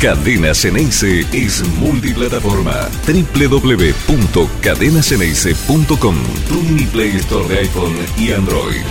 Cadena Ceneice es multiplataforma. www.cadenaceneice.com Tu mini Play Store de iPhone y Android.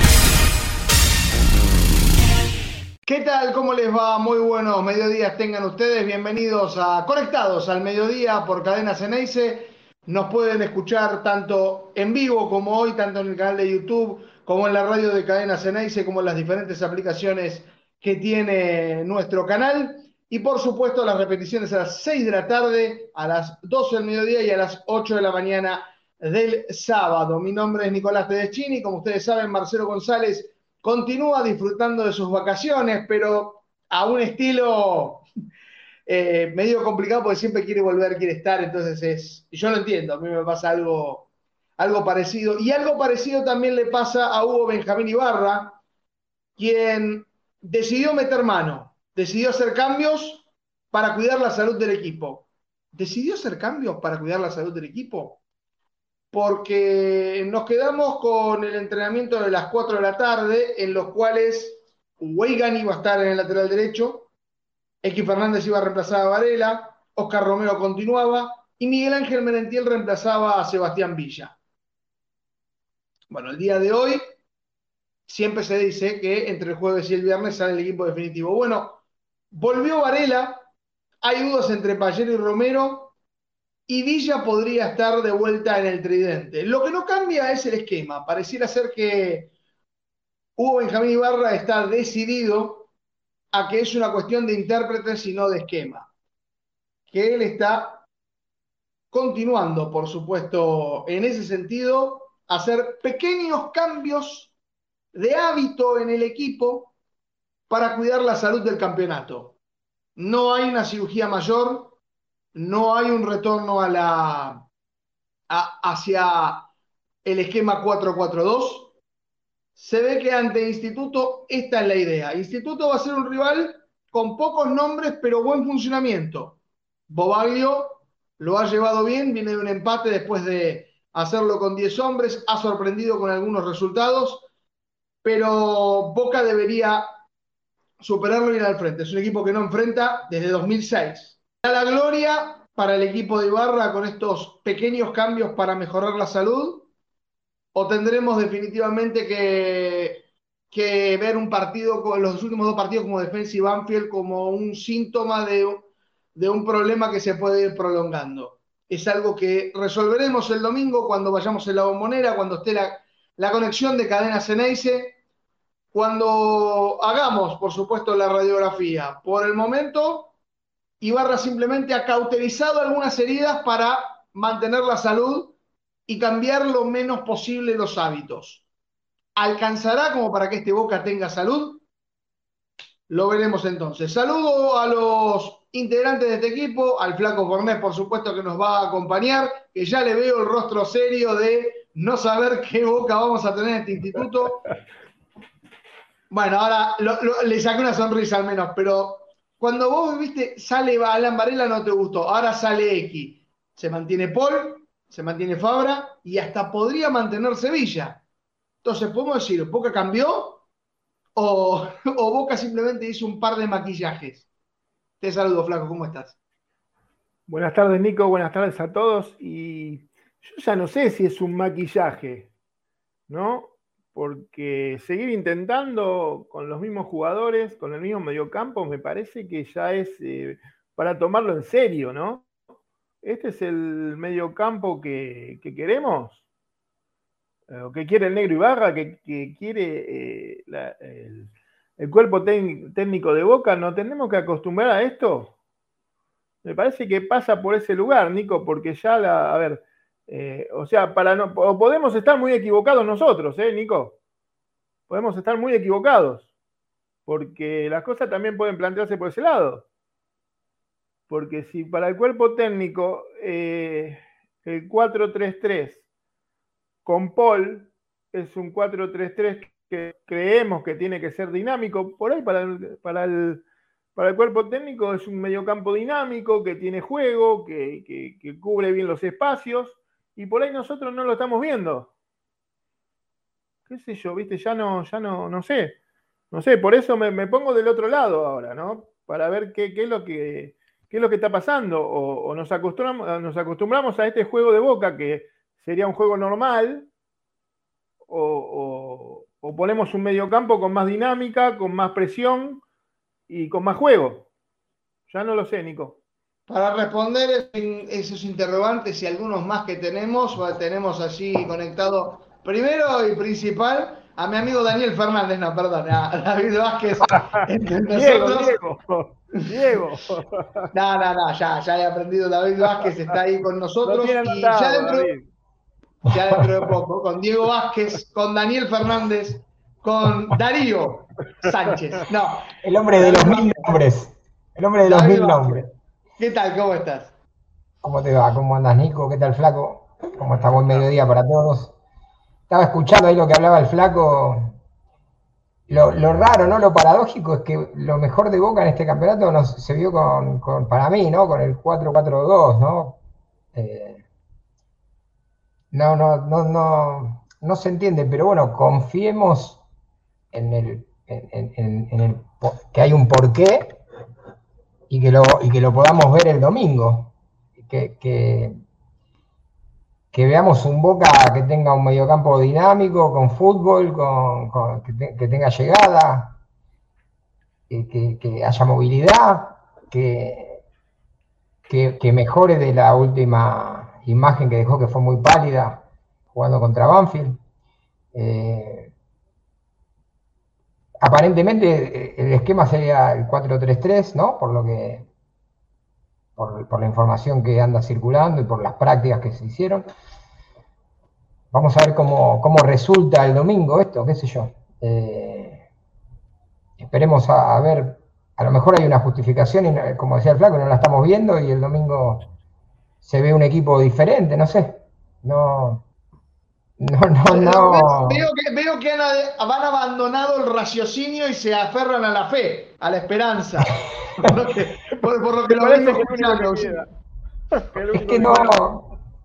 ¿Qué tal? ¿Cómo les va? Muy buenos mediodías tengan ustedes. Bienvenidos a Conectados al Mediodía por Cadena Ceneice. Nos pueden escuchar tanto en vivo como hoy, tanto en el canal de YouTube como en la radio de Cadena Ceneice, como en las diferentes aplicaciones que tiene nuestro canal. Y por supuesto las repeticiones a las 6 de la tarde, a las 12 del mediodía y a las 8 de la mañana del sábado. Mi nombre es Nicolás Tedeschini, como ustedes saben, Marcelo González continúa disfrutando de sus vacaciones, pero a un estilo eh, medio complicado porque siempre quiere volver, quiere estar, entonces es, yo lo entiendo, a mí me pasa algo, algo parecido. Y algo parecido también le pasa a Hugo Benjamín Ibarra, quien decidió meter mano decidió hacer cambios para cuidar la salud del equipo. ¿Decidió hacer cambios para cuidar la salud del equipo? Porque nos quedamos con el entrenamiento de las 4 de la tarde, en los cuales Weigan iba a estar en el lateral derecho, X Fernández iba a reemplazar a Varela, Oscar Romero continuaba y Miguel Ángel Merentiel reemplazaba a Sebastián Villa. Bueno, el día de hoy siempre se dice que entre el jueves y el viernes sale el equipo definitivo. Bueno, Volvió Varela, hay dudas entre Payero y Romero, y Villa podría estar de vuelta en el tridente. Lo que no cambia es el esquema. Pareciera ser que Hugo Benjamín Ibarra está decidido a que es una cuestión de intérpretes y no de esquema. Que él está continuando, por supuesto, en ese sentido, hacer pequeños cambios de hábito en el equipo para cuidar la salud del campeonato. No hay una cirugía mayor, no hay un retorno a la, hacia el esquema 4-4-2. Se ve que ante Instituto esta es la idea. Instituto va a ser un rival con pocos nombres, pero buen funcionamiento. Bobaglio lo ha llevado bien, viene de un empate después de hacerlo con 10 hombres, ha sorprendido con algunos resultados, pero Boca debería superarlo y ir al frente. Es un equipo que no enfrenta desde 2006. la gloria para el equipo de Ibarra con estos pequeños cambios para mejorar la salud? ¿O tendremos definitivamente que, que ver un partido, con los últimos dos partidos como Defensa y Banfield, como un síntoma de, de un problema que se puede ir prolongando? Es algo que resolveremos el domingo cuando vayamos en la bombonera, cuando esté la, la conexión de cadena Ceneice cuando hagamos, por supuesto, la radiografía. Por el momento, Ibarra simplemente ha cauterizado algunas heridas para mantener la salud y cambiar lo menos posible los hábitos. ¿Alcanzará como para que este Boca tenga salud? Lo veremos entonces. Saludo a los integrantes de este equipo, al Flaco Fornés, por supuesto, que nos va a acompañar, que ya le veo el rostro serio de no saber qué Boca vamos a tener en este instituto. Bueno, ahora le saqué una sonrisa al menos, pero cuando vos viste, sale Alan Varela no te gustó, ahora sale X. Se mantiene Paul, se mantiene Fabra y hasta podría mantener Sevilla. Entonces, ¿podemos decir, Boca cambió o, o Boca simplemente hizo un par de maquillajes? Te saludo, Flaco, ¿cómo estás? Buenas tardes, Nico, buenas tardes a todos. Y yo ya no sé si es un maquillaje, ¿no? Porque seguir intentando con los mismos jugadores, con el mismo mediocampo, me parece que ya es eh, para tomarlo en serio, ¿no? ¿Este es el mediocampo que, que queremos? Eh, ¿O que quiere el negro Ibarra? ¿Que, que quiere eh, el, cuerpo técnico de Boca? ¿No tenemos que acostumbrar a esto? Me parece que pasa por ese lugar, Nico, porque ya la. A ver eh, o sea, para no, podemos estar muy equivocados nosotros, ¿eh, Nico? Podemos estar muy equivocados, porque las cosas también pueden plantearse por ese lado. Porque si para el cuerpo técnico eh, el 4-3-3 con Paul es un 4-3-3 que creemos que tiene que ser dinámico, por ahí para para el, para el cuerpo técnico es un mediocampo dinámico que tiene juego, que, que cubre bien los espacios y por ahí nosotros no lo estamos viendo. ¿Qué sé yo? ¿Viste? Ya no, ya no, no sé. No sé, por eso me, pongo del otro lado ahora, ¿no? Para ver qué, es lo que, ¿Qué es lo que está pasando? O, nos, acostumbramos, nos acostumbramos a este juego de boca que sería un juego normal, o, ponemos un mediocampo con más dinámica, con más presión y con más juego. Ya no lo sé, Nico. Para responder esos interrogantes y algunos más que tenemos, tenemos allí conectado primero y principal a mi amigo Daniel Fernández, no, perdón, a David Vázquez. Diego, Diego, Diego. No, no, no, ya, ya he aprendido. David Vázquez está ahí con nosotros. y ya, dentro, ya dentro de poco, con Diego Vázquez, con Daniel Fernández, con Darío Sánchez. No. El hombre de los mil nombres. El hombre de los mil nombres. ¿Qué tal? ¿Cómo estás? ¿Cómo te va? ¿Cómo andas, Nico? ¿Qué tal, Flaco? ¿Cómo está? Buen mediodía para todos. Estaba escuchando ahí lo que hablaba el Flaco. Lo, raro, ¿no? Lo paradójico es que lo mejor de Boca en este campeonato se vio con, para mí, ¿no? Con el 4-4-2, ¿no? Eh, no, no, no, no, no se entiende, pero bueno, confiemos en el, en el que hay un porqué y que lo, y que lo podamos ver el domingo. Que, que, veamos un Boca que tenga un mediocampo dinámico, con fútbol, con, que, tenga llegada, que, haya movilidad, que, que, mejore de la última imagen que dejó, que fue muy pálida, jugando contra Banfield. Eh, Aparentemente eh, el esquema sería el 4-3-3, ¿no? Por lo que. Por, la información que anda circulando y por las prácticas que se hicieron. Vamos a ver cómo, resulta el domingo esto, qué sé yo. Eh, esperemos a, ver. A lo mejor hay una justificación y, como decía el Flaco, no la estamos viendo y el domingo se ve un equipo diferente, no sé. No, no, no, no. Veo, que, veo que han, abandonado el raciocinio y se aferran a la fe, a la esperanza. por, lo que, lo que lo Es que no.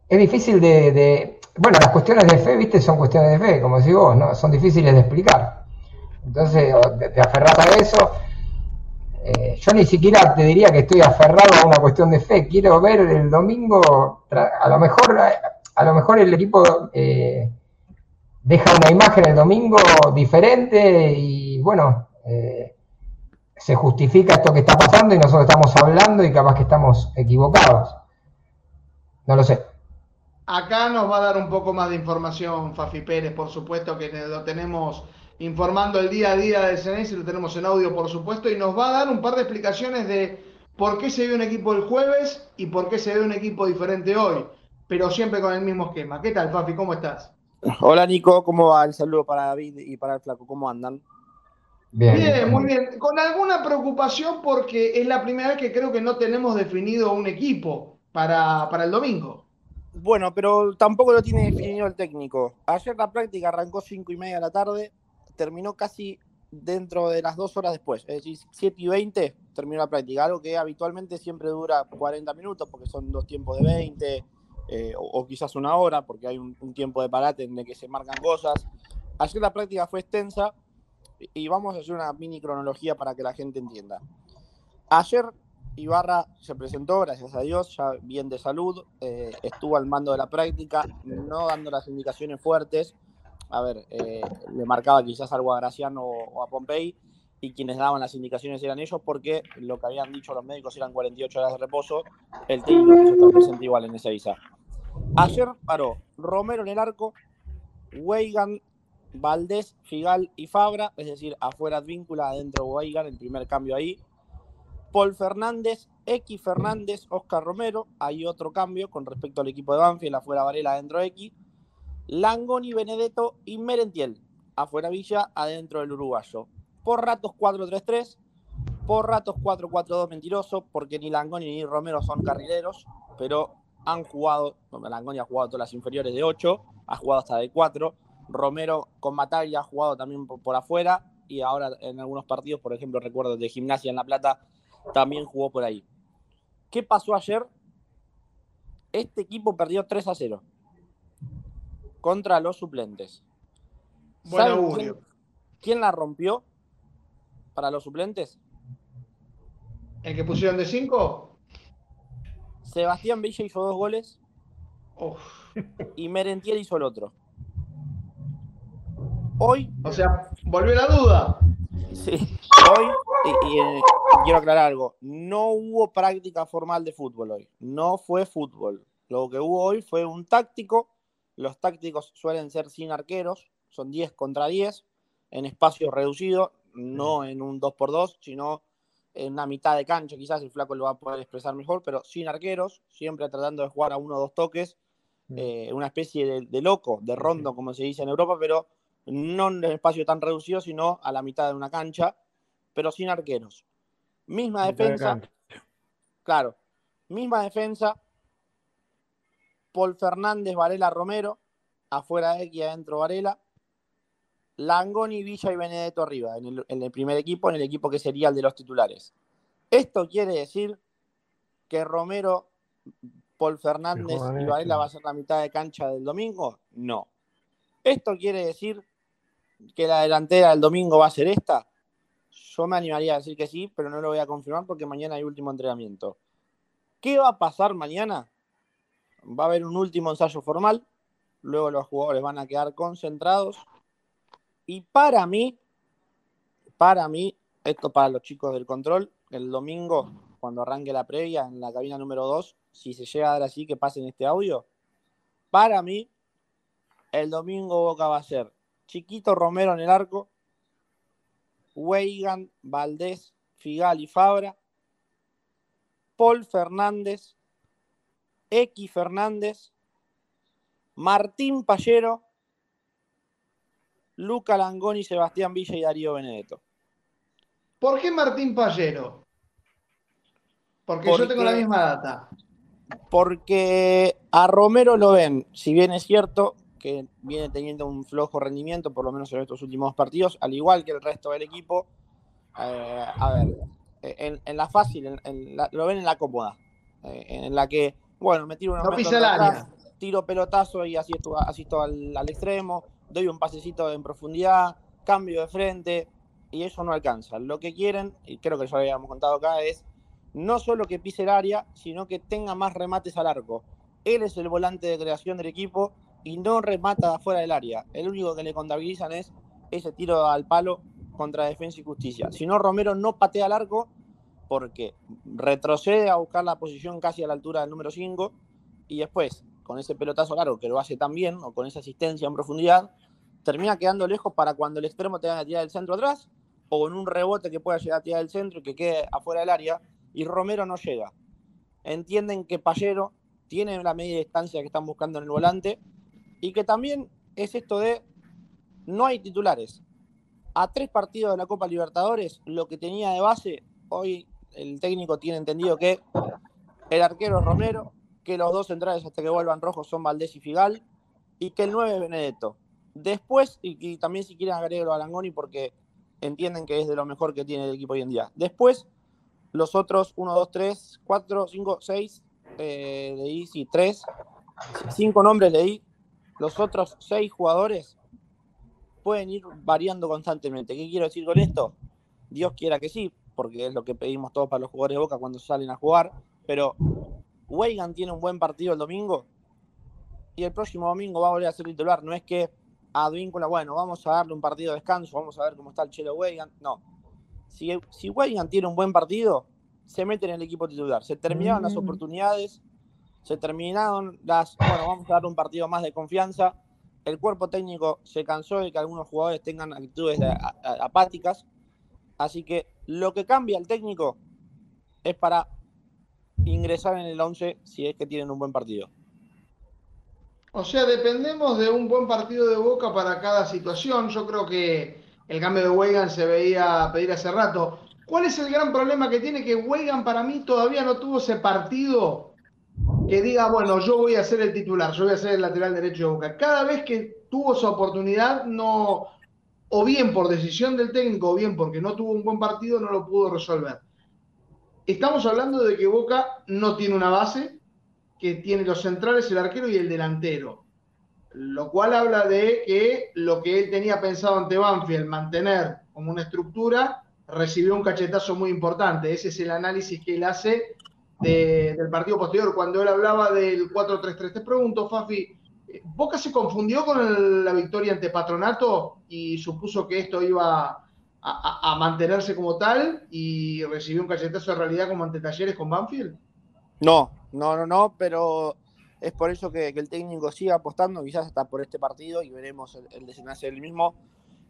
Es difícil de, Bueno, las cuestiones de fe, viste, son cuestiones de fe, como decís vos, ¿no? Son difíciles de explicar. Entonces, te, aferras a eso. Eh, yo ni siquiera te diría que estoy aferrado a una cuestión de fe. Quiero ver el domingo, a lo mejor a lo mejor el equipo eh, deja una imagen el domingo diferente y bueno, eh, se justifica esto que está pasando y nosotros estamos hablando y capaz que estamos equivocados. No lo sé. Acá nos va a dar un poco más de información Fafi Pérez, por supuesto que lo tenemos informando el día a día del CNS, lo tenemos en audio, por supuesto, y nos va a dar un par de explicaciones de por qué se ve un equipo el jueves y por qué se ve un equipo diferente hoy pero siempre con el mismo esquema. ¿Qué tal, Fafi? ¿Cómo estás? Hola, Nico. ¿Cómo va? El saludo para David y para el Flaco. ¿Cómo andan? Bien, muy bien. Con alguna preocupación porque es la primera vez que creo que no tenemos definido un equipo para, para el domingo. Bueno, pero tampoco lo tiene definido el técnico. Ayer la práctica arrancó 5 y media de la tarde, terminó casi dentro de las dos horas después, es decir, 7 y 20 terminó la práctica, algo que habitualmente siempre dura 40 minutos porque son dos tiempos de 20, eh, o, quizás una hora, porque hay un, tiempo de parate en el que se marcan cosas. Ayer la práctica fue extensa y vamos a hacer una mini cronología para que la gente entienda. Ayer Ibarra se presentó, gracias a Dios, ya bien de salud, eh, estuvo al mando de la práctica, no dando las indicaciones fuertes. A ver, eh, le marcaba quizás algo a Graciano o a Pompey, y quienes daban las indicaciones eran ellos, porque lo que habían dicho los médicos eran 48 horas de reposo. El técnico quiso presente igual en esa ISA. Ayer paró Romero en el arco, Weigan, Valdés, Figal y Fabra, es decir, afuera Advíncula, adentro Weigan, el primer cambio ahí. Paul Fernández, X Fernández, Oscar Romero, hay otro cambio con respecto al equipo de Banfield, afuera Varela, adentro X. Langoni, Benedetto y Merentiel, afuera Villa, adentro del uruguayo. Por ratos 4-3-3, por ratos 4-4-2 mentiroso, porque ni Langoni ni Romero son carrileros, pero han jugado, Langoni ha jugado todas las inferiores de 8, ha jugado hasta de 4, Romero con Matalla ha jugado también por, afuera y ahora en algunos partidos, por ejemplo, recuerdo de Gimnasia en La Plata, también jugó por ahí. ¿Qué pasó ayer? Este equipo perdió 3 a 0 contra los suplentes. Bueno, quién, quién la rompió para los suplentes? ¿El que pusieron de 5? Sebastián Villa hizo dos goles y Merentiel hizo el otro. Hoy, O sea, volvió la duda. sí, hoy, y, y, eh, quiero aclarar algo, no hubo práctica formal de fútbol hoy, no fue fútbol. Lo que hubo hoy fue un táctico, los tácticos suelen ser sin arqueros, son 10 contra 10, en espacio reducido, no en un 2x2, sino en una mitad de cancha, quizás el flaco lo va a poder expresar mejor, pero sin arqueros, siempre tratando de jugar a uno o dos toques, eh, una especie de, de loco, de rondo, como se dice en Europa, pero no en un espacio tan reducido, sino a la mitad de una cancha, pero sin arqueros. Misma de defensa, claro, misma defensa, Paul Fernández, Varela, Romero, afuera de y adentro Varela, Langoni, Villa y Benedetto arriba, en el, en el primer equipo, en el equipo que sería el de los titulares. Esto quiere decir que Romero, Paul Fernández y. Varela va a ser la mitad de cancha del domingo. No. Esto quiere decir que la delantera del domingo va a ser esta. Yo me animaría a decir que sí, pero no lo voy a confirmar porque mañana hay último entrenamiento. ¿Qué va a pasar mañana? Va a haber un último ensayo formal, luego los jugadores van a quedar concentrados y para mí, para mí, esto para los chicos del control, el domingo, cuando arranque la previa en la cabina número 2, si se llega a dar así, que pasen este audio, para mí, el domingo Boca va a ser Chiquito Romero en el arco, Weigan, Valdés, Figal y Fabra, Paul Fernández, X Fernández, Martín Pallero, Luca Langoni, Sebastián Villa y Darío Benedetto. ¿Por qué Martín Pallero? Porque, Porque- yo tengo la misma data. Porque a Romero lo ven, si bien es cierto que viene teniendo un flojo rendimiento, por lo menos en estos últimos partidos, al igual que el resto del equipo, eh, a ver, en, en la fácil, en- en la- lo ven en la cómoda, eh, en la que, bueno, me tiro unos No metros pisa el atrás, área. tiro pelotazo y asisto, asisto al, al extremo, doy un pasecito en profundidad, cambio de frente, y eso no alcanza. Lo que quieren, y creo que ya lo habíamos contado acá, es no solo que pise el área, sino que tenga más remates al arco. Él es el volante de creación del equipo y no remata de afuera del área. El único que le contabilizan es ese tiro al palo contra Defensa y Justicia. Si no, Romero no patea al arco porque retrocede a buscar la posición casi a la altura del número 5 y después, con ese pelotazo largo que lo hace tan bien, o con esa asistencia en profundidad, termina quedando lejos para cuando el extremo tenga que tirar del centro atrás o en un rebote que pueda llegar a tirar del centro y que quede afuera del área y Romero no llega. Entienden que Pallero tiene la media distancia que están buscando en el volante y que también es esto de no hay titulares. A tres partidos de la Copa Libertadores, lo que tenía de base, hoy el técnico tiene entendido que el arquero Romero, que los dos centrales hasta que vuelvan rojos son Valdés y Figal, y que el 9 es Benedetto. Después, y, también si quieren agregarlo a Langoni porque entienden que es de lo mejor que tiene el equipo hoy en día. Después, los otros 1, 2, 3, 4, 5, 6, eh, leí, sí, 3, 5 nombres leí. Los otros 6 jugadores pueden ir variando constantemente. ¿Qué quiero decir con esto? Dios quiera que sí, porque es lo que pedimos todos para los jugadores de Boca cuando salen a jugar, pero Weigan tiene un buen partido el domingo y el próximo domingo va a volver a ser titular. No es que Advíncula, bueno, vamos a darle un partido de descanso, vamos a ver cómo está el Chelo Weigan. No. Si, si Weigan tiene un buen partido, se mete en el equipo titular. Se terminaron las Mm. oportunidades, se terminaron las. Bueno, vamos a darle un partido más de confianza. El cuerpo técnico se cansó de que algunos jugadores tengan actitudes apáticas. Así que lo que cambia el técnico es para ingresar en el 11 si es que tienen un buen partido. O sea, dependemos de un buen partido de Boca para cada situación. Yo creo que el cambio de Weigan se veía pedir hace rato. ¿Cuál es el gran problema que tiene? Que Weigan para mí todavía no tuvo ese partido que diga, bueno, yo voy a ser el titular, yo voy a ser el lateral derecho de Boca. Cada vez que tuvo esa oportunidad, no, o bien por decisión del técnico, o bien porque no tuvo un buen partido, no lo pudo resolver. Estamos hablando de que Boca no tiene una base, que tiene los centrales, el arquero y el delantero. Lo cual habla de que lo que él tenía pensado ante Banfield, mantener como una estructura, recibió un cachetazo muy importante. Ese es el análisis que él hace de- del partido posterior, cuando él hablaba del 4-3-3. Te pregunto, Fafi, ¿Boca se confundió con la victoria ante Patronato y supuso que esto iba a, mantenerse como tal y recibió un cachetazo de realidad como ante Talleres con Banfield? No, no, no, no, pero es por eso que, el técnico siga apostando, quizás hasta por este partido y veremos el, desenlace del mismo,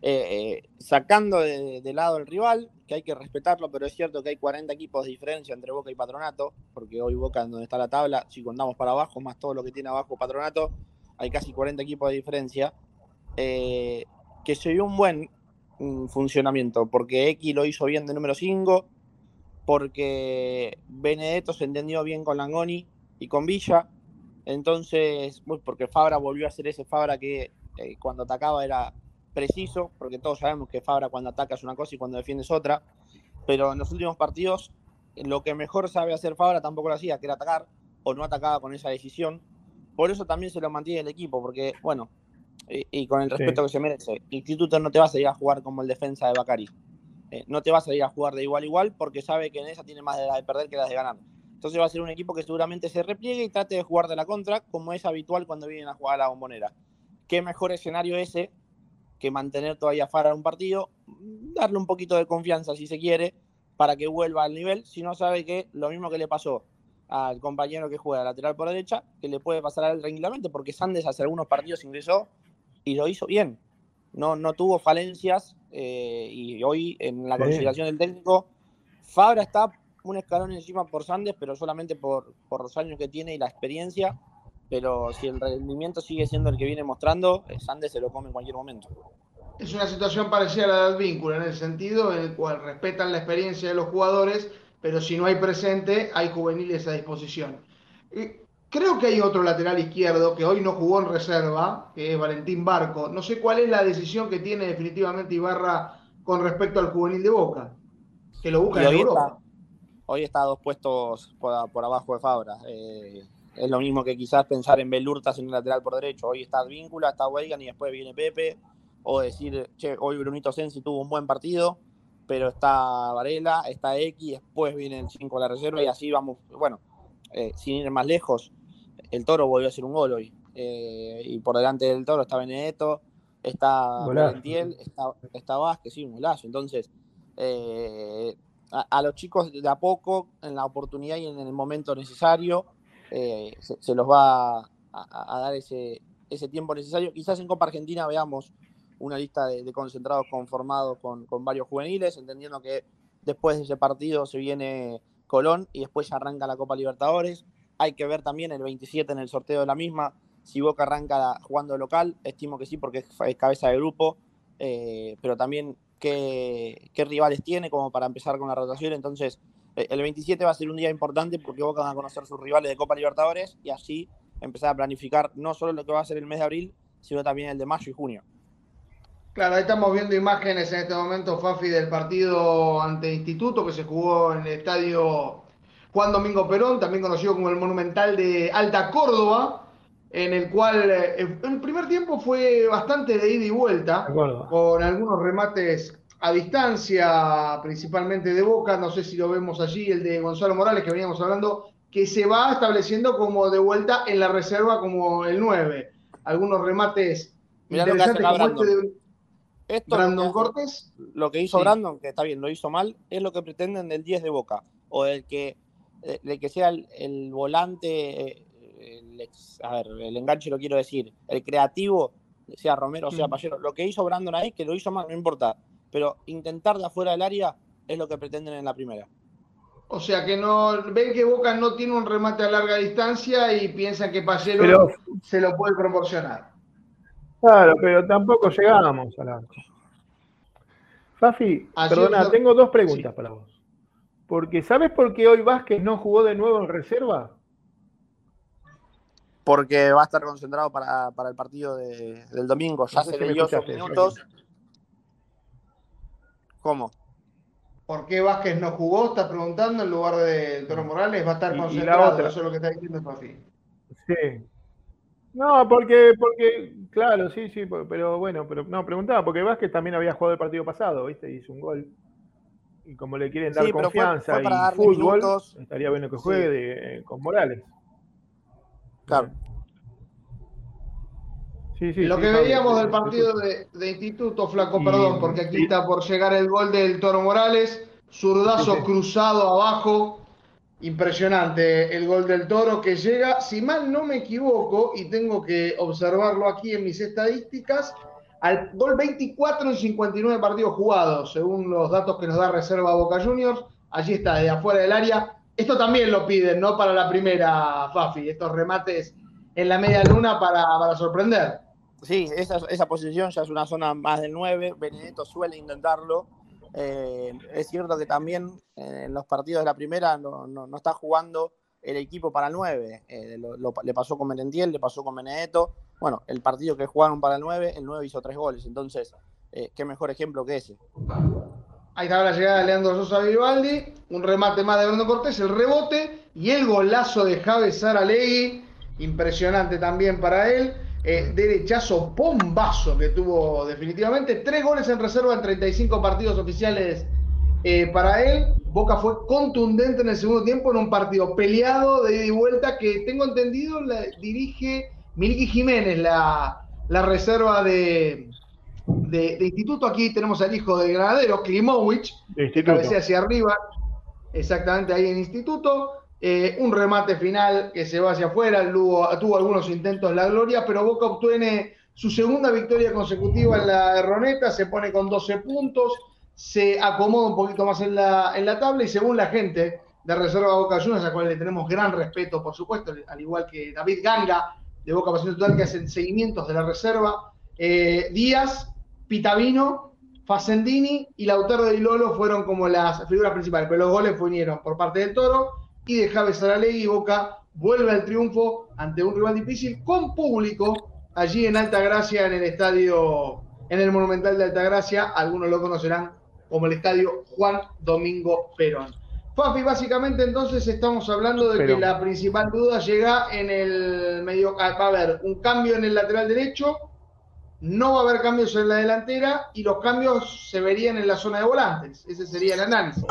eh, eh, sacando de, lado el rival, que hay que respetarlo, pero es cierto que hay 40 equipos de diferencia entre Boca y Patronato, porque hoy Boca donde está la tabla, si contamos para abajo, más todo lo que tiene abajo Patronato, hay casi 40 equipos de diferencia, eh, que se vio un buen funcionamiento, porque X lo hizo bien de número 5, porque Benedetto se entendió bien con Langoni y con Villa. Entonces, porque Fabra volvió a ser ese Fabra que eh, cuando atacaba era preciso, porque todos sabemos que Fabra cuando ataca es una cosa y cuando defiende es otra. Pero en los últimos partidos, lo que mejor sabe hacer Fabra tampoco lo hacía, que era atacar, o no atacaba con esa decisión. Por eso también se lo mantiene el equipo, porque, bueno, y, y con el respeto Sí. que se merece, Instituto no te va a salir a jugar como el defensa de Bacari. Eh, no te va a salir a jugar de igual a igual porque sabe que en esa tiene más de la de perder que las de ganar. Entonces va a ser un equipo que seguramente se repliegue y trate de jugar de la contra, como es habitual cuando vienen a jugar a la bombonera. ¿Qué mejor escenario ese que mantener todavía Fara un partido, darle un poquito de confianza si se quiere, para que vuelva al nivel, si no sabe que lo mismo que le pasó al compañero que juega lateral por derecha, que le puede pasar a él tranquilamente, porque Sandes hace algunos partidos ingresó y lo hizo bien. No, no tuvo falencias eh, y hoy en la Sí. consideración del técnico, Fabra está un escalón encima por Sandes, pero solamente por, por los años que tiene y la experiencia. Pero si el rendimiento sigue siendo el que viene mostrando, eh, Sandes se lo come en cualquier momento. Es una situación parecida a la del vínculo, en el sentido en el cual respetan la experiencia de los jugadores, pero si no hay presente, hay juveniles a disposición. Creo que hay otro lateral izquierdo que hoy no jugó en reserva, que es Valentín Barco. No sé cuál es la decisión que tiene definitivamente Ibarra con respecto al juvenil de Boca, que lo busca en hoy Europa. está, hoy está a dos puestos por, por abajo de Fabra. Eh, es lo mismo que quizás pensar en Belurtas en el lateral por derecho. Hoy está Víncula, está Weigan y después viene Pepe. O decir, che, hoy Brunito Sensi tuvo un buen partido, pero está Varela, está X, después viene el 5 a la reserva y así vamos. Bueno, eh, sin ir más lejos, el Toro volvió a hacer un gol hoy. Eh, y por delante del Toro está Benedetto, está. Valentiel, está, está Vázquez, sí, un golazo. Entonces, eh, a, a los chicos de a poco, en la oportunidad y en el momento necesario, eh, se, se los va a, a- a dar ese, ese tiempo necesario. Quizás en Copa Argentina veamos una lista de, de concentrados conformados con, con varios juveniles, entendiendo que después de ese partido se viene Colón y después ya arranca la Copa Libertadores. Hay que ver también el 27 en el sorteo de la misma. Si Boca arranca jugando local, estimo que sí, porque es, cabeza de grupo, eh, pero también qué, qué rivales tiene como para empezar con la rotación. Entonces, eh, el 27 va a ser un día importante porque Boca va a conocer sus rivales de Copa Libertadores y así empezar a planificar no solo lo que va a ser el mes de abril, sino también el de mayo y junio. Claro, ahí estamos viendo imágenes en este momento, Fafi, del partido ante Instituto que se jugó en el estadio Juan Domingo Perón, también conocido como el Monumental de Alta Córdoba, en el cual eh, el primer tiempo fue bastante de ida y vuelta, con algunos remates a distancia, principalmente de Boca, no sé si lo vemos allí, el de Gonzalo Morales que veníamos hablando, que se va estableciendo como de vuelta en la reserva como el 9. Algunos remates Mirá lo que hace interesantes acá como este de Esto Brandon lo que hace- Cortés. lo que hizo Sí. Brandon, que está bien, lo hizo mal, es lo que pretenden del 10 de Boca. O del que, del que sea el, el volante, eh, el, ex- a ver, el enganche lo quiero decir, el creativo, sea Romero o sea Mm. Pallero. Lo que hizo Brandon ahí, que lo hizo mal, no importa. Pero intentar de afuera del área es lo que pretenden en la primera. O sea que no ven que Boca no tiene un remate a larga distancia y piensan que Pallero Pero, se lo puede proporcionar. claro, pero tampoco llegamos al arco. Fafi, perdona, tengo dos preguntas para vos. Porque, ¿sabes por qué hoy Vázquez no jugó de nuevo en reserva? Porque va a estar concentrado para, para el partido de- del domingo. Ya No sé se si me le dio sus escuchaste, minutos. ¿Cómo? ¿Por qué Vázquez no jugó? Está preguntando en lugar de Toro Morales. Va a estar Y- y la concentrado. otra. Eso es lo que está diciendo Fafi. Sí. No, porque, porque, claro, sí, sí, pero bueno, pero no, preguntaba, porque Vázquez también había jugado el partido pasado, ¿viste? Hizo un gol. Y como le quieren dar Sí, pero fue- confianza fue para y fútbol, minutos. estaría bueno que Sí. juegue de- eh, con Morales. Claro. Sí, sí, Lo sí, que veíamos del partido de, de Instituto, Flaco, Y- perdón, porque aquí y- está por llegar el gol del Toro Morales, zurdazo Sí, sí. cruzado abajo, impresionante el gol del Toro que llega, si mal no me equivoco, y tengo que observarlo aquí en mis estadísticas, al gol 24 en 59 partidos jugados, según los datos que nos da Reserva Boca Juniors, allí está, de afuera del área. Esto también lo piden, ¿no? Para la primera, Fafi, estos remates en la media luna para, para sorprender. Sí, esa, esa posición ya es una zona más del 9. Benedetto suele intentarlo. Eh, es cierto que también eh, en los partidos de la primera no, no- no está jugando el equipo para el 9. Eh, lo- lo- le pasó con Merentiel, le pasó con Benedetto. Bueno, el partido que jugaron para el 9, el 9 hizo tres goles. Entonces, eh, qué mejor ejemplo que ese. Ahí estaba la llegada de Leandro Sosa Vivaldi, un remate más de Bruno Cortés, el rebote y el golazo de Javes Saralegui, impresionante también para él. Eh, derechazo bombazo que tuvo definitivamente. Tres goles en reserva en 35 partidos oficiales eh, para él. Boca fue contundente en el segundo tiempo en un partido peleado de ida y vuelta que tengo entendido dirige Miliki Jiménez, la, la reserva de, de, de instituto. Aquí tenemos al hijo del granadero, Klimowicz, que cabecea hacia arriba, exactamente ahí en instituto. Eh, un remate final que se va hacia afuera, Lugo, tuvo algunos intentos la gloria, pero Boca obtiene su segunda victoria consecutiva en la Erroneta, se pone con 12 puntos, se acomoda un poquito más en la, en la tabla y según la gente de Reserva Boca Juniors, a cual le tenemos gran respeto, por supuesto, al igual que David Ganga de Boca Pasión Total, que hacen seguimientos de la Reserva, eh, Díaz, Pitavino, Facendini y Lautaro de Lolo fueron como las figuras principales, pero los goles vinieron por parte del Toro y de Javes Saralegui y Boca vuelve al triunfo ante un rival difícil con público allí en Altagracia, en el estadio, en el Monumental de Altagracia, algunos lo conocerán como el estadio Juan Domingo Perón. Fafi, básicamente entonces estamos hablando de que la principal duda llega en el medio, ah, va a haber un cambio en el lateral derecho, no va a haber cambios en la delantera y los cambios se verían en la zona de volantes. Ese sería el análisis.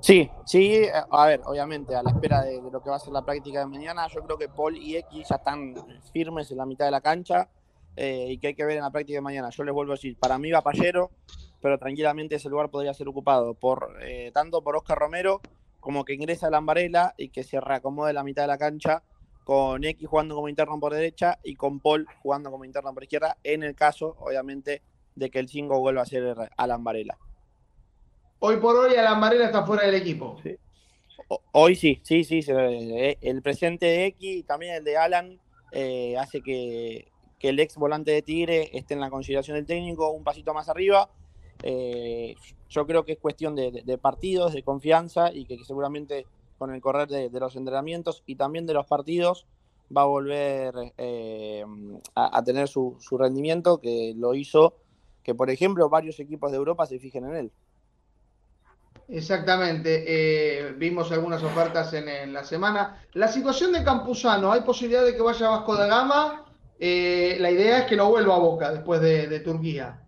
Sí, sí, a ver, obviamente, a la espera de, de lo que va a ser la práctica de mañana, yo creo que Paul y X ya están firmes en la mitad de la cancha eh, y que hay que ver en la práctica de mañana. Yo les vuelvo a decir, para mí va Pallero, pero tranquilamente ese lugar podría ser ocupado por eh, tanto por Oscar Romero como que ingresa a Lambarela y que se reacomode la mitad de la cancha con X jugando como interno por derecha y con Paul jugando como interno por izquierda, en el caso, obviamente, de que el 5 vuelva a ser a Lambarela. Hoy por hoy Alan Varela está fuera del equipo. Sí. Hoy sí, sí, sí. Eh, El presente de X y también el de Alan eh, hace que, que el ex volante de Tigre esté en la consideración del técnico un pasito más arriba. Eh, yo creo que es cuestión de, partidos, de confianza y que, seguramente con el correr de, los entrenamientos y también de los partidos va a volver eh, a, tener su, rendimiento que lo hizo que, por ejemplo, varios equipos de Europa se fijen en él. Exactamente. eh, vimos algunas ofertas en, en la semana. La situación de Campuzano, ¿hay posibilidad de que vaya a Vasco da Gama? La idea es que no vuelva a Boca después de, de Turquía.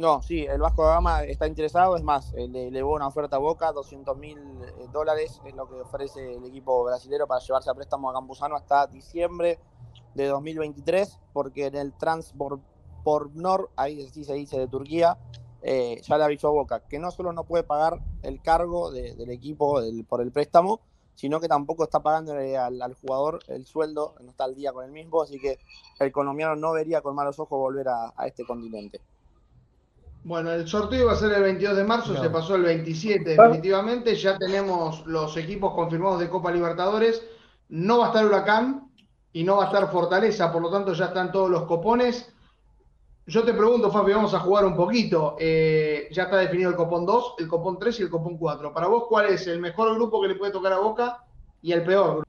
No, sí, el Vasco da Gama está interesado, es más, eh, le elevó una oferta a Boca, 200 mil dólares es lo que ofrece el equipo brasilero para llevarse a préstamo a Campuzano hasta diciembre de 2023, porque en el Transportnor, ahí sí se dice de Turquía, eh, ya le avisó a Boca que no solo no puede pagar el cargo de- del equipo por el préstamo, sino que tampoco está pagando al, al jugador el sueldo, no está al día con el mismo, así que el colombiano no vería con malos ojos volver a este continente. Bueno, el sorteo iba a ser el 22 de marzo, se pasó el 27 Ah. definitivamente. Ya tenemos los equipos confirmados de Copa Libertadores. No va a estar Huracán y no va a estar Fortaleza, por lo tanto ya están todos los copones. Yo te pregunto, Fabi, vamos a jugar un poquito. Eh, ya está definido el copón 2, el copón 3 y el copón 4. Para vos, ¿cuál es el mejor grupo que le puede tocar a Boca y el peor grupo?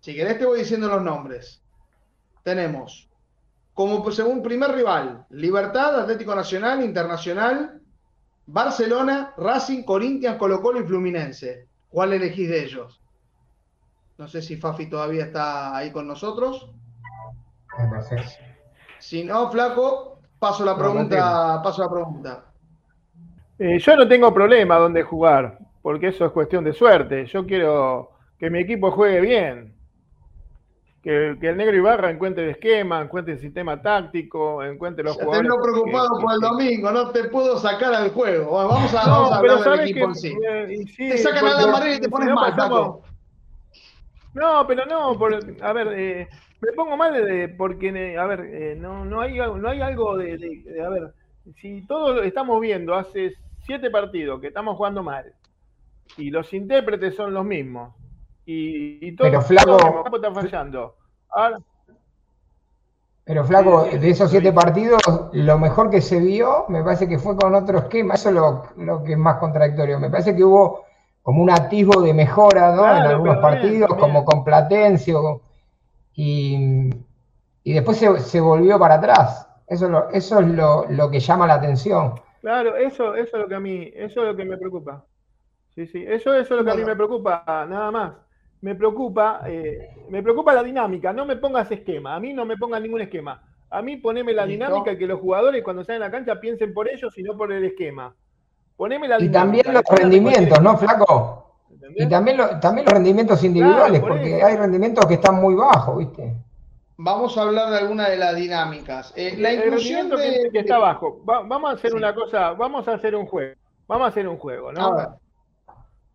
Si querés te voy diciendo los nombres. Tenemos como pues, según primer rival, Libertad, Atlético Nacional, Internacional, Barcelona, Racing, Corinthians, Colo Colo y Fluminense. ¿Cuál elegís de ellos? No sé si Fafi todavía está ahí con nosotros. Si no, Flaco, paso la No, pregunta, paso la pregunta. Eh, yo no tengo problema donde jugar, porque eso es cuestión de suerte. Yo quiero que mi equipo juegue bien. Que, que el negro Ibarra encuentre el esquema, encuentre el sistema táctico, encuentre los Ya jugadores. Tengo preocupado que- por el domingo, no te puedo sacar al juego. Vamos a, No, vamos a pero hablar del equipo que. en sí. eh, sí, Te sacan a la amarilla y te pones no mal, Taco. No, pero no, por, a ver, eh, me pongo mal de- porque, eh, a ver, eh, no, no, hay, algo- no hay algo de, de- de- a ver, si todos estamos viendo hace siete partidos que estamos jugando mal y los intérpretes son los mismos y, y todo Pero, Flaco- el campo está fallando. Ahora, Pero Flaco, de esos siete partidos, lo mejor que se vio, me parece que fue con otro esquema. Eso es lo, lo que es más contradictorio. Me parece que hubo como un atisbo de mejora, ¿no? Claro, en algunos bien, partidos, como con Platencio. Y, y después se, se volvió para atrás. Eso, es lo- eso es lo, lo que llama la atención. claro, eso, eso es lo que a mí, eso es lo que me preocupa. Sí, sí, eso, eso es lo que a mí me preocupa, nada más. Me preocupa, eh, me preocupa la dinámica, no me pongas esquema, a mí no me pongas ningún esquema. A mí poneme la Listo. dinámica y que los jugadores cuando salen a la cancha piensen por ellos y no por el esquema. Poneme la Y dinámica. también los rendimientos, ¿no, Flaco? ¿entendés? Y también, lo- también los rendimientos individuales, por porque eso. hay rendimientos que están muy bajos, ¿viste? Vamos a hablar de alguna de las dinámicas. Eh, la inclusión de, que está abajo. Va- vamos a hacer Sí. una cosa, vamos a hacer un juego. Vamos a hacer un juego, ¿no? A ver.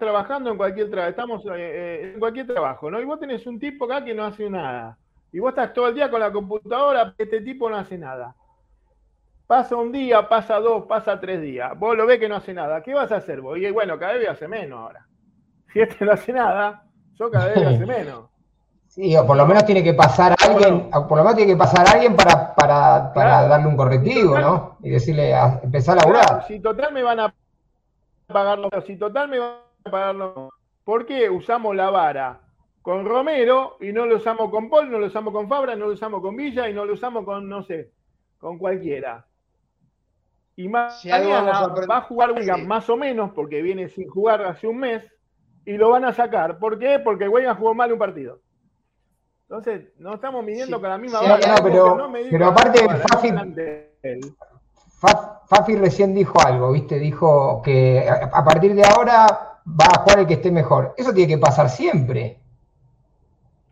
Trabajando en cualquier trabajo, estamos eh, eh, en cualquier trabajo, ¿no? Y vos tenés un tipo acá que no hace nada. Y vos estás todo el día con la computadora, este tipo no hace nada. Pasa un día, pasa dos, pasa tres días. Vos lo ves que no hace nada. ¿Qué vas a hacer vos? Y bueno, cada vez hace menos ahora. Si este no hace nada, yo cada vez hace menos. Sí, o por lo menos tiene que pasar alguien, por lo menos tiene que pasar alguien para, para, para Claro. darle un correctivo, ¿no? Y decirle, a, empezar a laburar. si total me van a pagar los si total me van los ¿Por qué usamos la vara con Romero y no lo usamos con Paul, no lo usamos con Fabra, no lo usamos con Villa y no lo usamos con, no sé, con cualquiera? Y Si mañana aprender- va a jugar Wigan Sí. más o menos, porque viene sin jugar hace un mes, y lo van a sacar. ¿Por qué? Porque Wigan jugó mal un partido. Entonces, no estamos midiendo Sí. con la misma Sí, vara. no, pero- no pero aparte, Fafi- Fafi recién dijo algo, ¿viste? Dijo que a partir de ahora va a jugar el que esté mejor. Eso tiene que pasar siempre.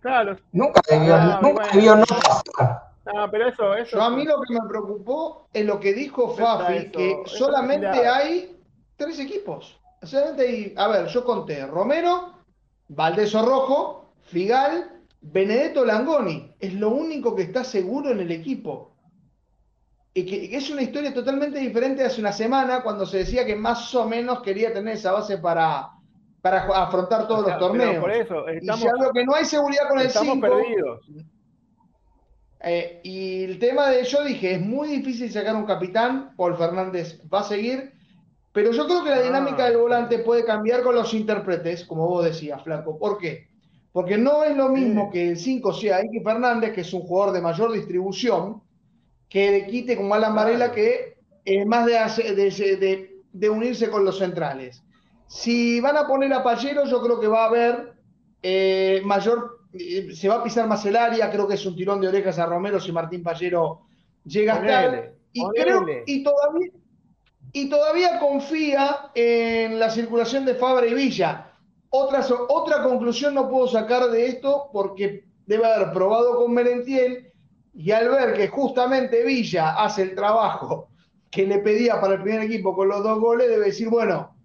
Claro, Nunca debió, Ah, nunca bueno. debió no pasar. No, pero eso, eso. Yo a mí lo que me preocupó es lo que dijo Fafi, eso, que eso solamente hay tres equipos. Solamente hay, a ver, yo conté Romero, Valdeso Rojo, Figal, Benedetto Langoni. Es lo único que está seguro en el equipo. Y que, que es una historia totalmente diferente de hace una semana cuando se decía que más o menos quería tener esa base para, para afrontar todos O sea, los torneos. Por eso, y estamos, ya lo que no hay seguridad con el estamos 5. perdidos. Eh, y el tema de yo dije, es muy difícil sacar un capitán, Paul Fernández va a seguir, pero yo creo que la Ah, dinámica del volante puede cambiar con los intérpretes, como vos decías, Flaco. ¿Por qué? Porque no es lo mismo que el 5 sea Iki Fernández, que es un jugador de mayor distribución, que de quite como Alan. Varela, que es más de, de, de- de unirse con los centrales. Si van a poner a Pallero, yo creo que va a haber eh, mayor, eh, se va a pisar más el área, creo que es un tirón de orejas a Romero si Martín Pallero llega a estar. Y creo, y todavía, y todavía confía en la circulación de Fabra y Villa. Otra, otra conclusión no puedo sacar de esto porque debe haber probado con Merentiel y al ver que justamente Villa hace el trabajo que le pedía para el primer equipo con los dos goles, debe decir, bueno,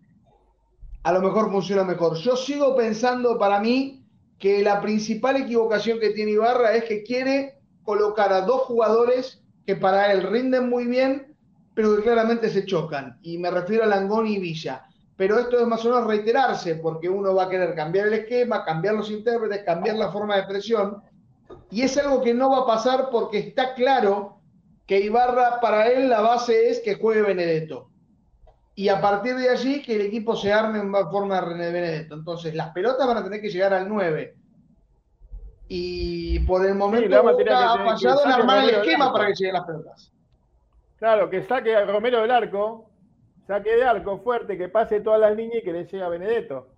a lo mejor funciona mejor. Yo sigo pensando para mí que la principal equivocación que tiene Ibarra es que quiere colocar a dos jugadores que para él rinden muy bien, pero que claramente se chocan. Y me refiero a Langoni y Villa. Pero esto es más o menos reiterarse, porque uno va a querer cambiar el esquema, cambiar los intérpretes, cambiar la forma de expresión. Y es algo que no va a pasar porque está claro que Ibarra, para él, la base es que juegue Benedetto. Y a partir de allí, que el equipo se arme en forma de René Benedetto. Entonces, las pelotas van a tener que llegar al 9. Y por el momento, Boca que- ha fallado en armar el esquema para que lleguen las pelotas. Claro, que saque a Romero del arco, saque de arco fuerte, que pase todas las líneas y que le llegue a Benedetto.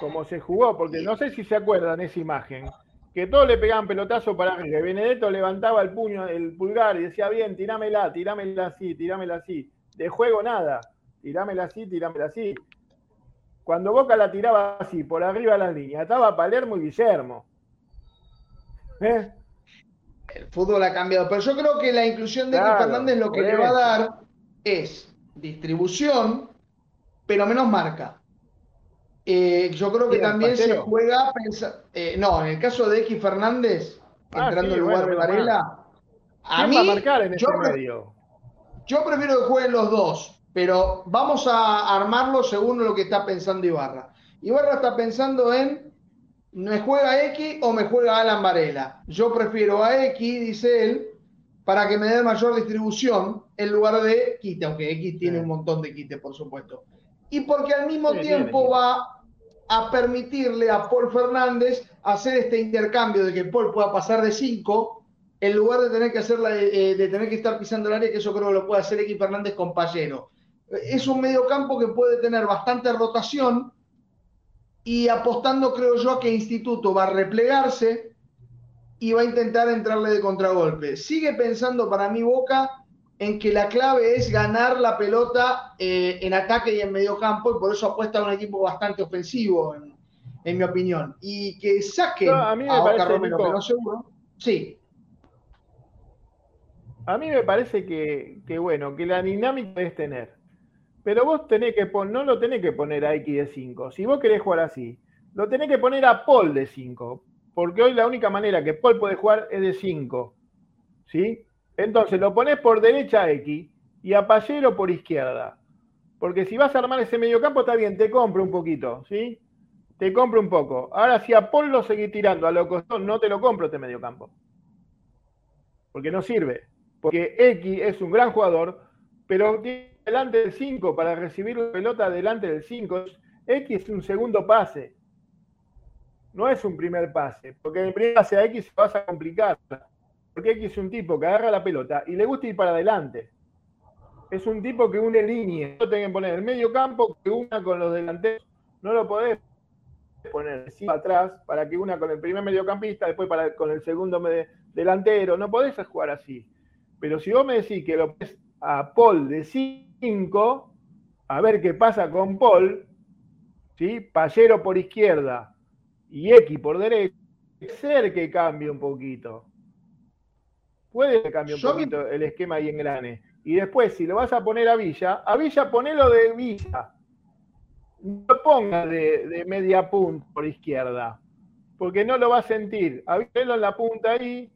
Como se jugó, porque no sé si se acuerdan esa imagen, que todos le pegaban pelotazo para arriba. y Benedetto levantaba el puño, el pulgar y decía, bien, tirámela, tirámela así, tirámela así. De juego nada. tirámela así, tirámela así. Cuando Boca la tiraba así, por arriba de las líneas, estaba Palermo y Guillermo. ¿Eh? El fútbol ha cambiado, pero yo creo que la inclusión de claro, Fernández lo que le va a dar es distribución, pero menos marca. Eh, yo creo que también se juega eh, no, en el caso de X Fernández, ah, entrando en lugar de Varela, a mí, va a marcar en yo, medio? Yo prefiero que jueguen los dos, pero vamos a armarlo según lo que está pensando Ibarra. Ibarra está pensando en ¿me juega X o me juega Alan Varela? Yo prefiero a X, dice él, para que me dé mayor distribución en lugar de quite, aunque X tiene un montón de quite, por supuesto. Y porque al mismo tiempo va a permitirle a Paul Fernández hacer este intercambio de que Paul pueda pasar de 5 en lugar de tener que hacerla, eh, de tener que estar pisando el área, que eso creo que lo puede hacer X Fernández con Pallero. Es un mediocampo que puede tener bastante rotación y apostando, creo yo, a que Instituto va a replegarse y va a intentar entrarle de contragolpe. Sigue pensando para mí Boca en que la clave es ganar la pelota eh, en ataque y en medio campo y por eso apuesta a un equipo bastante ofensivo, en, mi opinión. Y que saque a, mí me Boca Romero, pero seguro. Sí. A mí me parece que, que, bueno, que la dinámica es tener pero vos tenés que no lo tenés que poner a X de 5. Si vos querés jugar así, lo tenés que poner a Paul de 5. Porque hoy la única manera que Paul puede jugar es de 5. ¿Sí? Entonces lo pones por derecha X y a Pallero por izquierda. Porque si vas a armar ese mediocampo, está bien, te compro un poquito, ¿sí? Te compro un poco. Ahora, si a Paul lo seguís tirando a lo costó, no te lo compro este mediocampo. Porque no sirve. Porque X es un gran jugador, pero tiene delante del 5 para recibir la pelota delante del 5. X es un segundo pase. No es un primer pase. Porque en el primer pase a X vas a complicar. Porque X es un tipo que agarra la pelota y le gusta ir para adelante. Es un tipo que une líneas. No tenés que poner el medio campo que una con los delanteros. No lo podés poner encima atrás para que una con el primer mediocampista, después con el segundo delantero. No podés jugar así. Pero si vos me decís que lo a Paul de 5, a ver qué pasa con Paul, ¿sí? Pallero por izquierda y X por derecha, ser que cambie un poquito. Puede que cambie un poquito el esquema y engrane. Y después, si lo vas a poner a Villa, a Villa ponelo de Villa. No ponga de, de media punta por izquierda, porque no lo va a sentir. A en la punta ahí,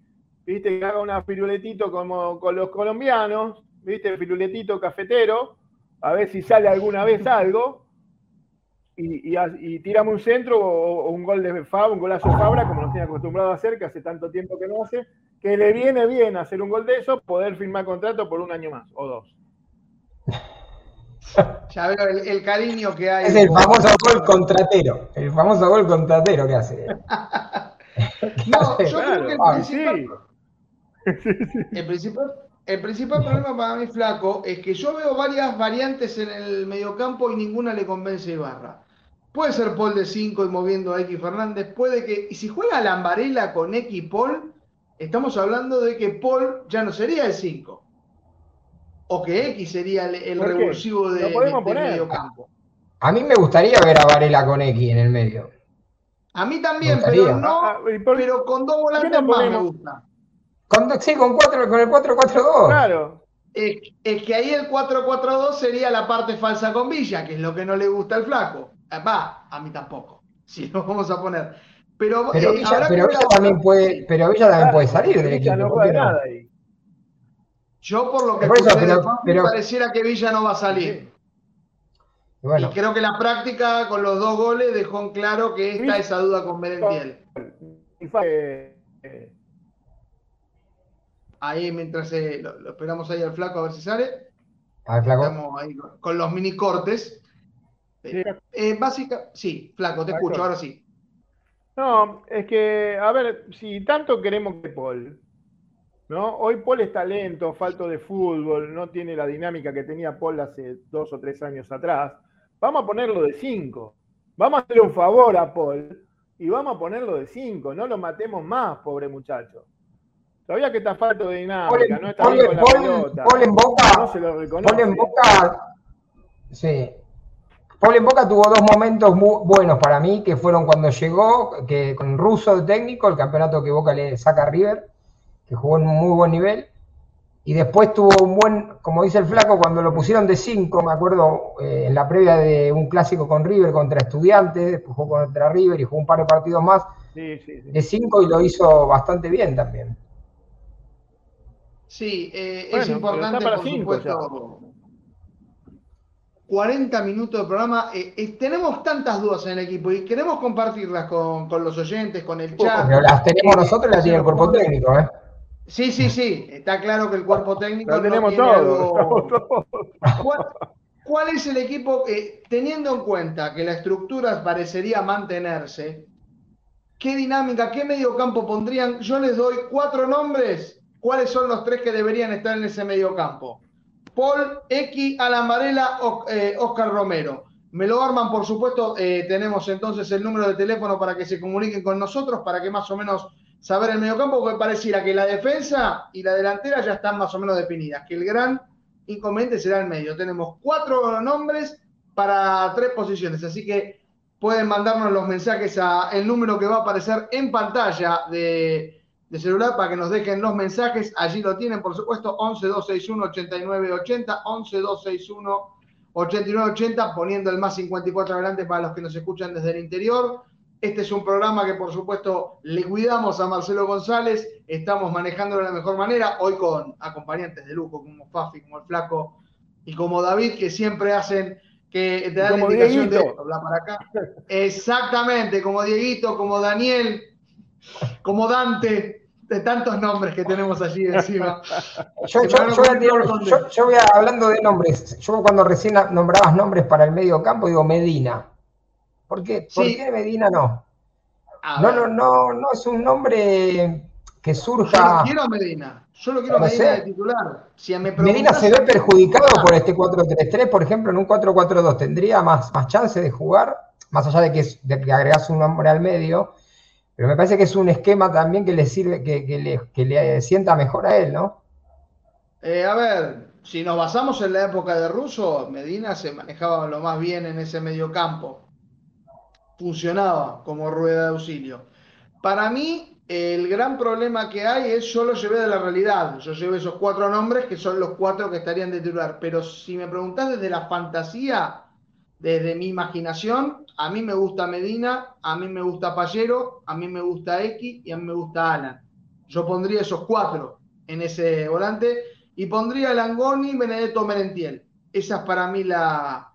viste, que haga una piruletito como con los colombianos, ¿viste? Piruletito cafetero, a ver si sale alguna vez algo, y, y, tiramos un centro o, un gol de Fabra, un golazo de Fabra, como nos tiene acostumbrado a hacer, que hace tanto tiempo que no hace, que le viene bien hacer un gol de eso, poder firmar contrato por un año más o dos. Ya veo el, cariño que hay. Es el famoso gol contratero, el famoso gol contratero que hace. no, yo creo que el ah, principal, el principal el principal problema para mí, Flaco, es que yo veo varias variantes en el mediocampo y ninguna le convence a Ibarra. Puede ser Paul de 5 y moviendo a X Fernández, puede que. Y si juega Lambarela con X Paul, estamos hablando de que Paul ya no sería el 5. O que X sería el, revulsivo de, del mediocampo. A mí me gustaría ver a Varela con X en el medio. A mí también, pero no, ah, ah, pero con dos volantes más me gusta. Con, sí, con, cuatro, con el 4-4-2. Claro. Es, que ahí el 4-4-2 sería la parte falsa con Villa, que es lo que no le gusta al flaco. Eh, va, a mí tampoco. Si lo vamos a poner. Pero, pero, eh, Villa, pero Villa también puede, pero Villa también puede salir del equipo. No juega nada ahí. Yo por lo que por me pareciera que Villa no va a salir. Y, bueno. y, creo que la práctica con los dos goles dejó en claro que está esa duda con Merentiel. Eh, ahí mientras eh, lo, esperamos ahí al flaco a ver si sale. Al flaco. Estamos ahí con, los mini cortes. Eh, básica, sí, flaco, te escucho, ahora sí. No, es que, a ver, si tanto queremos que Paul, ¿no? Hoy Paul está lento, falto de fútbol, no tiene la dinámica que tenía Paul hace dos o tres años atrás. Vamos a ponerlo de cinco. Vamos a hacerle un favor a Paul y vamos a ponerlo de cinco. No lo matemos más, pobre muchacho. Todavía que está falto de dinámica, no está bien con la pelota. en boca, no se lo reconoce. en boca, Sí. Paul en Boca tuvo dos momentos muy buenos para mí, que fueron cuando llegó, que con Russo de técnico, el campeonato que Boca le saca a River, que jugó en un muy buen nivel. Y después tuvo un buen, como dice el flaco, cuando lo pusieron de 5, me acuerdo eh, en la previa de un clásico con River contra Estudiantes, después jugó contra River y jugó un par de partidos más Sí, sí, sí. de 5 y lo hizo bastante bien también. Sí, eh, Bueno, es importante, está para por cinco supuesto. 40 minutos de programa. Eh, eh, tenemos tantas dudas en el equipo y queremos compartirlas con, con los oyentes, con el chat. Pero las tenemos Eh, nosotros y las tiene el cuerpo técnico, ¿eh? Sí, sí, sí. Está claro que el cuerpo técnico. Lo no tenemos tiene todo. algo-. ¿Cuál, cuál es el equipo, eh, teniendo en cuenta que la estructura parecería mantenerse, qué dinámica, qué mediocampo pondrían? Yo les doy cuatro nombres. ¿Cuáles son los tres que deberían estar en ese mediocampo? Paul, X, Alan Varela, eh, Oscar Romero. Me lo arman, por supuesto. eh, tenemos entonces el número de teléfono para que se comuniquen con nosotros, para que más o menos saber el mediocampo, porque pareciera que la defensa y la delantera ya están más o menos definidas, que el gran inconveniente será el medio. Tenemos cuatro nombres para tres posiciones, así que pueden mandarnos los mensajes a el número que va a aparecer en pantalla de, de celular para que nos dejen los mensajes. Allí lo tienen, por supuesto, 11261 8980, 11261 8980, poniendo el más 54 adelante para los que nos escuchan desde el interior. Este es un programa que, por supuesto, le cuidamos a Marcelo González. Estamos manejándolo de la mejor manera. Hoy con acompañantes de lujo como Fafi, como el Flaco y como David, que siempre hacen que te dan la indicación de hablar para acá. Exactamente, como Dieguito, como Daniel, como Dante, de tantos nombres que tenemos allí encima. Yo, yo- yo voy yo- yo voy a- hablando de nombres, yo cuando recién nombrabas nombres para el medio campo, digo Medina. ¿Por qué? ¿Por Sí. qué Medina no? A No, ver, no, no, no es un nombre que Yo surja. lo quiero a Medina. Yo lo quiero a No Medina sé. de titular. Si me Medina se ve perjudicado por este 4-3-3, por ejemplo, en un 4-4-2 tendría más, más chance de jugar, más allá de que, de que agregás un hombre al medio, pero me parece que es un esquema también que le sirve, que, que le, que le sienta mejor a él, ¿no? Eh, a ver, si nos basamos en la época de Russo, Medina se manejaba lo más bien en ese mediocampo. Funcionaba como rueda de auxilio. Para mí, el gran problema que hay es yo lo llevé de la realidad. Yo llevé esos cuatro nombres que son los cuatro que estarían de titular. Pero si me preguntás desde la fantasía, desde mi imaginación, a mí me gusta Medina, a mí me gusta Pallero, a mí me gusta X y a mí me gusta Alan. Yo pondría esos cuatro en ese volante y pondría Langoni, Benedetto, Merentiel. Esa es para mí la,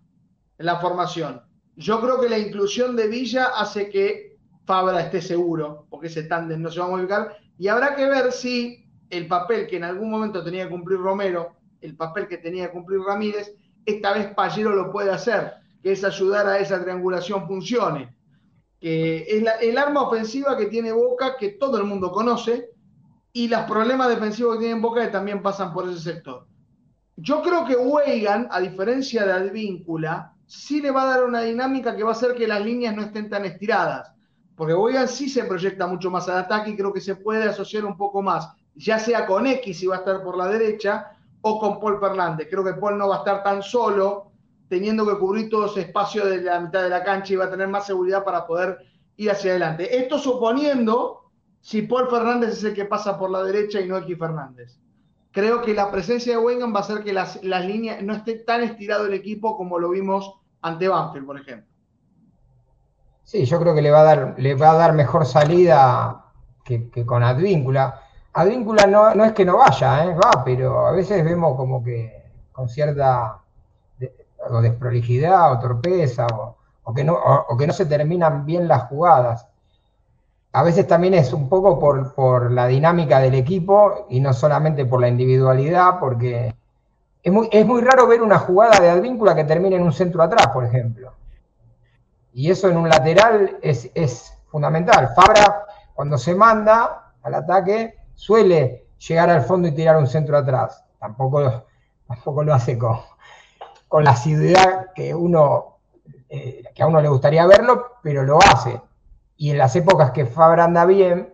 la formación. Yo creo que la inclusión de Villa hace que Fabra esté seguro, porque ese tándem no se va a modificar, y habrá que ver si el papel que en algún momento tenía que cumplir Romero, el papel que tenía que cumplir Ramírez, esta vez Pallero lo puede hacer, que es ayudar a esa triangulación funcione. Que es el arma ofensiva que tiene Boca, que todo el mundo conoce, y los problemas defensivos que tiene Boca que también pasan por ese sector. Yo creo que Weigan, a diferencia de Advíncula, sí le va a dar una dinámica que va a hacer que las líneas no estén tan estiradas. Porque Weigan sí se proyecta mucho más al ataque y creo que se puede asociar un poco más, ya sea con X si va a estar por la derecha o con Paul Fernández. Creo que Paul no va a estar tan solo, teniendo que cubrir todo ese espacio de la mitad de la cancha y va a tener más seguridad para poder ir hacia adelante. Esto suponiendo si Paul Fernández es el que pasa por la derecha y no X Fernández. Creo que la presencia de Wengan va a hacer que las, las líneas no esté tan estirado el equipo como lo vimos ante Banfield, por ejemplo. Sí, yo creo que le va a dar, le va a dar mejor salida que, con Advíncula. Advíncula no, no es que no vaya, ¿eh? va, pero a veces vemos como que con cierta o desprolijidad o torpeza o, o que no, o- que no se terminan bien las jugadas. A veces también es un poco por, por la dinámica del equipo y no solamente por la individualidad, porque es muy, es muy raro ver una jugada de Advíncula que termine en un centro atrás, por ejemplo. Y eso en un lateral es, es fundamental. Fabra, cuando se manda al ataque, suele llegar al fondo y tirar un centro atrás. Tampoco, tampoco lo hace con, con la asiduidad que, uno, eh, que a uno le gustaría verlo, pero lo hace. Y en las épocas que Fabra anda bien,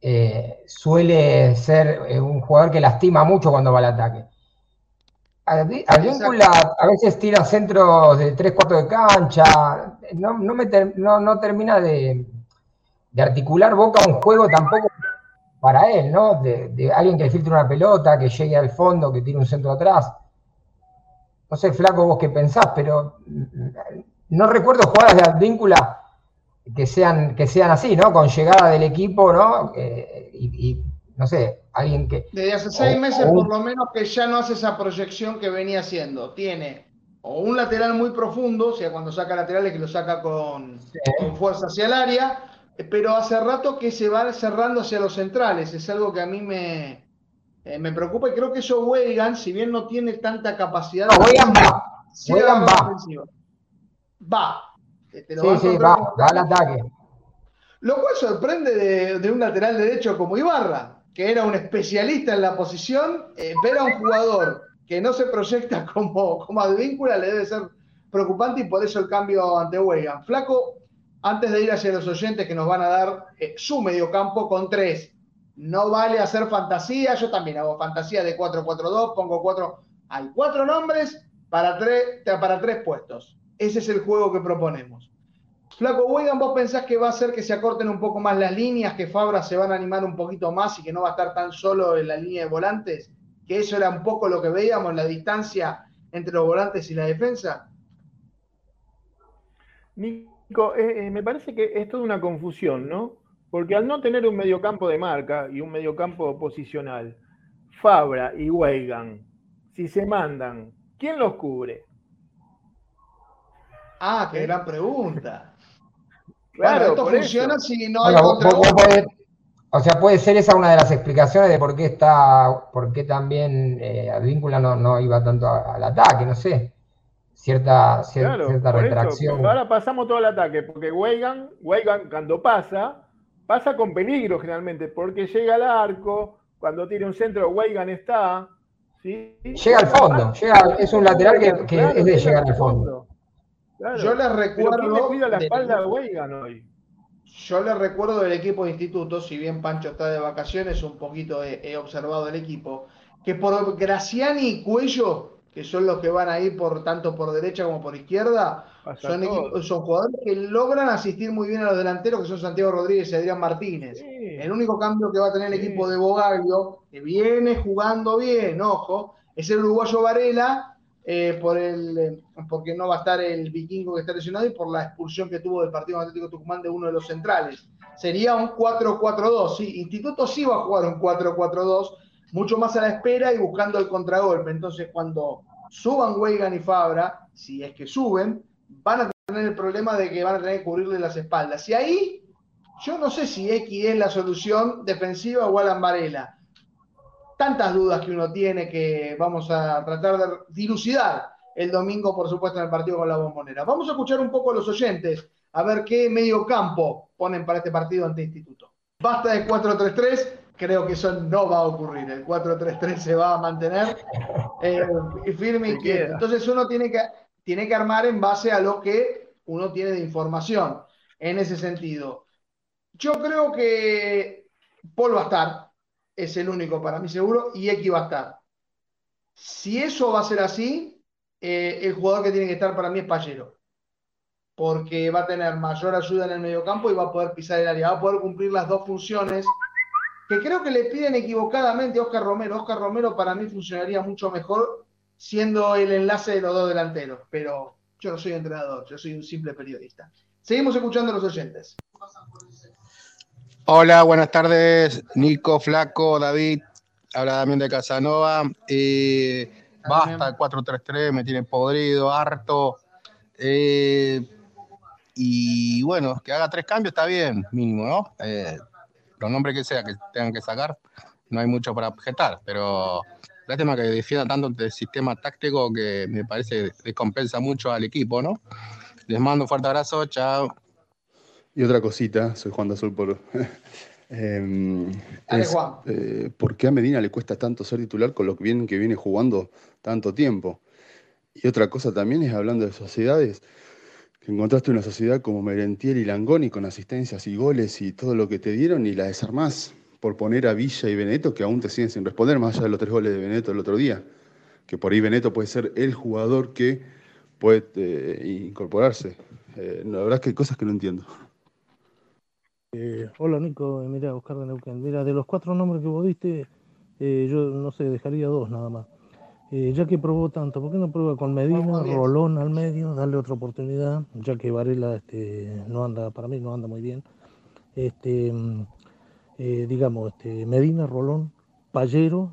eh, suele ser eh, un jugador que lastima mucho cuando va al ataque. Advíncula a veces tira centros de 3-4 de cancha, no, no, me no, termina de, articular Boca un juego tampoco para él, ¿no? De, alguien que filtre una pelota, que llegue al fondo, que tire un centro atrás. No sé, flaco, vos qué pensás, pero no recuerdo jugadas de Advíncula que sean, que sean así, ¿no? Con llegada del equipo, ¿no? Eh, y no sé, alguien que... Desde hace seis meses por lo menos que ya no hace esa proyección que venía haciendo. Tiene o un lateral muy profundo, o sea, cuando saca laterales que lo saca con, fuerza hacia el área, pero hace rato que se va cerrando hacia los centrales. Es algo que a mí me, eh, me preocupa y creo que eso Weigan, si bien no tiene tanta capacidad... No, Weigan va. Va. Va. sí, sí, va, va al ataque. Lo cual sorprende de, de, un lateral derecho como Ibarra que era un especialista en la posición, eh, ver a un jugador que no se proyecta como, como advíncula le debe ser preocupante y por eso el cambio ante Wegan. Flaco, antes de ir hacia los oyentes que nos van a dar eh, su mediocampo con tres, no vale hacer fantasía, yo también hago fantasía de 4-4-2, pongo cuatro, hay cuatro nombres para tres, para tres puestos. Ese es el juego que proponemos. Flaco Wegan, ¿vos pensás que va a hacer que se acorten un poco más las líneas, que Fabra se van a animar un poquito más y que no va a estar tan solo en la línea de volantes? Que eso era un poco lo que veíamos, la distancia entre los volantes y la defensa. Nico, eh, eh, me parece que es toda una confusión, ¿no? Porque al no tener un mediocampo de marca y un mediocampo posicional, Fabra y Weigan, si se mandan, ¿quién los cubre? Ah, qué gran pregunta. Claro, esto funciona si no hay O sea, puede ser esa una de las explicaciones de por qué está, por qué también eh, Advíncula no, no iba tanto al ataque, no sé. Cierta, cierta, retracción. ahora pasamos todo el ataque, porque Weigan, Weigan cuando pasa, pasa con peligro generalmente, porque llega al arco, cuando tiene un centro, Weigan está. ¿sí? Llega al fondo, llega, es un lateral que, es de llegar al fondo. Yo les recuerdo. cuida la espalda de Weigan hoy? Yo les recuerdo del equipo de instituto, si bien Pancho está de vacaciones, un poquito he, observado el equipo, que por Graciani y Cuello, que son los que van a ir por tanto por derecha como por izquierda, son, son, jugadores que logran asistir muy bien a los delanteros, que son Santiago Rodríguez y Adrián Martínez. El único cambio que va a tener el equipo de Bogaglio, que viene jugando bien, ojo, es el uruguayo Varela, eh, por el, eh, porque no va a estar el vikingo que está lesionado y por la expulsión que tuvo del Partido Atlético Tucumán de uno de los centrales. Sería un 4-4-2, sí, Instituto sí va a jugar un 4-4-2, mucho más a la espera y buscando el contragolpe. Entonces, cuando suban Weigan y Fabra, si es que suben, van a tener el problema de que van a tener que cubrirle las espaldas. Y ahí, yo no sé si X es la solución defensiva o Alan Varela tantas dudas que uno tiene que vamos a tratar de dilucidar el domingo, por supuesto, en el partido con la bombonera. Vamos a escuchar un poco a los oyentes, a ver qué medio campo ponen para este partido ante Instituto. Basta de 4-3-3, creo que eso no va a ocurrir. El 4-3-3 se va a mantener eh, firme y quieto. Entonces uno tiene que, tiene que armar en base a lo que uno tiene de información en ese sentido. Yo creo que Paul va a estar, es el único para mí seguro, y X va a estar. Si eso va a ser así, eh, el jugador que tiene que estar para mí es Pallero, porque va a tener mayor ayuda en el mediocampo y va a poder pisar el área, va a poder cumplir las dos funciones que creo que le piden equivocadamente a Oscar Romero. Oscar Romero para mí funcionaría mucho mejor siendo el enlace de los dos delanteros, pero yo no soy entrenador, yo soy un simple periodista. Seguimos escuchando a los oyentes. Hola, buenas tardes, Nico, Flaco, David, habla también de Casanova. Eh, basta, el 4-3-3 me tiene podrido, harto. Eh, y bueno, que haga tres cambios está bien, mínimo, ¿no? Eh, los nombres que sea que tengan que sacar, no hay mucho para objetar, pero lástima que defienda tanto el sistema táctico que me parece que descompensa mucho al equipo, ¿no? Les mando un fuerte abrazo, chao. Y otra cosita, soy Juan de Azul por... eh, eh, ¿Por qué a Medina le cuesta tanto ser titular con lo bien que viene jugando tanto tiempo? Y otra cosa también es hablando de sociedades, que encontraste una sociedad como Merentiel y Langoni con asistencias y goles y todo lo que te dieron y la desarmás por poner a Villa y Beneto que aún te siguen sin responder, más allá de los tres goles de Beneto el otro día. que por ahí Beneto puede ser el jugador que puede eh, incorporarse. Eh, la verdad es que hay cosas que no entiendo. Eh, hola Nico, mira, Oscar de Neuquén. Mira, de los cuatro nombres que vos diste, yo no sé, dejaría dos nada más. ya que probó tanto, ¿por qué no prueba con Medina, Rolón al medio, darle otra oportunidad, ya que Varela este, no anda, para mí no anda muy bien? Este, mm, digamos, este, Medina, Rolón, Pallero,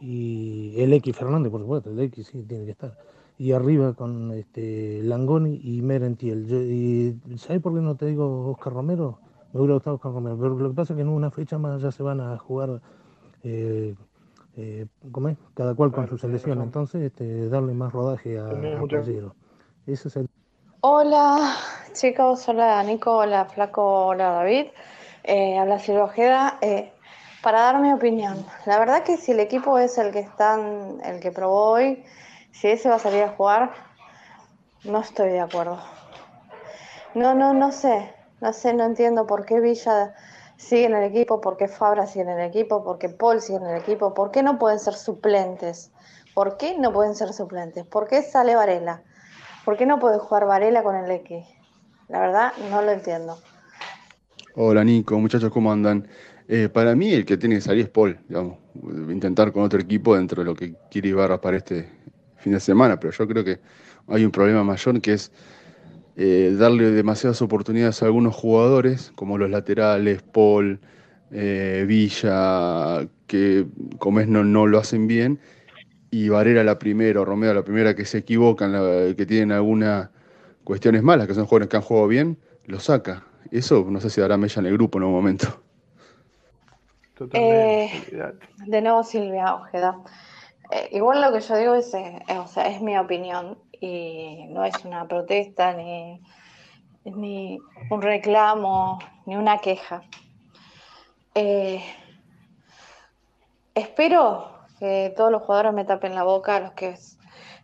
y el X Fernández, por supuesto, el X sí tiene que estar. Y arriba con este Langoni y Merentiel. y ¿Sabes por qué no te digo Oscar Romero? Me hubiera gustado Oscar Romero, pero lo que pasa es que en una fecha más ya se van a jugar eh, eh, cada cual con su selección, entonces este, darle más rodaje a, a Ese es el... Hola chicos, hola Nico, hola Flaco, hola David. Eh, habla Silvia Ojeda. Eh, para dar mi opinión, la verdad que si el equipo es el que están, el que probó hoy, si ese va a salir a jugar, no estoy de acuerdo. No, no, no sé, no sé, no entiendo por qué Villa sigue en el equipo, por qué Fabra sigue en el equipo, por qué Paul sigue en el equipo, por qué no pueden ser suplentes, por qué no pueden ser suplentes, por qué sale Varela, por qué no puede jugar Varela con el X. La verdad, no lo entiendo. Hola Nico, muchachos, ¿cómo andan? Eh, para mí el que tiene que salir es Paul, digamos, intentar con otro equipo dentro de lo que quiere Ibarra para este fin de semana, pero yo creo que hay un problema mayor que es eh, darle demasiadas oportunidades a algunos jugadores, como los laterales, Paul, eh, Villa, que como es no, no lo hacen bien, y Varela la primera, o Romeo la primera que se equivocan, que tienen algunas cuestiones malas, que son jugadores que han jugado bien, lo saca. Eso no sé si dará mella en el grupo en un momento. Eh, de nuevo Silvia Ojeda. Eh, igual lo que yo digo es, eh, o sea, es mi opinión y no es una protesta ni, ni un reclamo ni una queja. espero que todos los jugadores me tapen la boca, los que,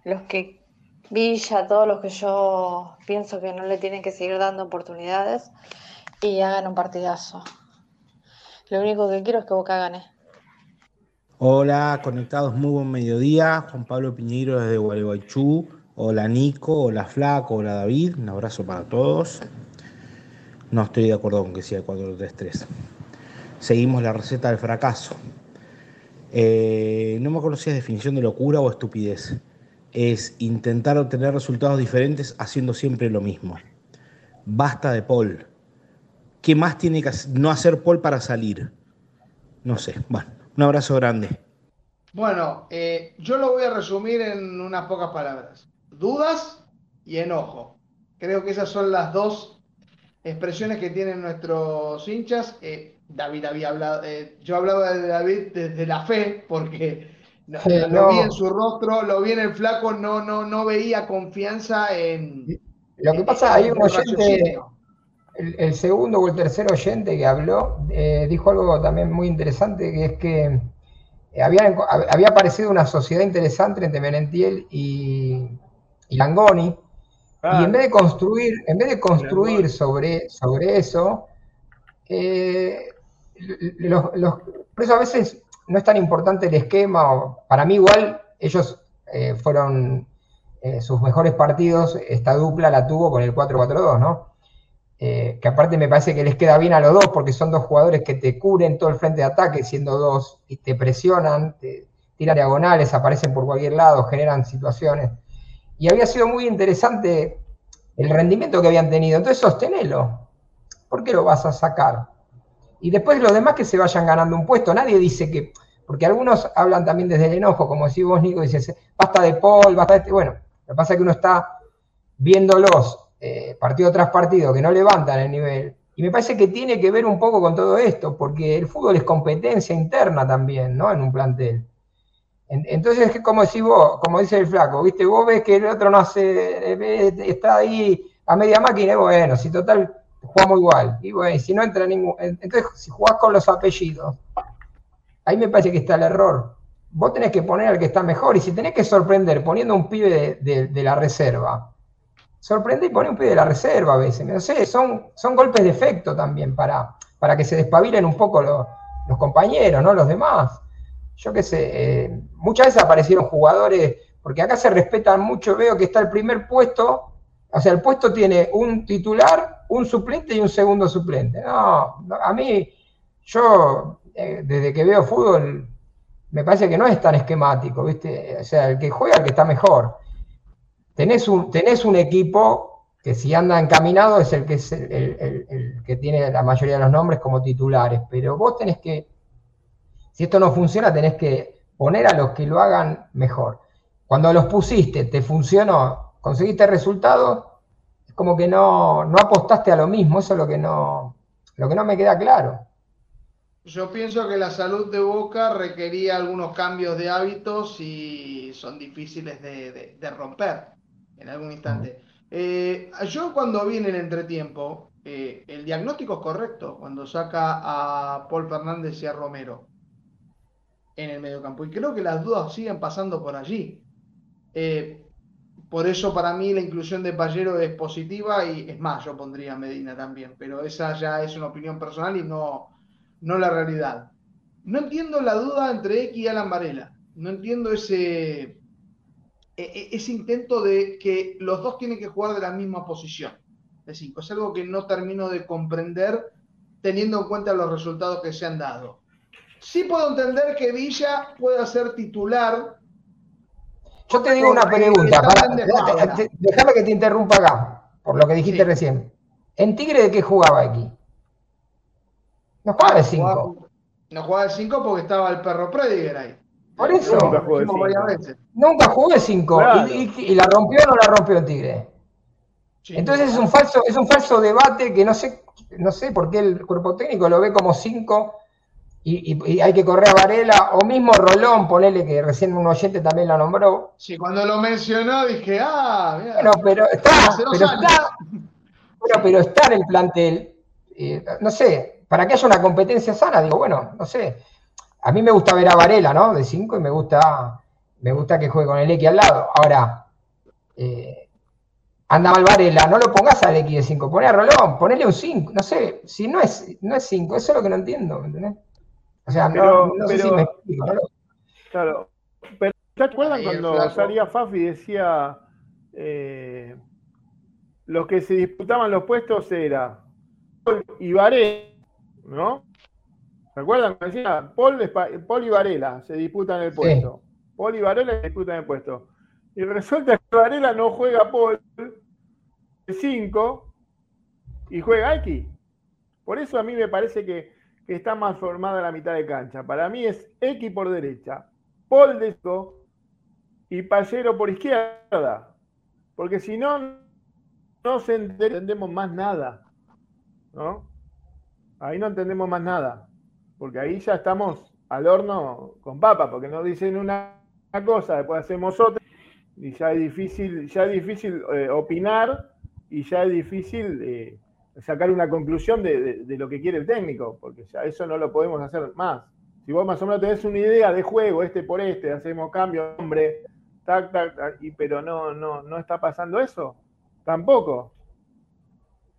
los que Villa, todos los que yo pienso que no le tienen que seguir dando oportunidades y hagan un partidazo. Lo único que quiero es que Boca gane. Hola, conectados, muy buen mediodía. Juan Pablo Piñeiro desde Gualeguaychú. Hola Nico, hola Flaco, hola David. Un abrazo para todos. No estoy de acuerdo con que sea 4-3-3. Seguimos la receta del fracaso. Eh, no me acuerdo si es definición de locura o estupidez. Es intentar obtener resultados diferentes haciendo siempre lo mismo. Basta de Paul ¿Qué más tiene que no hacer Paul para salir? No sé. Bueno, un abrazo grande. Bueno, eh, yo lo voy a resumir en unas pocas palabras. Dudas y enojo. Creo que esas son las dos expresiones que tienen nuestros hinchas. Eh, David había hablado, eh, yo hablaba de David desde la fe, porque lo vi en su rostro, lo vi en el flaco, no, no, no veía confianza en. Lo que pasa, hay un oyente, el, segundo o el tercer oyente que habló eh, dijo algo también muy interesante, que es que eh, había, había aparecido una sociedad interesante entre Menentiel y, Langoni, y en vez de construir, en vez de construir sobre, sobre eso, eh, por eso a veces no es tan importante el esquema, para mí igual ellos fueron sus mejores partidos, esta dupla la tuvo con el 4-4-2, ¿no? Eh, que aparte me parece que les queda bien a los dos porque son dos jugadores que te cubren todo el frente de ataque siendo dos y te presionan, te tiran diagonales, aparecen por cualquier lado, generan situaciones. Y había sido muy interesante el rendimiento que habían tenido, entonces sostenelo. ¿Por qué lo vas a sacar? Y después los demás que se vayan ganando un puesto, nadie dice que, porque algunos hablan también desde el enojo, como si vos, Nico, dices, basta de Paul, basta de este. Bueno, lo que pasa es que uno está viéndolos eh, partido tras partido que no levantan el nivel. Y me parece que tiene que ver un poco con todo esto, porque el fútbol es competencia interna también, ¿no? En un plantel. entonces, como decís vos, como dice el flaco, ¿viste? Vos ves que el otro no hace, eh, está ahí a media máquina, y bueno, si total jugamos igual. Y bueno, si no entra ningún. Entonces, si jugás con los apellidos, ahí me parece que está el error. Vos tenés que poner al que está mejor, y si tenés que sorprender poniendo un pibe de la reserva, sorprende y pone un pie de la reserva a veces. No sé, son, son golpes de efecto también para, para que se despabilen un poco los, compañeros, ¿no? Los demás. Yo qué sé, eh, muchas veces aparecieron jugadores, porque acá se respetan mucho, veo que está el primer puesto, o sea, el puesto tiene un titular, un suplente y un segundo suplente. No, a mí, yo, eh, desde que veo fútbol, me parece que no es tan esquemático, ¿viste? O sea, el que juega, el que está mejor. Tenés un, tenés un equipo que si anda encaminado es el que es el, que tiene la mayoría de los nombres como titulares, pero vos tenés que, si esto no funciona, tenés que poner a los que lo hagan mejor. Cuando los pusiste, te funcionó, conseguiste resultados, es como que no, no apostaste a lo mismo, eso es lo que no, lo que no me queda claro. Yo pienso que la salud de Boca requería algunos cambios de hábitos y son difíciles de, romper en algún instante. Eh, yo cuando vi en el entretiempo, eh, el diagnóstico es correcto cuando saca a Paul Fernández y a Romero en el mediocampo. Y creo que las dudas siguen pasando por allí. Eh, por eso para mí la inclusión de Pallero es positiva y es más, yo pondría Medina también, pero esa ya es una opinión personal y no, no la realidad. No entiendo la duda entre X y Alan Varela. No entiendo ese, e, e, ese intento de que los dos tienen que jugar de la misma posición de cinco. Es algo que no termino de comprender teniendo en cuenta los resultados que se han dado. Sí puedo entender que Villa pueda ser titular. Yo te digo una pregunta, déjame que te interrumpa acá, por lo que dijiste recién. ¿En Tigre de qué jugaba aquí? No jugaba de 5. No jugaba de 5 porque estaba el perro Prediger ahí. Por eso. Nunca jugué de 5. Nunca jugué 5. Y, la rompió o no la rompió en Tigre. Entonces es un falso, es un falso debate que no sé, no sé por qué el cuerpo técnico lo ve como 5 y, hay que correr a Varela, o mismo Rolón, ponele que recién un oyente también lo nombró. Sí, cuando lo mencionó dije, ah, mira. Bueno, pero está, pero está, bueno, pero está en el plantel. Eh, no sé, para que haya una competencia sana, digo, bueno, no sé. A mí me gusta ver a Varela, ¿no? De 5 y me gusta, me gusta que juegue con el X al lado. Ahora, eh, anda mal Varela, no lo pongas al X de 5, poné a Rolón, ponele un 5, no sé, si no es 5, no es eso es lo que no entiendo, ¿me entendés? O sea, no, sé si me explico, ¿no? Claro, pero ¿te acuerdan cuando salía Fafi y decía eh, los que se disputaban los puestos era y Varela ¿no? ¿Recuerdan? Me decía, Paul, Paul, y Varela se disputan el puesto. Paul y Varela se disputan el puesto. Y resulta que Varela no juega Paul de 5 y juega X. Por eso a mí me parece que, está más formada la mitad de cancha. Para mí es X por derecha, Paul de esto y Pallero por izquierda. Porque si no, no entendemos más nada. ¿No? ahí no entendemos más nada, porque ahí ya estamos al horno con papa, porque nos dicen una cosa, después hacemos otra, y ya es difícil, ya es difícil eh, opinar y ya es difícil eh, sacar una conclusión de, lo que quiere el técnico, porque ya eso no lo podemos hacer más. Si vos más o menos tenés una idea de juego, este por este, hacemos cambio, hombre, tac, tac, y, pero no, no, no está pasando eso, tampoco.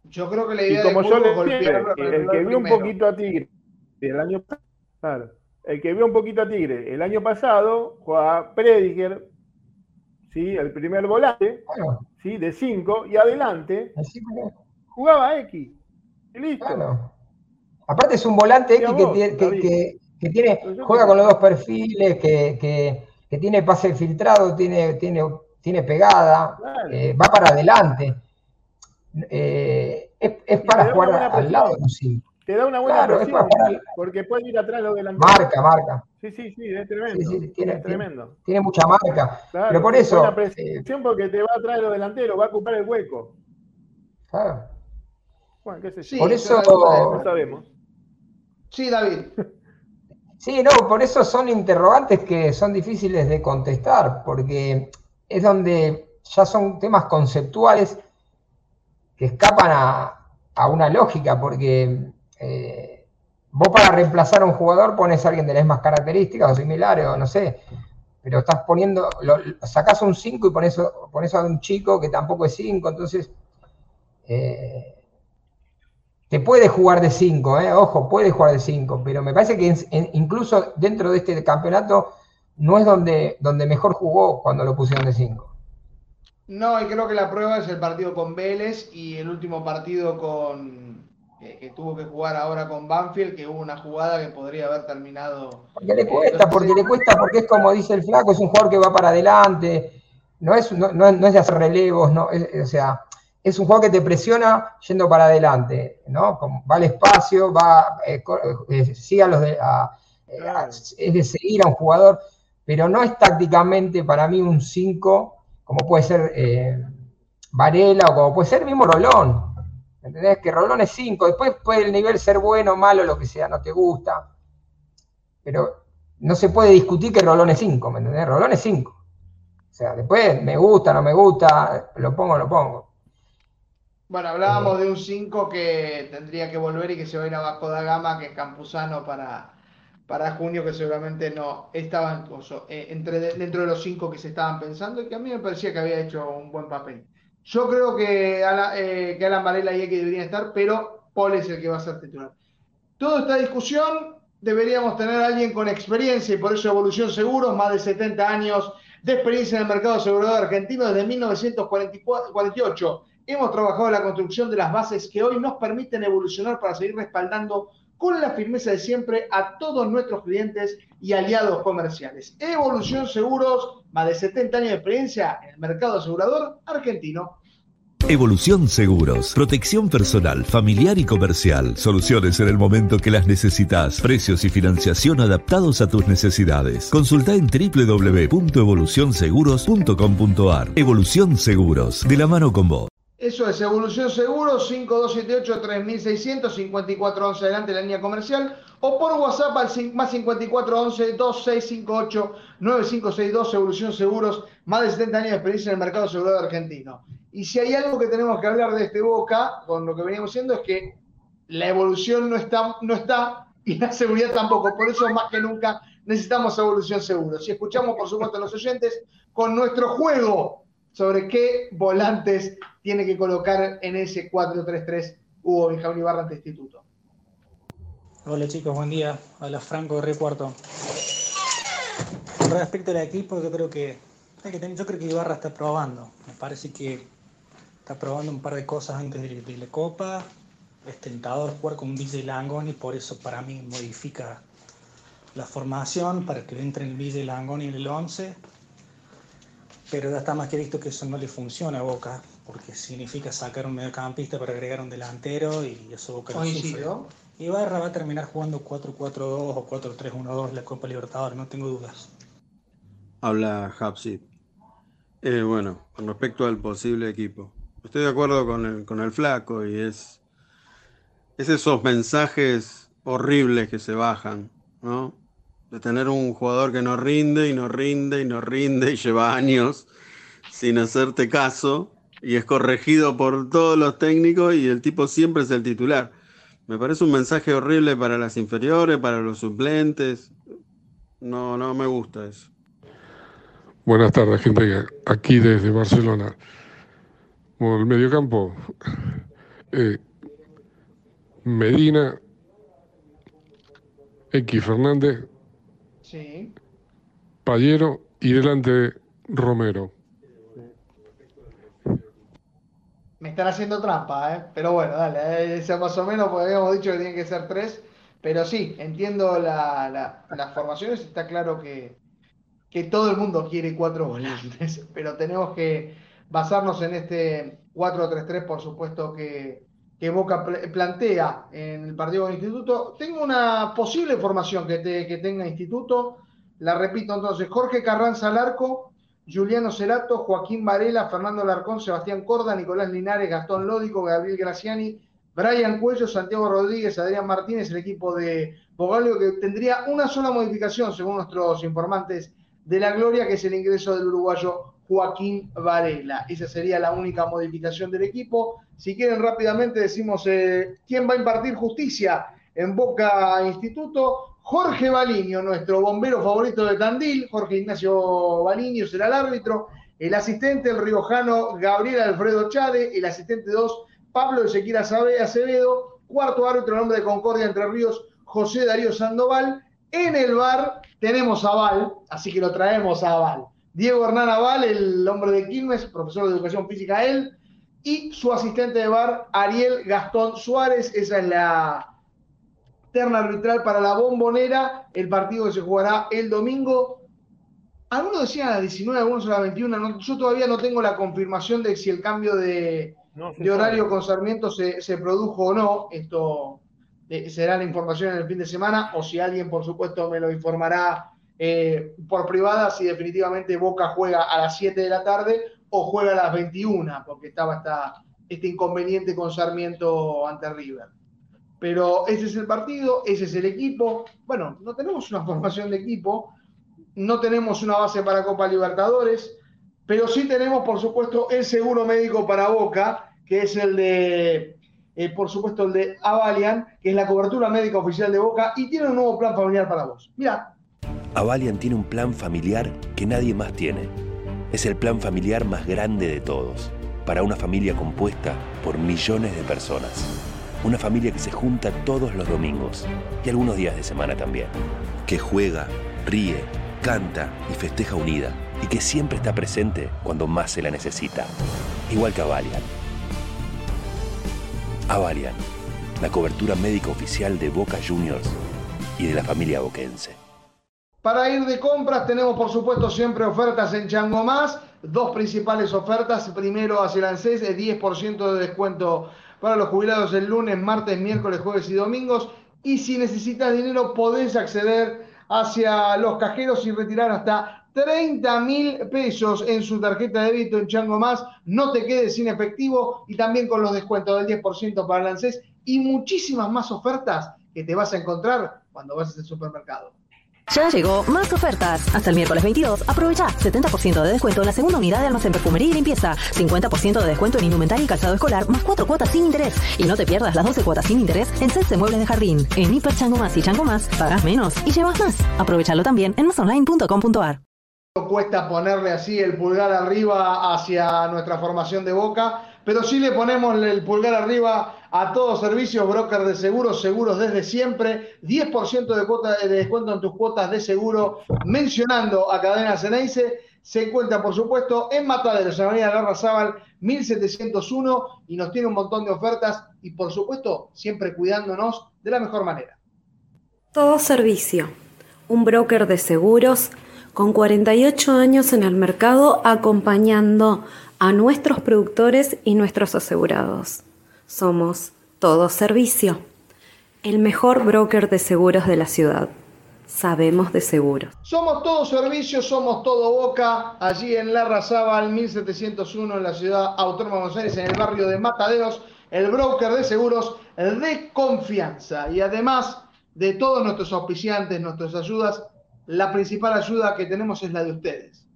Yo creo que la idea y como yo le el que vio un poquito a Tigre el año claro, el que vio un poquito a Tigre el año pasado jugaba Prediger, ¿sí? el primer volante, ¿sí? de 5 y adelante jugaba X. Y listo. Aparte es un volante X que, que, tiene, juega con los dos perfiles, que, tiene pase filtrado, tiene, tiene, tiene pegada, eh, va para adelante. Eh, es, para jugar al lado de Te da una buena presión, porque puede ir atrás lo delantero. Marca, marca. Sí, sí, sí, es tremendo. tiene, tremendo. Tiene, mucha marca. pero por eso. Una presión porque te va a traer lo delantero, va a ocupar el hueco. Claro. Bueno, qué sé yo. por eso. No sabemos. Sí, David. Sí, no, por eso son interrogantes que son difíciles de contestar, porque es donde ya son temas conceptuales que escapan a, una lógica, porque eh, vos para reemplazar a un jugador pones a alguien de las mismas características o similares, o no sé, pero estás poniendo, lo, sacás un 5 y pones, pones, a un chico que tampoco es 5, entonces eh, te puede jugar de 5, eh, ojo, puede jugar de 5, pero me parece que incluso dentro de este campeonato no es donde, donde mejor jugó cuando lo pusieron de 5. No, y creo que la prueba es el partido con Vélez y el último partido con que, tuvo que jugar ahora con Banfield, que hubo una jugada que podría haber terminado. Porque le cuesta, porque le cuesta, porque es como dice el flaco, es un jugador que va para adelante, no es, no, no, es de hacer relevos, no, o sea, es un juego que te presiona yendo para adelante, ¿no? Como va al espacio, va, eh, eh, sigue a los de, es de seguir a un jugador, pero no es tácticamente para mí un 5, como puede ser eh, Varela o como puede ser mismo Rolón. ¿Entendés? Que Rolón es 5, después puede el nivel ser bueno, malo, lo que sea, no te gusta. Pero no se puede discutir que Rolón es 5, ¿me entendés? Rolón es 5. O sea, después me gusta, no me gusta, lo pongo, lo pongo. Bueno, hablábamos de un 5 que tendría que volver y que se va a ir a Vasco da Gama, que es Campuzano para, para junio, que seguramente no estaban eh, entre, dentro de los 5 que se estaban pensando y que a mí me parecía que había hecho un buen papel. Yo creo que, eh, que Alan Varela y Eke deberían estar, pero Paul es el que va a ser titular. Toda esta discusión deberíamos tener a alguien con experiencia y por eso Evolución Seguros, más de 70 años de experiencia en el mercado asegurador argentino desde 1948 Hemos trabajado la construcción de las bases que hoy nos permiten evolucionar para seguir respaldando con la firmeza de siempre a todos nuestros clientes y aliados comerciales. Evolución Seguros, más de 70 años de experiencia en el mercado asegurador argentino. Evolución Seguros, protección personal, familiar y comercial, soluciones en el momento que las necesitas, precios y financiación adaptados a tus necesidades. Consulta en www.evolucionseguros.com.ar. Evolución Seguros, de la mano con vos. Eso es Evolución Seguro, 5278-3600, 5411 adelante la línea comercial, o por WhatsApp al más 5411-2658-9562, Evolución Seguros, más de 70 años de experiencia en el mercado asegurador argentino. Y si hay algo que tenemos que hablar de este Boca, con lo que veníamos diciendo, es que la evolución no está, no está y la seguridad tampoco. Por eso, más que nunca, necesitamos Evolución Seguro. Si escuchamos, por supuesto, a los oyentes, con nuestro juego sobre qué volantes tiene que colocar en ese 4-3-3 Hugo Benjamín Ibarra ante Instituto. Hola chicos, buen día. Hola Franco de Cuarto. Con respecto al equipo, yo creo que, yo creo que Ibarra está probando. Me parece que está probando un par de cosas antes de, la Copa. Es tentador jugar con Villa Langoni, por eso para mí modifica la formación para que entre en Villa Langoni en el 11 pero ya está más que visto que eso no le funciona a Boca, porque significa sacar un mediocampista para agregar un delantero y eso Boca no sufre. Y Barra va a terminar jugando 4-4-2 o 4-3-1-2 la Copa Libertadores, no tengo dudas. Habla Hapsi. Eh, bueno, con respecto al posible equipo, estoy de acuerdo con el, con el flaco y es, es esos mensajes horribles que se bajan, ¿no? de tener un jugador que no rinde y no rinde y no rinde y lleva años sin hacerte caso y es corregido por todos los técnicos y el tipo siempre es el titular. Me parece un mensaje horrible para las inferiores, para los suplentes. No, no me gusta eso. Buenas tardes, gente. Aquí desde Barcelona. Bueno, el mediocampo. Eh, Medina, X Fernández, Sí. Payero y delante Romero. Me están haciendo trampa, ¿eh? pero bueno, dale, eh, más o menos, porque habíamos dicho que tienen que ser tres, pero sí, entiendo la, las formaciones, está claro que, que todo el mundo quiere cuatro volantes, pero tenemos que basarnos en este 4-3-3, por supuesto que, que Boca plantea en el partido del Instituto. Tengo una posible formación que, que tenga Instituto. La repito entonces, Jorge Carranza Larco, Juliano Cerato, Joaquín Varela, Fernando Larcón, Sebastián Corda, Nicolás Linares, Gastón Lódico, Gabriel Graciani, Brian Cuello, Santiago Rodríguez, Adrián Martínez, el equipo de Bogalio que tendría una sola modificación según nuestros informantes de la Gloria, que es el ingreso del uruguayo Joaquín Varela. Esa sería la única modificación del equipo. Si quieren rápidamente decimos eh, quién va a impartir justicia en Boca Instituto. Jorge Baliño, nuestro bombero favorito de Tandil. Jorge Ignacio Baliño será el árbitro. El asistente, el riojano Gabriel Alfredo Chade. El asistente 2, Pablo Ezequiel Acevedo. Cuarto árbitro, nombre de Concordia Entre Ríos, José Darío Sandoval. En el bar tenemos a Val, así que lo traemos a Val. Diego Hernán Aval, el hombre de Quilmes, profesor de educación física él, y su asistente de bar, Ariel Gastón Suárez. Esa es la terna arbitral para la bombonera, el partido que se jugará el domingo. Algunos decían a las 19, algunos a las 21. yo todavía no tengo la confirmación de si el cambio de, horario con Sarmiento se, se, produjo o no. Esto eh, será la información en el fin de semana, o si alguien, por supuesto, me lo informará eh, por privada si definitivamente Boca juega a las 7 de la tarde o juega a las 21, porque estaba este inconveniente con Sarmiento ante River. Pero ese es el partido, ese es el equipo. Bueno, no tenemos una formación de equipo, no tenemos una base para Copa Libertadores, pero sí tenemos, por supuesto, el seguro médico para Boca, que es el de, eh, por supuesto, el de Avalian, que es la cobertura médica oficial de Boca, y tiene un nuevo plan familiar para vos. Mira, Avalian tiene un plan familiar que nadie más tiene. Es el plan familiar más grande de todos, para una familia compuesta por millones de personas. Una familia que se junta todos los domingos y algunos días de semana también. Que juega, ríe, canta y festeja unida y que siempre está presente cuando más se la necesita. Igual que Avalian. Avalian, la cobertura médica oficial de Boca Juniors y de la familia boquense. Para ir de compras tenemos por supuesto siempre ofertas en Chango Más, dos principales ofertas, primero hacia el ANSES, el 10% de descuento para los jubilados el lunes, martes, miércoles, jueves y domingos, y si necesitas dinero podés acceder hacia los cajeros y retirar hasta 30 mil pesos en su tarjeta de débito en Chango Más, no te quedes sin efectivo y también con los descuentos del 10% para el ANSES y muchísimas más ofertas que te vas a encontrar cuando vas al supermercado. Ya llegó más ofertas. Hasta el miércoles 22, aprovecha 70% de descuento en la segunda unidad de almacén perfumería y limpieza, 50% de descuento en indumentaria y calzado escolar, más 4 cuotas sin interés. Y no te pierdas las 12 cuotas sin interés en Celse Muebles de Jardín. En Hiper Chango Más y Chango Más, pagas menos y llevas más. Aprovechalo también en masonline.com.ar. Cuesta ponerle así el pulgar arriba hacia nuestra formación de boca, pero sí le ponemos el pulgar arriba a todos servicios, broker de seguros, seguros desde siempre, 10% de, de descuento en tus cuotas de seguro, mencionando a Cadena Ceneice, se encuentra por supuesto en Mataderos, en Avenida Larra Zaval, 1701, y nos tiene un montón de ofertas y por supuesto siempre cuidándonos de la mejor manera. Todo servicio, un broker de seguros con 48 años en el mercado acompañando a nuestros productores y nuestros asegurados. Somos Todo Servicio, el mejor broker de seguros de la ciudad. Sabemos de seguros. Somos Todo Servicio, somos Todo Boca, allí en La Razaba, 1701, en la ciudad autónoma de Buenos Aires, en el barrio de Mataderos, el broker de seguros de confianza. Y además de todos nuestros auspiciantes, nuestras ayudas, la principal ayuda que tenemos es la de ustedes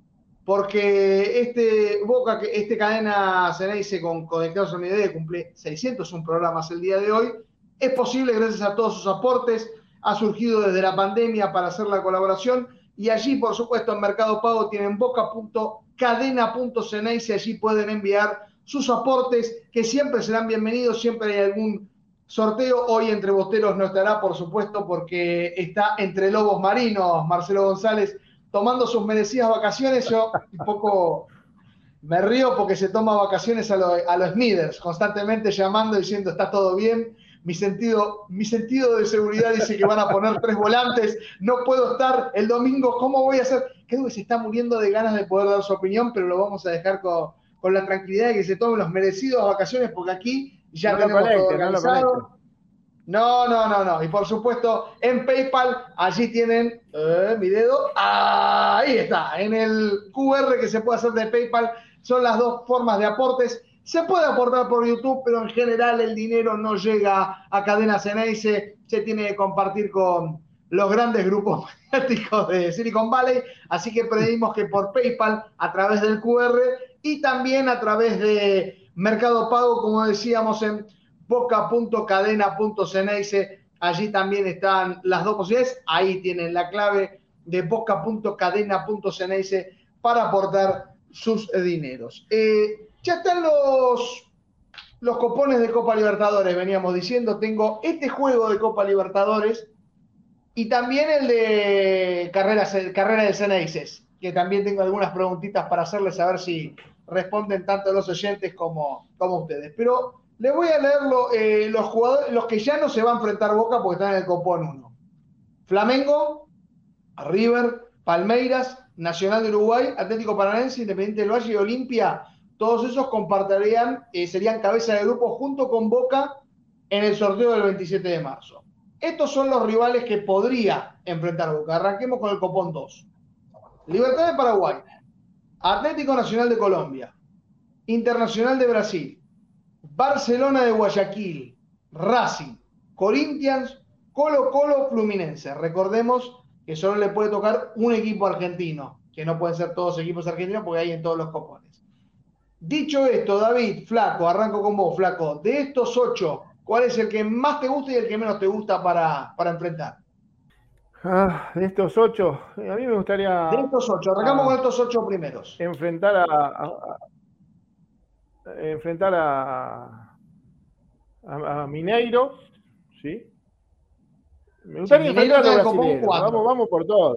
porque este Boca, este cadena dice con Conectados a mi idea cumple 601 programas el día de hoy. Es posible gracias a todos sus aportes, ha surgido desde la pandemia para hacer la colaboración y allí, por supuesto, en Mercado Pago tienen boca.cadena.ceneice, allí pueden enviar sus aportes que siempre serán bienvenidos, siempre hay algún sorteo. Hoy entre bosteros no estará, por supuesto, porque está entre lobos marinos, Marcelo González tomando sus merecidas vacaciones, yo un poco me río porque se toma vacaciones a, los Smithers, constantemente llamando diciendo está todo bien. Mi sentido, mi sentido de seguridad dice que van a poner tres volantes, no puedo estar el domingo, ¿cómo voy a hacer? Creo que se está muriendo de ganas de poder dar su opinión, pero lo vamos a dejar con, la tranquilidad de que se tomen los merecidos vacaciones, porque aquí ya tenemos todo organizado. No, no, no, no. Y por supuesto, en PayPal, allí tienen eh, mi dedo. Ahí está. En el QR que se puede hacer de PayPal son las dos formas de aportes. Se puede aportar por YouTube, pero en general el dinero no llega a Cadena Ceneice. Se tiene que compartir con los grandes grupos mediáticos de Silicon Valley. Así que pedimos que por PayPal, a través del QR y también a través de Mercado Pago, como decíamos en boca.cadena.ceneice. Allí también están las dos posibilidades. Ahí tienen la clave de boca.cadena.ceneice para aportar sus dineros. Eh, ya están los, los copones de Copa Libertadores, veníamos diciendo. Tengo este juego de Copa Libertadores Y también el de carreras, carrera de Ceneices, que también tengo algunas preguntitas para hacerles a ver si responden tanto los oyentes como, como ustedes. Pero les voy a leer eh, los jugadores, los que ya no se van a enfrentar Boca porque están en el Copón 1. Flamengo, River, Palmeiras, Nacional de Uruguay, Atlético Paranaense, Independiente del Valle y Olimpia, todos esos compartirían, eh, serían cabeza de grupo junto con Boca en el sorteo del 27 de marzo. Estos son los rivales que podría enfrentar Boca. Arranquemos con el Copón 2. Libertad de Paraguay, Atlético Nacional de Colombia, Internacional de Brasil, Barcelona de Guayaquil, Racing, Corinthians, Colo Colo Fluminense. Recordemos que solo le puede tocar un equipo argentino, que no pueden ser todos equipos argentinos porque hay en todos los copones. Dicho esto, David, Flaco, arranco con vos, Flaco. De estos ocho, ¿cuál es el que más te gusta y el que menos te gusta para, enfrentar? Ah, de estos ocho, a mí me gustaría. De estos ocho, arrancamos con estos ocho primeros. Enfrentar a, enfrentar a, a, Mineiro, ¿sí? Me gustaría enfrentar a Vamos, vamos por todo.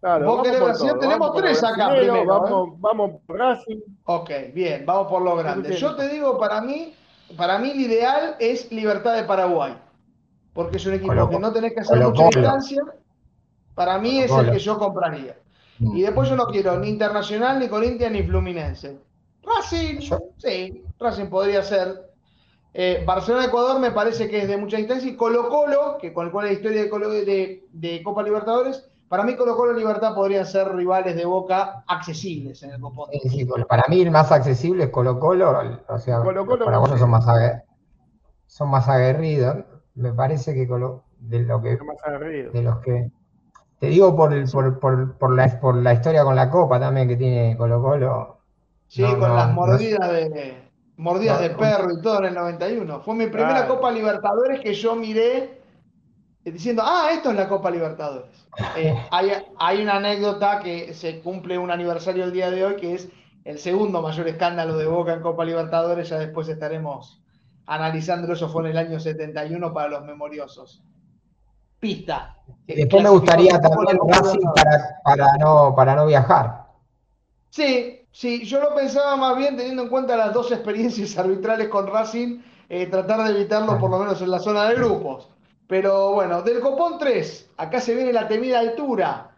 Claro, vamos por todo. Tenemos tres acá primero. Vamos, ¿eh? vamos por Racing. Ok, bien, vamos por lo grande. Yo te digo, para mí, para mí el ideal es Libertad de Paraguay. Porque es un equipo que no tenés que hacer mucha distancia. Para mí es el que yo compraría. Y después yo no quiero ni Internacional, ni Corinthians, ni Fluminense. Racing, sí, Racing podría ser. Eh, Barcelona-Ecuador me parece que es de mucha distancia. Y Colo-Colo, que con el cual la historia de, de, Copa Libertadores, para mí Colo-Colo y Libertad podrían ser rivales de Boca accesibles en el Copón. Sí, para mí el más accesible es Colo-Colo. O sea, para vos son más, son más aguerridos. Me parece que de, lo que, de los que te digo por, el, por, por, por, la, por la historia con la Copa también que tiene Colo Colo, Sí, con las mordidas de mordidas de perro y todo en el 91. Fue mi primera Copa Libertadores que yo miré eh, diciendo, ah, esto es la Copa Libertadores. Eh, hay, una anécdota que se cumple un aniversario el día de hoy, que es el segundo mayor escándalo de Boca en Copa Libertadores, ya después estaremos analizándolo, eso fue en el año 71 para los memoriosos. Pista. después me gustaría también Racing para, para, no, para no viajar. Sí, Sí, yo lo pensaba más bien teniendo en cuenta las dos experiencias arbitrales con Racing, eh, tratar de evitarlo por lo menos en la zona de grupos. Pero bueno, del Copón 3, acá se viene la temida altura.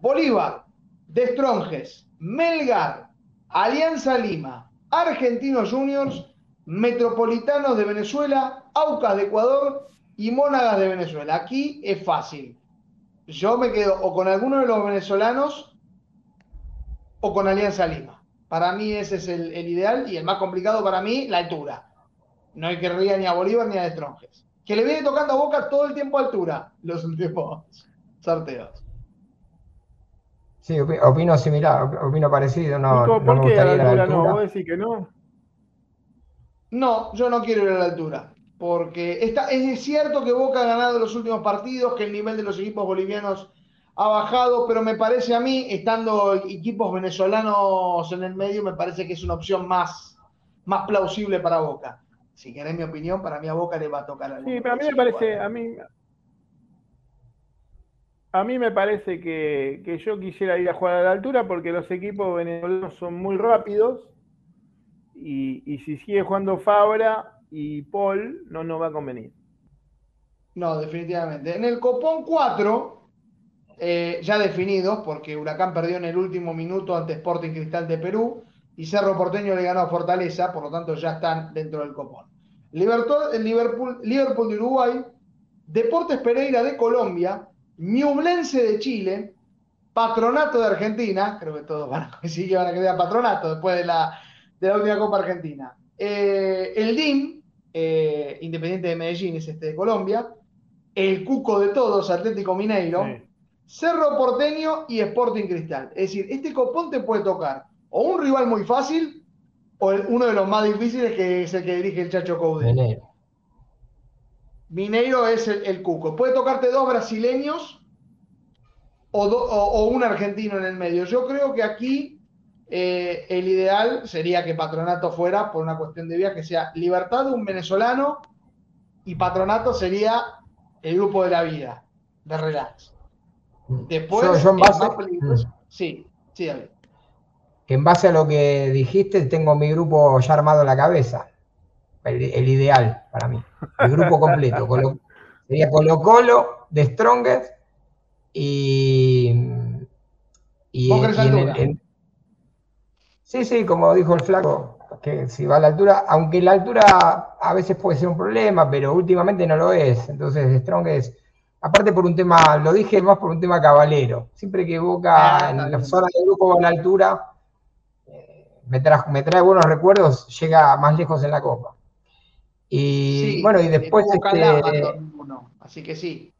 Bolívar, Destronjes, Melgar, Alianza Lima, Argentinos Juniors, Metropolitanos de Venezuela, Aucas de Ecuador y Mónagas de Venezuela. Aquí es fácil. Yo me quedo o con alguno de los venezolanos o con Alianza Lima. Para mí ese es el, ideal y el más complicado para mí, la altura. No hay que reír ni a Bolívar ni a Destronjes. Que le viene tocando a Boca todo el tiempo a altura los últimos sorteos. Sí, opino similar, opino parecido. No, no ¿Por qué a la altura, no? ¿Vos decís que no? No, yo no quiero ir a la altura. Porque está, es cierto que Boca ha ganado los últimos partidos, que el nivel de los equipos bolivianos ha bajado, pero me parece a mí, estando equipos venezolanos en el medio, me parece que es una opción más, más plausible para Boca. Si querés mi opinión, para mí a Boca le va a tocar Sí, pero a mí me parece, a mí, a mí me parece que, que, yo quisiera ir a jugar a la altura porque los equipos venezolanos son muy rápidos y, y si sigue jugando Fabra y Paul, no nos va a convenir. No, definitivamente. En el Copón 4, eh, ya definidos, porque Huracán perdió en el último minuto ante Sporting Cristal de Perú y Cerro Porteño le ganó a Fortaleza, por lo tanto ya están dentro del copón. Liverpool, Liverpool de Uruguay, Deportes Pereira de Colombia, Ñublense de Chile, Patronato de Argentina, creo que todos van a coincidir que quedar Patronato después de la, de la última Copa Argentina. Eh, el DIM, eh, Independiente de Medellín, es este de Colombia. El Cuco de todos, Atlético Mineiro. Cerro Porteño y Sporting Cristal. Es decir, este copón te puede tocar o un rival muy fácil o uno de los más difíciles que es el que dirige el Chacho Coudet. Mineiro. Mineiro es el, cuco. Puede tocarte dos brasileños o, un argentino en el medio. Yo creo que aquí eh, el ideal sería que Patronato fuera, por una cuestión de que sea Libertad de un venezolano y Patronato sería el grupo de la vida de relax. Después, yo, en base, sí, sí, David. Que en base a lo que dijiste, tengo mi grupo ya armado en la cabeza. El, ideal para mí. El grupo completo. sería Colo Colo, de Strongest y. y, y sí, sí, como dijo el flaco, que si va a la altura, aunque la altura a veces puede ser un problema, pero últimamente no lo es. Entonces, Strongest aparte por un tema, lo dije más por un tema cabalero. Siempre que Boca ah, en la zona del grupo va a la altura, eh, me, trae, buenos recuerdos, llega más lejos en la Copa. Y bueno, y después. Este, así que sí,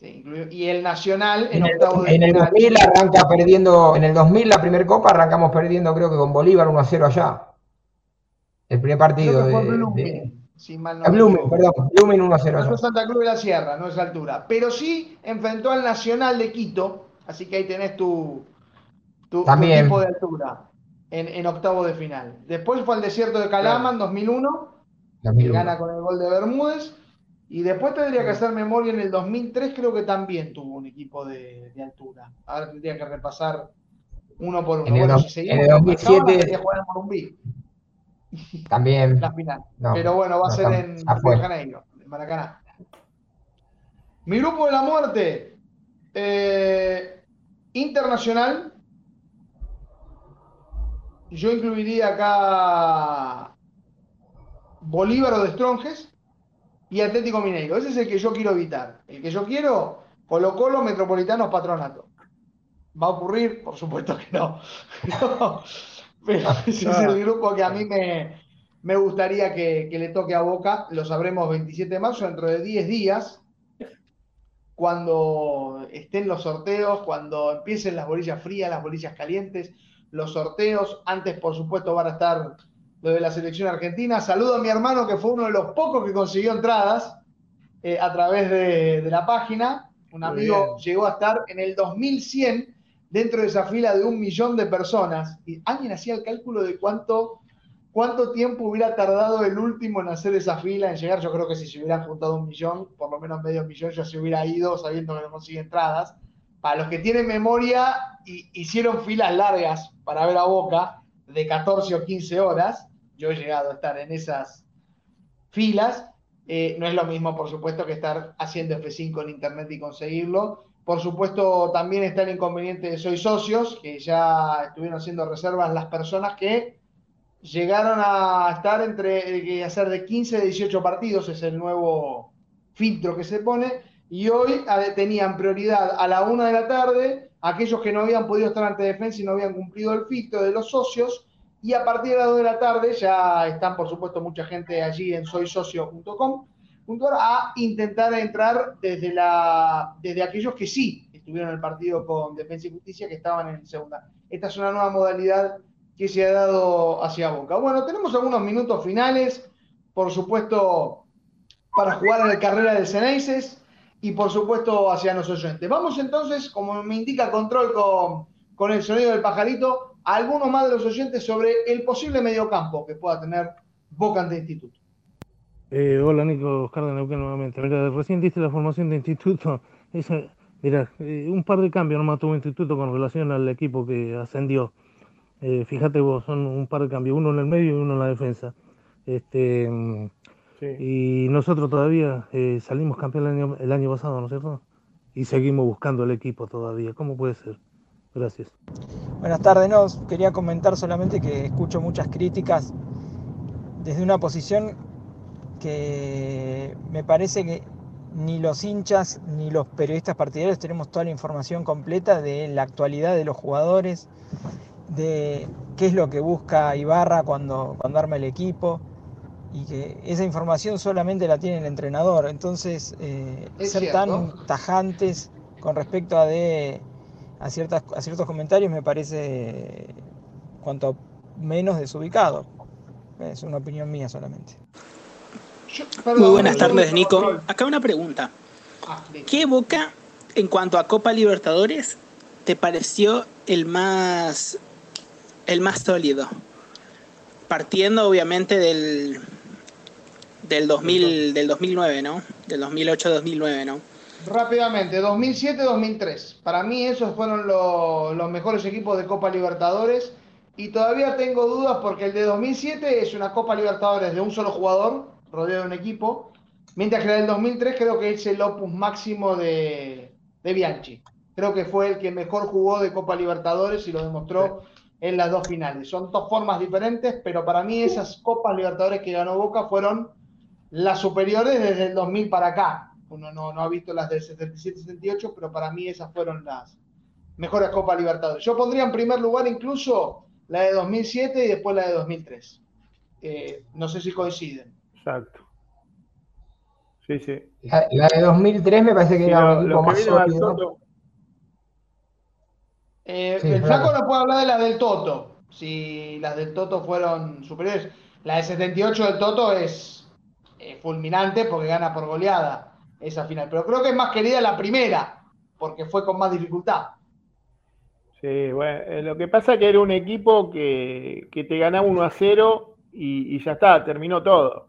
y el Nacional en, octavo de En el 2000 arranca perdiendo, en el 2000 la primera Copa arrancamos perdiendo, creo que con Bolívar 1 a 0 allá. El primer partido de, si mal no Blumen, perdón, Blumen 1 0. No es Santa Cruz de la Sierra, no es altura. Pero sí enfrentó al Nacional de Quito, así que ahí tenés tu, tu, equipo de altura en, en, octavo de final. Después fue al desierto de Calama en 2001, que gana con el gol de Bermúdez. Y después tendría que hacer memoria en el 2003, creo que también tuvo un equipo de, de altura. Ahora tendría que repasar uno por uno. En el, bueno, si en el 2007. También. La final. Pero bueno, va a ser en Janeiro, en Maracaná. Mi grupo de la muerte. Eh, internacional. Yo incluiría acá Bolívar o de Stronges y Atlético Mineiro. Ese es el que yo quiero evitar. El que yo quiero, Colo Colo, Metropolitanos, Patronato. ¿Va a ocurrir? Por supuesto que no. no. Pero ese es el grupo que a mí me, gustaría que, le toque a Boca. Lo sabremos 27 de marzo, dentro de 10 días, cuando estén los sorteos, cuando empiecen las bolillas frías, las bolillas calientes, los sorteos. Antes, por supuesto, van a estar lo de la selección argentina. Saludo a mi hermano, que fue uno de los pocos que consiguió entradas eh, a través de, la página. Un amigo llegó a estar en el 2100 dentro de esa fila de un millón de personas. Alguien hacía el cálculo de cuánto, cuánto tiempo hubiera tardado el último en hacer esa fila, en llegar. Yo creo que si se hubieran juntado un millón, por lo menos medio millón, ya se hubiera ido sabiendo que no consigue entradas. Para los que tienen memoria, y, hicieron filas largas para ver a Boca de 14 o 15 horas. Yo he llegado a estar en esas filas. Eh, no es lo mismo, por supuesto, que estar haciendo F5 en internet y conseguirlo. Por supuesto, también está el inconveniente de Soy Socios, que ya estuvieron haciendo reservas las personas que llegaron a estar entre, hacer de 15 a 18 partidos, es el nuevo filtro que se pone, y hoy tenían prioridad a la una de la tarde aquellos que no habían podido estar ante defensa y no habían cumplido el filtro de los socios, y a partir de las 2 de la tarde ya están, por supuesto, mucha gente allí en soysocio.com a intentar entrar desde, la, desde aquellos que sí estuvieron en el partido con Defensa y Justicia, que estaban en segunda. Esta es una nueva modalidad que se ha dado hacia Boca. Bueno, tenemos algunos minutos finales, por supuesto, para jugar en la carrera del Ceneices y por supuesto hacia los oyentes. Vamos entonces, como me indica control con, con el sonido del pajarito, a algunos más de los oyentes sobre el posible mediocampo que pueda tener Boca ante Instituto. Eh, hola Nico, Oscar de Neuquén nuevamente. Mira, recién diste la formación de instituto. mira, eh, un par de cambios nomás tuvo instituto con relación al equipo que ascendió. Eh, fíjate vos, son un par de cambios, uno en el medio y uno en la defensa. Este, Y nosotros todavía salimos campeón el año, el año pasado, ¿no es cierto? Y seguimos buscando el equipo todavía. ¿Cómo puede ser? Gracias. Buenas tardes, no, quería comentar solamente que escucho muchas críticas desde una posición que me parece que ni los hinchas ni los periodistas partidarios tenemos toda la información completa de la actualidad de los jugadores, de qué es lo que busca Ibarra cuando, cuando arma el equipo y que esa información solamente la tiene el entrenador. Entonces, eh, ser tan tajantes con respecto a, de, a, ciertas, a ciertos comentarios me parece cuanto menos desubicado. Es una opinión mía solamente. Muy buenas tardes, Nico. Acá una pregunta. Ah, ¿Qué Boca, en cuanto a Copa Libertadores, te pareció el más, el más sólido? Partiendo, obviamente, del, del, 2000, del 2009, ¿no? Del 2008-2009, ¿no? Rápidamente, 2007-2003. Para mí esos fueron los mejores equipos de Copa Libertadores. Y todavía tengo dudas porque el de 2007 es una Copa Libertadores de un solo jugador, rodeado de un equipo. Mientras que el del 2003 creo que es el opus máximo de, de Bianchi. Creo que fue el que mejor jugó de Copa Libertadores y lo demostró en las dos finales. Son dos formas diferentes, pero para mí esas Copas Libertadores que ganó Boca fueron las superiores desde el 2000 para acá. Uno no, ha visto las del 77-78, pero para mí esas fueron las mejores Copas Libertadores. Yo pondría en primer lugar incluso la de 2007 y después la de 2003. Eh, no sé si coinciden. Exacto. Sí, sí. La, de 2003 me parece que era un equipo más sólido. Eh, el flaco no puede hablar de la del Toto, si las del Toto fueron superiores. La de 78 del Toto es eh, fulminante porque gana por goleada esa final, pero creo que es más querida la primera, porque fue con más dificultad. Sí, bueno, eh, lo que pasa es que era un equipo que, te ganaba 1 a 0 y, ya está, terminó todo.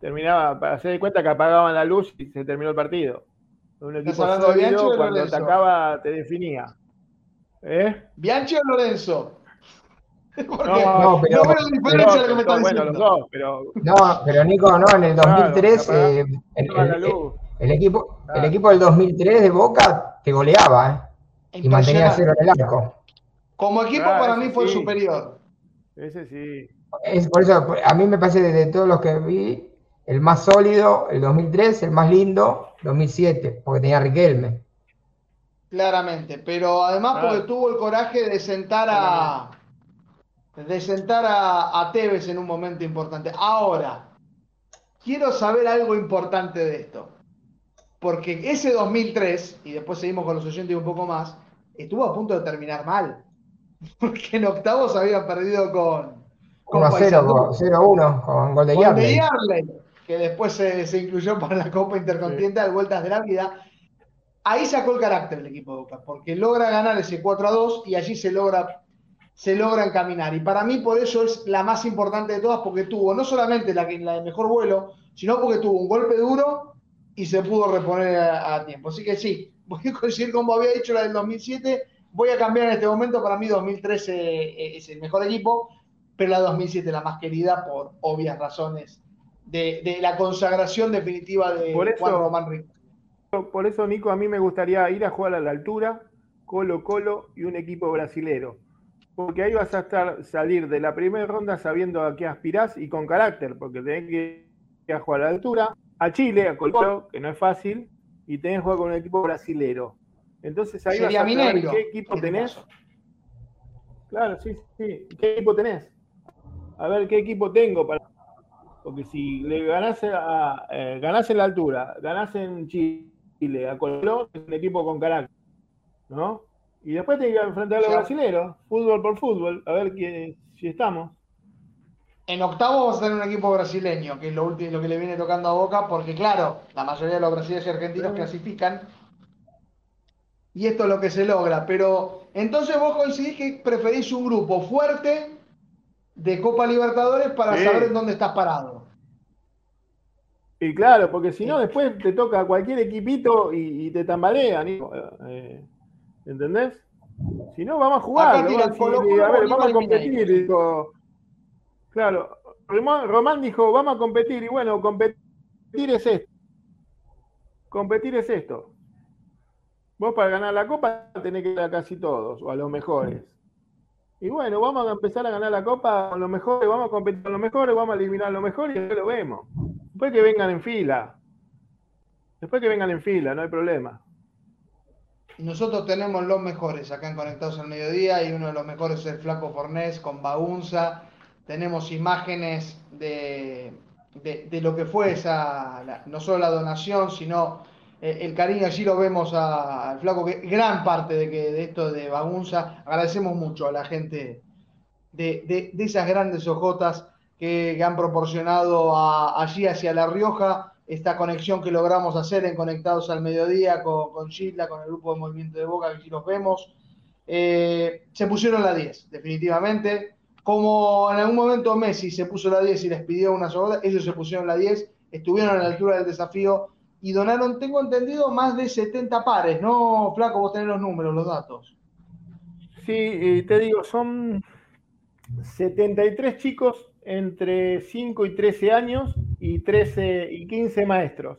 Terminaba, para hacer de cuenta que apagaban la luz y se terminó el partido. Un equipo sólido, cuando atacaba te definía. ¿Eh? ¿Bianchi o Lorenzo? no, pero, no veo diferencia de lo que me estás bueno, Los dos, pero... No, pero Nico, no, en el 2003 eh, el, equipo, el equipo del 2003 de Boca te goleaba ¿eh? y mantenía cero en el arco. Como equipo para mí fue superior. Ese sí. Es, por eso, a mí me parece de todos los que vi, el más sólido, el 2003, el más lindo, 2007, porque tenía Riquelme. Claramente, pero además porque tuvo el coraje de sentar a de sentar a, a, Tevez en un momento importante. Ahora, quiero saber algo importante de esto. Porque ese 2003, y después seguimos con los oyentes un poco más, estuvo a punto de terminar mal. Porque en octavos habían perdido con. con 0-1, con gol de Yarley. Que después se, se, incluyó para la Copa Intercontinental, Vueltas de la Vida. Ahí sacó el carácter el equipo de Boca, porque logra ganar ese 4 a 2 y allí se logra se logra encaminar. Y para mí por eso es la más importante de todas, porque tuvo no solamente la, la de mejor vuelo, sino porque tuvo un golpe duro y se pudo reponer a, tiempo. Así que sí, voy a coincidir como había dicho la del 2007, voy a cambiar en este momento, para mí 2013 eh, es el mejor equipo, pero la 2007 la más querida por obvias razones de, la consagración definitiva de Juan Román Rico. Por eso, Nico, a mí me gustaría ir a jugar a la altura, Colo Colo y un equipo brasilero. Porque ahí vas a estar, salir de la primera ronda sabiendo a qué aspirás y con carácter, porque tenés que ir a jugar a la altura, a Chile, a Colo Colo, que no es fácil, y tenés que jugar con un equipo brasilero. Entonces ahí vas a ver qué equipo tenés. Claro, sí, sí. ¿Qué equipo tenés? A ver qué equipo tengo para. Porque si le ganás, a, eh, ganás en la altura, ganás en Chile a Colón es un equipo con carácter, ¿no? Y después tiene que enfrentar a los brasileños, fútbol por fútbol, a ver si estamos. En octavo vamos a tener un equipo brasileño, que es lo, último, lo que le viene tocando a Boca, porque claro, la mayoría de los brasileños y argentinos clasifican. Y esto es lo que se logra. Pero entonces vos coincidís que preferís un grupo fuerte de Copa Libertadores para saber en dónde estás parado. Y claro, porque si no, después te toca cualquier equipito y, te tambalean. Eh, ¿Entendés? Si no, vamos a jugar. a ver, vamos a competir. claro, Román dijo, vamos a competir. Y bueno, competir es esto. Competir es esto. Vos para ganar la copa tenés que ir a casi todos, o a los mejores. Y bueno, vamos a empezar a ganar la copa con los mejores, vamos a competir con los mejores, vamos a eliminar a los mejores y después lo vemos. Después que vengan en fila. Después que vengan en fila, no hay problema. Nosotros tenemos los mejores acá en Conectados al Mediodía y uno de los mejores es el Flaco Fornés con Baunza. Tenemos imágenes de, de, lo que fue esa, no solo la donación, sino eh, el cariño. Allí lo vemos al Flaco, que gran parte de, que, de esto de Baunza. Agradecemos mucho a la gente de, de esas grandes ojotas que, han proporcionado allí hacia La Rioja esta conexión que logramos hacer en Conectados al Mediodía con, con con el grupo de Movimiento de Boca, que aquí los vemos. Eh, se pusieron la 10, definitivamente. Como en algún momento Messi se puso la 10 y les pidió una sola, ellos se pusieron la 10, estuvieron a la altura del desafío y donaron, tengo entendido, más de 70 pares, ¿no, Flaco? Vos tenés los números, los datos. Sí, te digo, son 73 chicos entre 5 y 13 años y 13 y 15 maestros.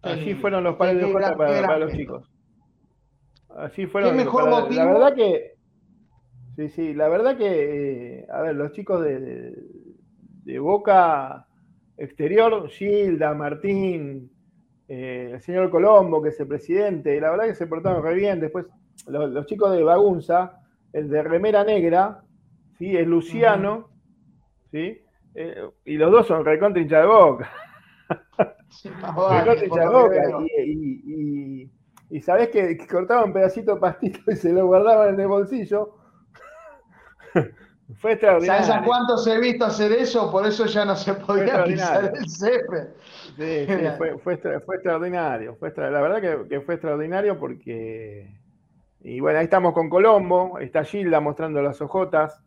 Así fueron los pares de J para, los chicos. Así fueron. la, verdad que. Sí, sí, la verdad que. Eh, a ver, los chicos de, de, Boca Exterior, Gilda, Martín, eh, el señor Colombo, que es el presidente, la verdad que se portaron re bien. Después, los, chicos de Bagunza, el de Remera Negra, ¿sí? es Luciano, ¿sí? Eh, y los dos son recontra hincha de Boca. y, y, sabés que, cortaban pedacito de pastito y se lo guardaban en el bolsillo. fue extraordinario. ¿Sabes a cuántos he visto hacer eso? Por eso ya no se podía pisar el césped. Sí, fue, extraordinario. la verdad que, fue extraordinario porque. Y bueno, ahí estamos con Colombo, está Gilda mostrando las ojotas.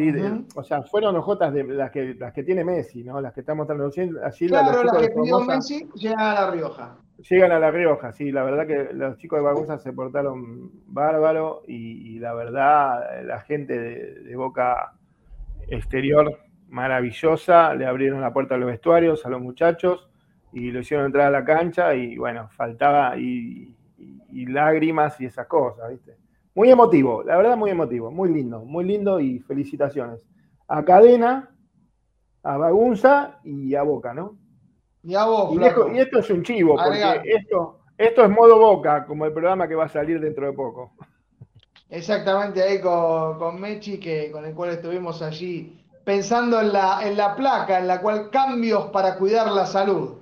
Sí, o sea, fueron ojotas de las que, las que tiene Messi, ¿no? Las que está mostrando allí. Claro, las que pidió Messi llegan a La Rioja. Llegan a La Rioja, sí, la verdad que los chicos de Bagunza se portaron bárbaro y, la verdad la gente de, Boca Exterior maravillosa, le abrieron la puerta a los vestuarios, a los muchachos y lo hicieron entrar a la cancha y bueno, faltaba y lágrimas y esas cosas, ¿viste? Muy emotivo, la verdad muy emotivo, muy lindo, muy lindo y felicitaciones. A Cadena, a Bagunza y a Boca, ¿no? Y a vos, y, esto, es un chivo, porque esto, esto es modo Boca, como el programa que va a salir dentro de poco. Exactamente, ahí con, Mechi, que, con el cual estuvimos allí pensando en la, en la placa, en la cual cambios para cuidar la salud.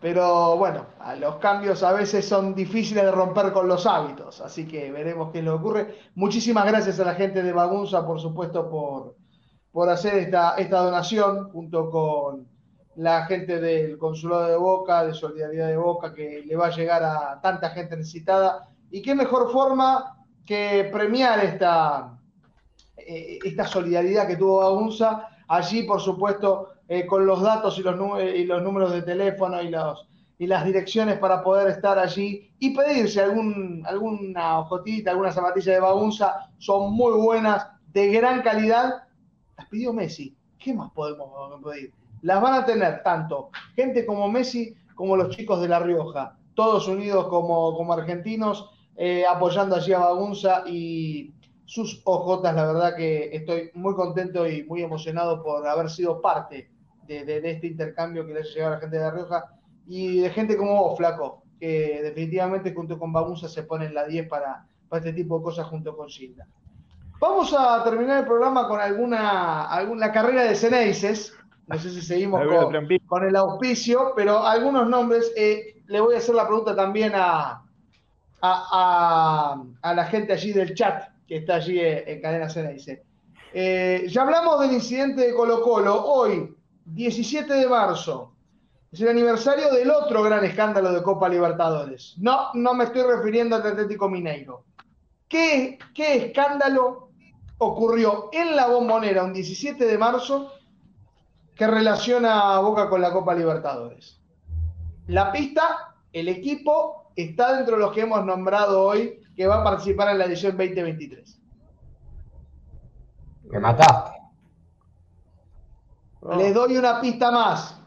Pero bueno, los cambios a veces son difíciles de romper con los hábitos, así que veremos qué le ocurre. Muchísimas gracias a la gente de Bagunza, por supuesto, por, por hacer esta, esta donación junto con la gente del Consulado de Boca, de Solidaridad de Boca, que le va a llegar a tanta gente necesitada. Y qué mejor forma que premiar esta, eh, esta solidaridad que tuvo Bagunza. Allí, por supuesto, eh, con los datos y los, los números de teléfono y, las direcciones para poder estar allí y pedirse algún, alguna ojotita, alguna zapatilla de Bagunza, son muy buenas, de gran calidad. Las pidió Messi. ¿Qué más podemos pedir? Las van a tener tanto gente como Messi como los chicos de La Rioja, todos unidos como, como argentinos, eh, apoyando allí a Bagunza y sus ojotas. La verdad que estoy muy contento y muy emocionado por haber sido parte de, este intercambio que le ha llegado a la gente de La Rioja y de gente como vos, Flaco, que definitivamente junto con Bagunza se ponen la 10 para, para este tipo de cosas junto con Silda. Vamos a terminar el programa con alguna, alguna carrera de Ceneices. No sé si seguimos con, el auspicio, pero algunos nombres. Eh, le voy a hacer la pregunta también a, a, la gente allí del chat que está allí en Cadena Ceneice. Eh, ya hablamos del incidente de Colo Colo. Hoy, 17 de marzo. Es el aniversario del otro gran escándalo de Copa Libertadores. No, no me estoy refiriendo al Atlético Mineiro. ¿Qué, ¿Qué escándalo ocurrió en la bombonera un 17 de marzo que relaciona a Boca con la Copa Libertadores? La pista, el equipo, está dentro de los que hemos nombrado hoy que va a participar en la edición 2023. Me mataste. Les doy una pista más.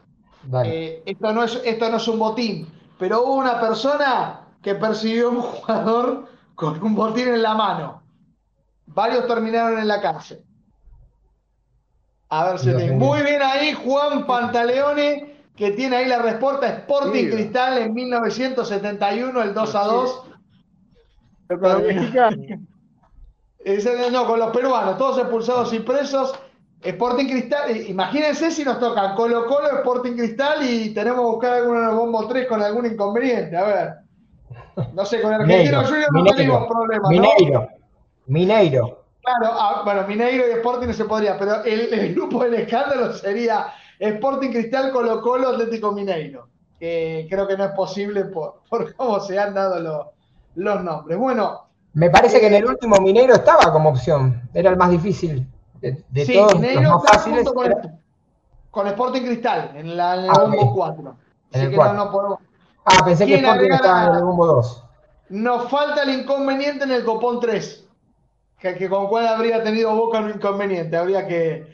Eh, esto, no es, esto no es un botín, pero hubo una persona que persiguió a un jugador con un botín en la mano. Varios terminaron en la cárcel. A ver si Muy bien ahí, Juan Pantaleone, que tiene ahí la respuesta Sporting Cristal en 1971, el 2 a 2. Con los mexicanos. No, con los peruanos, todos expulsados y presos. Sporting Cristal, eh, imagínense si nos tocan Colo Colo, Sporting Cristal y tenemos que buscar alguno de los bombos 3 con algún inconveniente. A ver. No sé, con Argentino Junior no tenemos problemas. Mineiro. Mineiro. Claro, ah, bueno, Mineiro y Sporting no se podría, pero el, grupo del escándalo sería Sporting Cristal, Colo Colo, Atlético Mineiro. Que creo que no es posible por, cómo se han dado los, los nombres. Bueno. Me parece que en el último Mineiro estaba como opción. Era el más difícil de, sí, todos junto con, Sporting Cristal, en, la, el ah, 4. Así que no, podemos. Ah, pensé que Sporting estaba en el Bombo 2. Nos falta el inconveniente en el Copón 3. Que, con cuál habría tenido Boca un inconveniente. Habría que,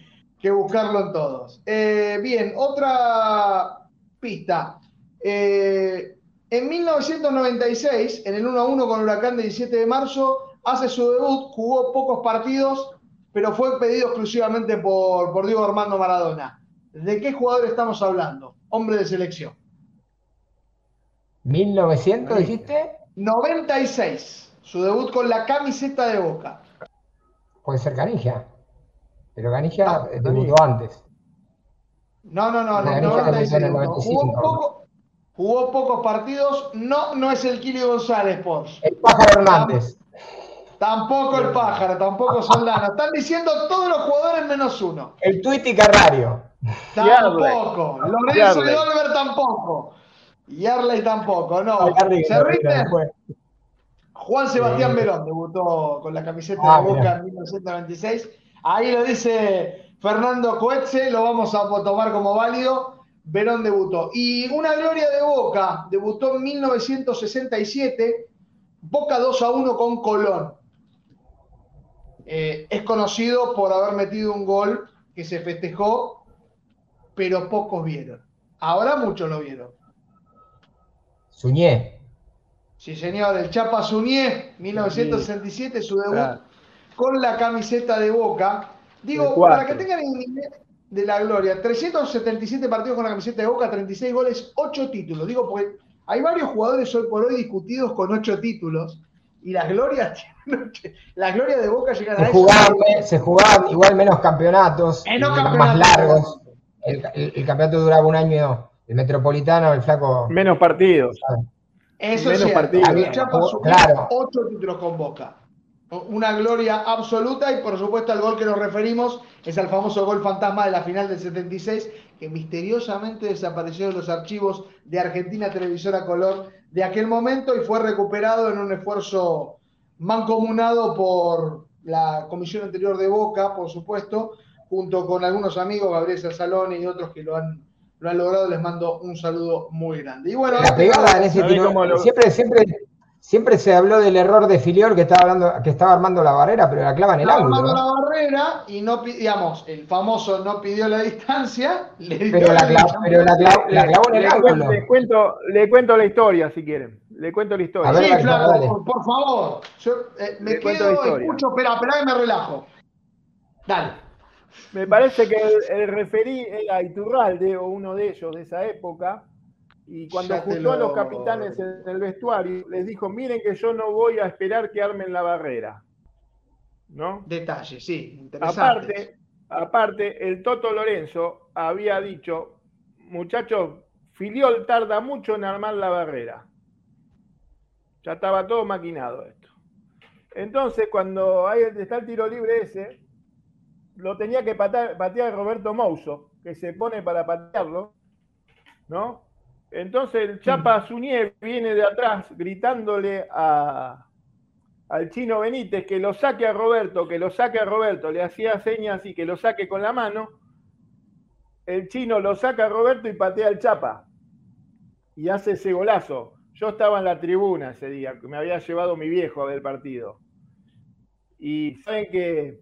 buscarlo en todos. Eh, bien, otra pista. Eh, en 1996, en el 1-1 con Huracán del 17 de marzo, hace su debut, jugó pocos partidos, pero fue pedido exclusivamente por, por Diego Armando Maradona. ¿De qué jugador estamos hablando? Hombre de selección. ¿1900 dijiste? 96. Su debut con la camiseta de Boca. Puede ser Canigia. Pero Canigia debutó antes. No, no, no, en el 96. Jugó, poco, jugó, pocos partidos. No, no es el Kili González, por. El Pájaro Hernández. Tampoco el pájaro, tampoco Soldano. Están diciendo todos los jugadores menos uno. El Twitty Carrario. Tampoco. Lorenzo y Dolber tampoco. Y Arley tampoco, no. ¿Se rinde? Juan Sebastián Verón debutó con la camiseta ah, de Boca en 1996. Ahí lo dice Fernando Coetze, lo vamos a tomar como válido. Verón debutó. Y una gloria de Boca, debutó en 1967, Boca 2 a 1 con Colón. Eh, es conocido por haber metido un gol que se festejó, pero pocos vieron. Ahora muchos lo vieron. Suñé. Sí, señor, el Chapa Suñé, 1967, su debut con la camiseta de Boca. Digo, para que tengan idea de la gloria, 377 partidos con la camiseta de Boca, 36 goles, 8 títulos. Digo, porque hay varios jugadores hoy por hoy discutidos con 8 títulos y las glorias, las glorias de Boca llegan a eso. se jugaban igual menos campeonatos, más largos. El, campeonato duraba un año, el metropolitano, el flaco. Menos partidos. Eso menos partidos. claro. ocho títulos con Boca. Una gloria absoluta y por supuesto al gol que nos referimos es al famoso gol fantasma de la final del 76 que misteriosamente desapareció de los archivos de Argentina Televisora Color de aquel momento y fue recuperado en un esfuerzo mancomunado por la comisión anterior de Boca, por supuesto, junto con algunos amigos, Gabriel Salón y otros que lo han, lo han logrado. Les mando un saludo muy grande. Y bueno, la pegada en ese tiro, siempre, siempre Siempre se habló del error de Filior que estaba hablando, que estaba armando la barrera, pero la clava en el ángulo. Armando la barrera y no digamos, el famoso no pidió la distancia, pero, la, pero la, clavó en el ángulo. Le cuento, le cuento la historia si quieren. Le cuento la historia. sí, claro, por, favor. Yo eh, me quedo, escucho, espera, espera que me relajo. Dale. Me parece que el, el referí era Iturralde o uno de ellos de esa época y cuando juntó a los capitanes en el vestuario, les dijo, miren que yo no voy a esperar que armen la barrera. ¿No? Detalle, sí, interesante. Aparte, aparte, el Toto Lorenzo había dicho, muchachos, Filiol tarda mucho en armar la barrera. Ya estaba todo maquinado esto. Entonces, cuando ahí está el tiro libre ese, lo tenía que patear, patear Roberto Mouso, que se pone para patearlo, ¿no? Entonces el Chapa Suñé viene de atrás gritándole a, al chino Benítez que lo saque a Roberto, que lo saque a Roberto, le hacía señas y que lo saque con la mano. El chino lo saca a Roberto y patea al Chapa. Y hace ese golazo. Yo estaba en la tribuna ese día, me había llevado mi viejo a ver el partido. Y saben que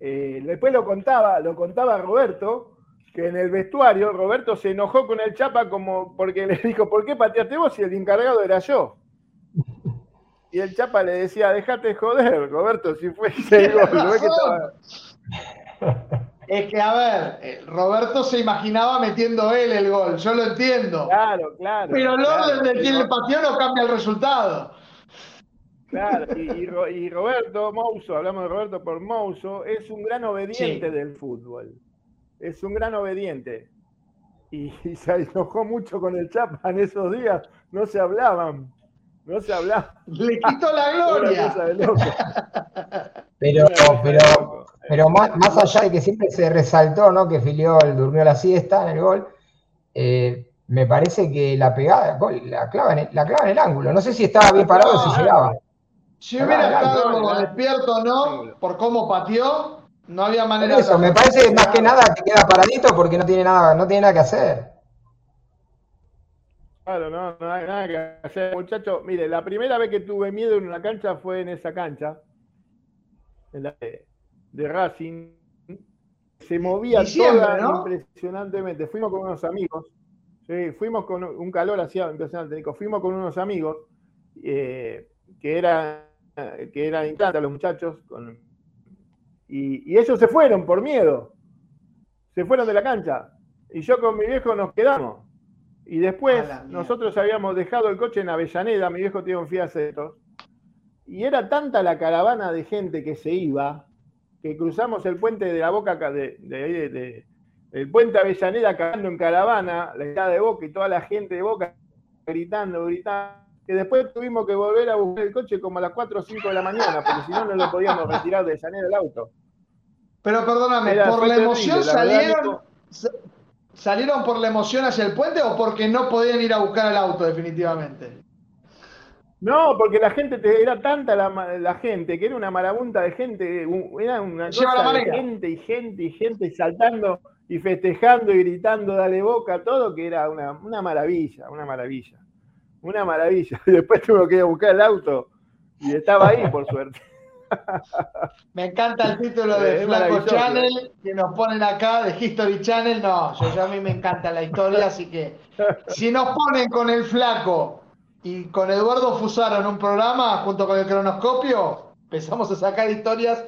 eh, después lo contaba, lo contaba Roberto, que en el vestuario Roberto se enojó con el Chapa como porque le dijo, ¿por qué pateaste vos si el encargado era yo? Y el Chapa le decía, déjate joder, Roberto, si fue ese gol. Es que, a ver, eh, Roberto se imaginaba metiendo él el gol, yo lo entiendo. Claro, claro. Pero el orden de quien le pateó no cambia el resultado. Claro, y, Roberto Mouso, hablamos de Roberto por Mouso, es un gran obediente del fútbol es un gran obediente. Y, se enojó mucho con el Chapa en esos días. No se hablaban. No se hablaban. Le quitó la gloria. pero, pero, pero más, allá de que siempre se resaltó ¿no? que Filiol durmió la siesta en el gol, eh, me parece que la pegada, la clava, en el, la clava en el ángulo. No sé si estaba bien parado o si llegaba. Si hubiera estado despierto o no, por cómo pateó, no había manera eso, me parece más que nada que queda paradito porque no tiene nada, no tiene nada que hacer. Claro, no, no hay nada que hacer, muchachos. Mire, la primera vez que tuve miedo en una cancha fue en esa cancha, en la de, Racing. Se movía toda impresionantemente. Fuimos con unos amigos, sí, fuimos con un calor hacía impresionante, Nico. Fuimos con unos amigos eh, que eran que eran los muchachos, y, y ellos se fueron por miedo. Se fueron de la cancha. Y yo con mi viejo nos quedamos. Y después nosotros habíamos dejado el coche en Avellaneda, mi viejo tiene un Fiat Ceto, y era tanta la caravana de gente que se iba, que cruzamos el puente de la Boca, de, de, el puente Avellaneda cagando en caravana, la edad de Boca y toda la gente de Boca gritando, gritando, que después tuvimos que volver a buscar el coche como a las 4 o 5 de la mañana, porque si no, no lo podíamos retirar de Avellaneda el auto. Pero perdóname, por la emoción salieron, ¿Salieron por la emoción hacia el puente o porque no podían ir a buscar el auto definitivamente? No, porque la gente era tanta la, gente que era una marabunta de gente, era una cosa de gente y gente y gente saltando y festejando y gritando, dale boca, todo que era una, una maravilla, una maravilla, una maravilla. Después tuvo que ir a buscar el auto y estaba ahí, por suerte. Me encanta el título de Flaco Channel que nos ponen acá de History Channel. No, yo, a mí me encanta la historia, así que si nos ponen con el Flaco y con Eduardo Fusaro en un programa junto con el cronoscopio, empezamos a sacar historias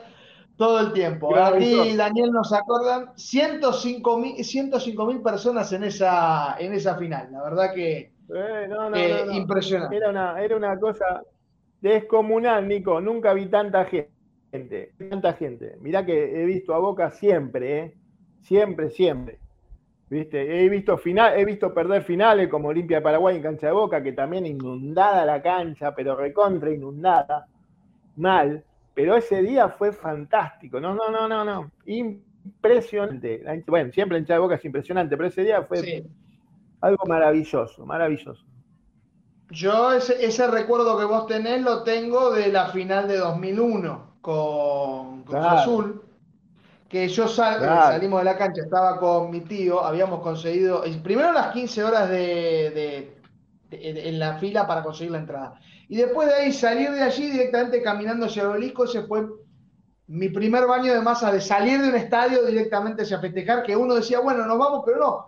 todo el tiempo. Aquí Daniel nos acordan 105 mil personas en esa, en esa final. La verdad que eh, impresionante. Era una, era una cosa Descomunal, Nico. Nunca vi tanta gente. Tanta gente. Mirá que he visto a Boca siempre, ¿eh? Siempre, siempre. ¿Viste? He visto final, he visto perder finales como Olimpia de Paraguay en cancha de Boca, que también inundada la cancha, pero recontra inundada. Mal. Pero ese día fue fantástico. No, no, no, no, no. Impresionante. Bueno, siempre en cancha de Boca es impresionante, pero ese día fue algo maravilloso, maravilloso. Yo ese, recuerdo que vos tenés lo tengo de la final de 2001 con Cruz Azul, que yo salimos de la cancha, estaba con mi tío, habíamos conseguido, primero las 15 horas de, en la fila para conseguir la entrada. Y después de ahí salir de allí directamente caminando hacia el obelisco, ese fue mi primer baño de masa de salir de un estadio directamente hacia festejar, que uno decía, bueno, nos vamos, pero no, eh,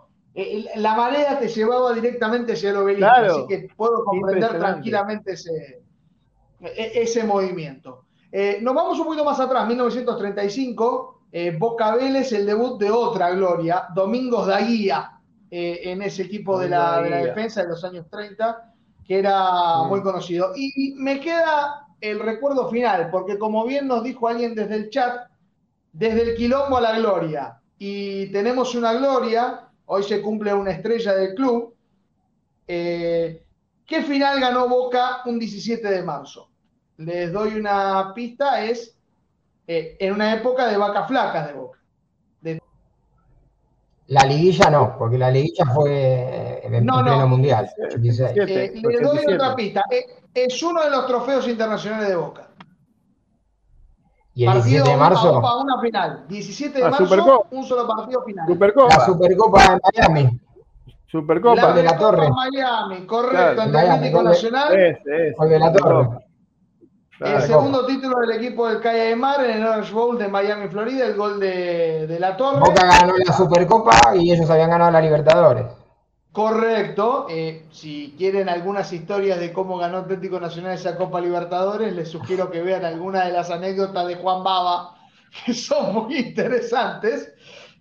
la marea te llevaba directamente hacia el obelisco, así que puedo comprender tranquilamente ese, e, ese movimiento. Eh, nos vamos un poquito más atrás, 1935, eh, Boca Vélez, el debut de otra gloria, Domingos Daguía, en ese equipo de la, defensa de los años 30, que era muy conocido. Y me queda el recuerdo final, porque como bien nos dijo alguien desde el chat, desde el quilombo a la gloria, y tenemos una gloria Hoy se cumple una estrella del club. Eh, ¿Qué final ganó Boca un 17 de marzo? Les doy una pista, es eh, en una época de vacas flacas de Boca. La liguilla no, porque la liguilla fue en no, pleno mundial. Eh, le doy otra pista. es uno de los trofeos internacionales de Boca. ¿Y el 17 de marzo? una final. 17 de marzo, un solo partido final. Supercopa. La Supercopa de Miami. Supercopa. La de la Torre. Miami, correcto, ante Atlético Nacional. Es, es, de la Torre. El segundo título del equipo del Calle de Mar en el Orange Bowl de Miami, Florida, el gol de, de la Torre. Boca ganó la Supercopa y ellos habían ganado la Libertadores. Correcto. Eh, si quieren algunas historias de cómo ganó Atlético Nacional esa Copa Libertadores, les sugiero que vean algunas de las anécdotas de Juan Baba, que son muy interesantes,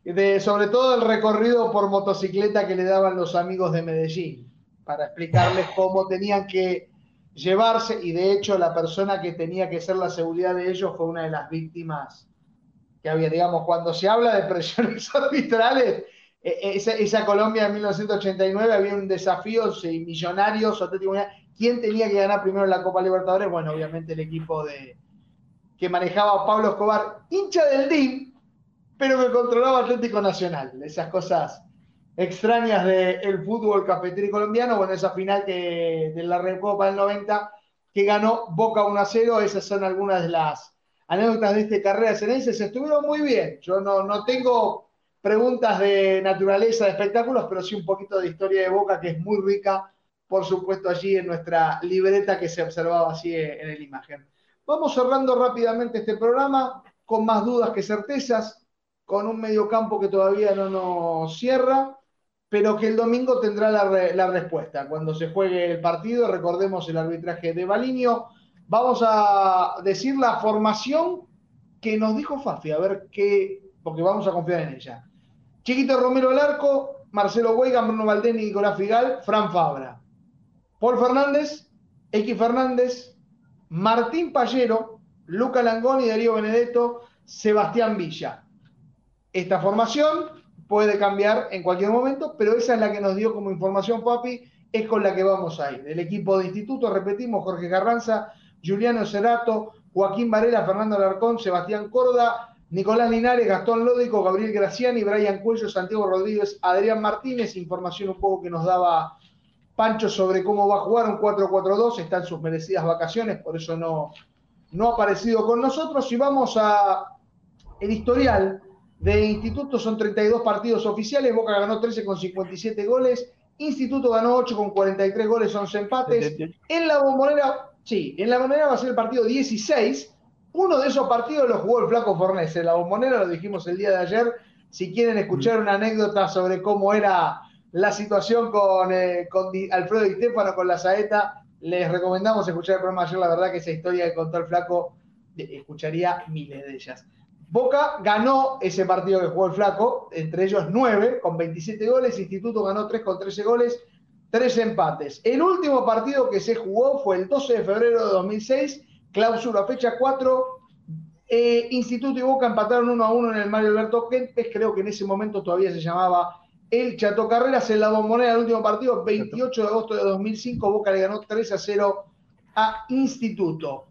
de, sobre todo el recorrido por motocicleta que le daban los amigos de Medellín, para explicarles cómo tenían que llevarse, y de hecho la persona que tenía que ser la seguridad de ellos fue una de las víctimas que había, digamos, cuando se habla de presiones arbitrales, esa, esa, Colombia de 1989 había un desafío millonarios, ¿quién tenía que ganar primero la Copa Libertadores? Bueno, obviamente el equipo de que manejaba Pablo Escobar, hincha del DIM, pero que controlaba Atlético Nacional. Esas cosas extrañas del fútbol cafetero colombiano, bueno, esa final que, de la Recopa del 90 que ganó Boca 1 a 0, esas son algunas de las anécdotas de este carrera se estuvieron muy bien. Yo no, no tengo preguntas de naturaleza de espectáculos, pero sí un poquito de historia de Boca que es muy rica por supuesto, allí en nuestra libreta que se observaba así en la imagen. Vamos cerrando rápidamente este programa con más dudas que certezas, con un mediocampo que todavía no nos cierra, pero que el domingo tendrá la, respuesta. Cuando se juegue el partido, recordemos el arbitraje de Balinio, vamos a decir la formación que nos dijo Fafi, a ver qué, porque vamos a confiar en ella. Chiquito Romero el arco, Marcelo Huega, Bruno Valdeni, Nicolás Figal, Fran Fabra. Paul Fernández, X Fernández, Martín Pallero, Luca Langoni, Darío Benedetto, Sebastián Villa. Esta formación puede cambiar en cualquier momento, pero esa es la que nos dio como información Papi, es con la que vamos a ir. El equipo de instituto, repetimos, Jorge Carranza, Juliano Cerato, Joaquín Varela, Fernando Alarcón, Sebastián Corda, Nicolás Linares, Gastón Lódico, Gabriel Graciani, Brian Cuello, Santiago Rodríguez, Adrián Martínez, información un poco que nos daba Pancho sobre cómo va a jugar un 4-4-2, está en sus merecidas vacaciones, por eso no, no ha aparecido con nosotros. Y vamos a el historial de Instituto, son 32 partidos oficiales, Boca ganó 13 con 57 goles, Instituto ganó 8 con 43 goles, 11 empates. En la bombonera, sí, en la bombonera va a ser el partido 16. Uno de esos partidos lo jugó el Flaco Fornés. En la bombonera lo dijimos el día de ayer. Si quieren escuchar una anécdota sobre cómo era la situación con, eh, Alfredo Di Stefano, con la saeta. Les recomendamos escuchar el programa ayer. La verdad que esa historia que contó el Flaco, escucharía miles de ellas. Boca ganó ese partido que jugó el Flaco, entre ellos nueve, con 27 goles. Instituto ganó 3 con 13 goles, tres empates. El último partido que se jugó fue el 12 de febrero de 2006, clausura fecha 4. Eh, Instituto y Boca empataron 1 a 1 en el Mario Alberto Kempes, creo que en ese momento todavía se llamaba el Chato Carreras en la bombonera del último partido, 28 de agosto de 2005, Boca le ganó 3 a 0 a Instituto.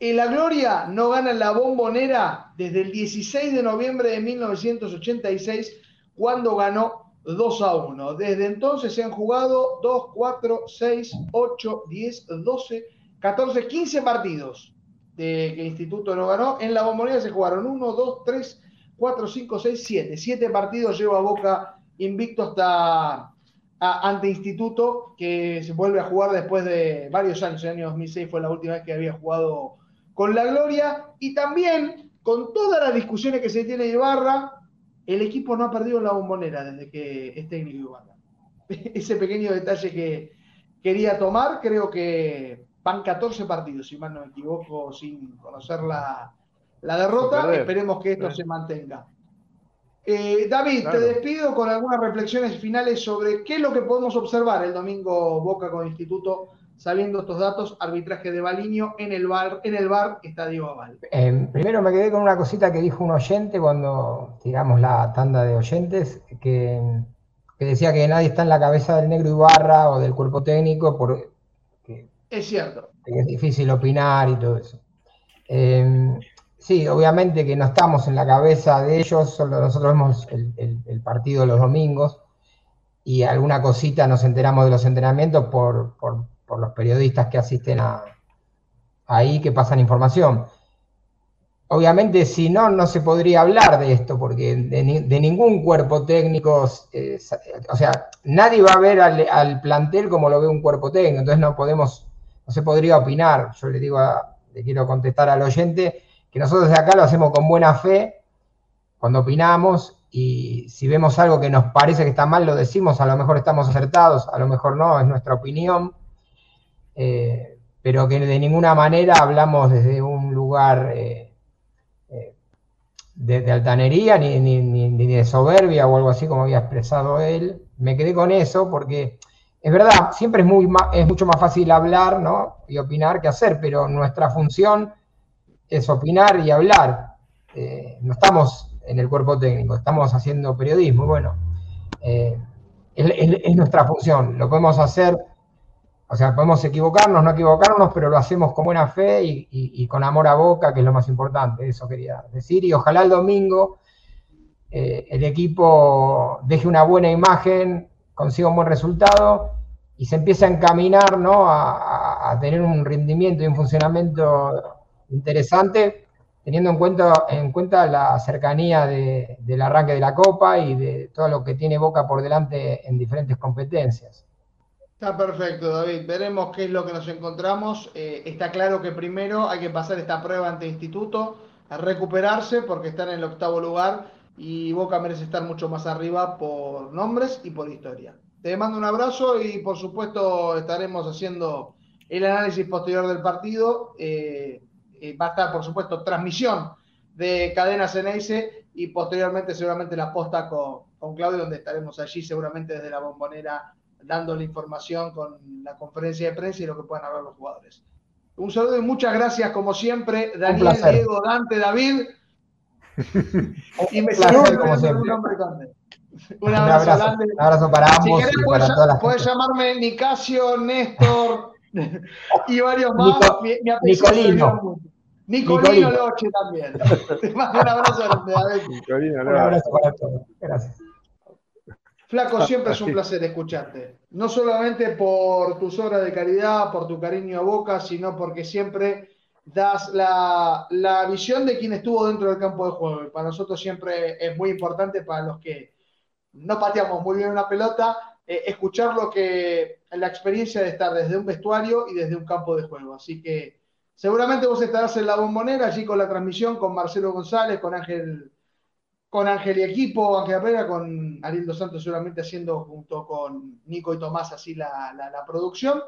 En la Gloria no gana la bombonera desde el 16 de noviembre de 1986, cuando ganó 2 a 1. Desde entonces se han jugado 2, 4, 6, 8, 10, 12, 14, 15 partidos de que Instituto no ganó. En la bombonera se jugaron 1, 2, 3, 4, 5, 6, 7. 7 partidos lleva Boca invicto hasta ante Instituto, que se vuelve a jugar después de varios años. En el año 2006 fue la última vez que había jugado con la Gloria. Y también, con todas las discusiones que se tiene de Ibarra, el equipo no ha perdido la bombonera desde que es técnico Ibarra. Ese pequeño detalle que quería tomar, creo que van 14 partidos, si mal no me equivoco, sin conocer la, derrota. Esperemos que esto se mantenga. Eh, David, te despido con algunas reflexiones finales sobre qué es lo que podemos observar el domingo Boca con Instituto, sabiendo estos datos, arbitraje de Baliño en el bar, en el bar Estadio Aval. Eh, primero me quedé con una cosita que dijo un oyente cuando tiramos la tanda de oyentes, que, decía que nadie está en la cabeza del negro Ibarra o del cuerpo técnico, por, es cierto. es difícil opinar y todo eso. Eh, Sí, obviamente que no estamos en la cabeza de ellos, solo nosotros vemos el, partido los domingos y alguna cosita nos enteramos de los entrenamientos por, los periodistas que asisten a, ahí, que pasan información. Obviamente, si no, no se podría hablar de esto, porque de, ningún cuerpo técnico, eh, o sea, nadie va a ver al, plantel como lo ve un cuerpo técnico, entonces no podemos, no se podría opinar. Yo le digo, le quiero contestar al oyente, que nosotros de acá lo hacemos con buena fe cuando opinamos y si vemos algo que nos parece que está mal, lo decimos, a lo mejor estamos acertados, a lo mejor no, es nuestra opinión, eh, pero que de ninguna manera hablamos desde un lugar eh, eh, de, altanería ni, ni, de soberbia o algo así como había expresado él. Me quedé con eso porque es verdad, siempre es, muy, es mucho más fácil hablar y opinar que hacer, pero nuestra función es opinar y hablar. Eh, no estamos en el cuerpo técnico, estamos haciendo periodismo. Bueno, eh, es, nuestra función, lo podemos hacer, o sea, podemos equivocarnos, no equivocarnos, pero lo hacemos con buena fe y, con amor a boca, que es lo más importante, eso quería decir. Y ojalá el domingo eh, el equipo deje una buena imagen, consiga un buen resultado y se empiece a encaminar ¿no? a, a tener un rendimiento y un funcionamiento interesante, teniendo en cuenta, en cuenta la cercanía del arranque de la Copa y de todo lo que tiene Boca por delante en diferentes competencias. Está perfecto, David. Veremos qué es lo que nos encontramos. Eh, está claro que primero hay que pasar esta prueba ante Instituto, a recuperarse porque están en el octavo lugar y Boca merece estar mucho más arriba por nombres y por historia. Te mando un abrazo y por supuesto estaremos haciendo el análisis posterior del partido. Eh, eh, va a estar, por supuesto, transmisión de Cadena Ceneice y posteriormente seguramente la posta con, con Claudio, donde estaremos allí seguramente desde la bombonera dando la información con la conferencia de prensa y lo que puedan hablar los jugadores. Un saludo y muchas gracias, como siempre, Daniel, Diego, Dante, David. Y me saludo. Un, un abrazo, un abrazo, un abrazo para ambos. Si querés, puedes, puedes llamarme Nicasio, Néstor y varios más. mi, mi Nicolino. Nicolino Loche también. Te mando un abrazo grande. Nicolino, un abrazo para todos. Gracias. Flaco, siempre es un placer escucharte. No solamente por tus obras de caridad, por tu cariño a Boca, sino porque siempre das la, visión de quien estuvo dentro del campo de juego. Para nosotros siempre es muy importante, para los que no pateamos muy bien una pelota, eh, escuchar lo que la experiencia de estar desde un vestuario y desde un campo de juego. Así que seguramente vos estarás en la bombonera allí con la transmisión, con Marcelo González, con Ángel con Ángel y equipo, Ángel Herrera, con Ariel Dos Santos seguramente haciendo junto con Nico y Tomás así la, la, producción.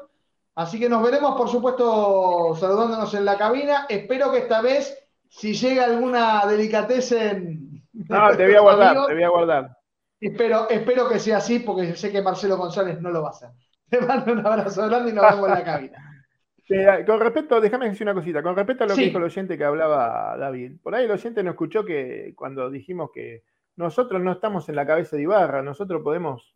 Así que nos veremos, por supuesto, saludándonos en la cabina. Espero que esta vez, si llega alguna delicatez en... No, te voy a guardar, te voy a guardar. Espero, espero que sea así, porque sé que Marcelo González no lo va a hacer. Te mando un abrazo grande y nos vemos en la cabina. con respecto, déjame decir una cosita, con respecto a lo que dijo el oyente que hablaba David, por ahí el oyente no escuchó que cuando dijimos que nosotros no estamos en la cabeza de Ibarra, nosotros podemos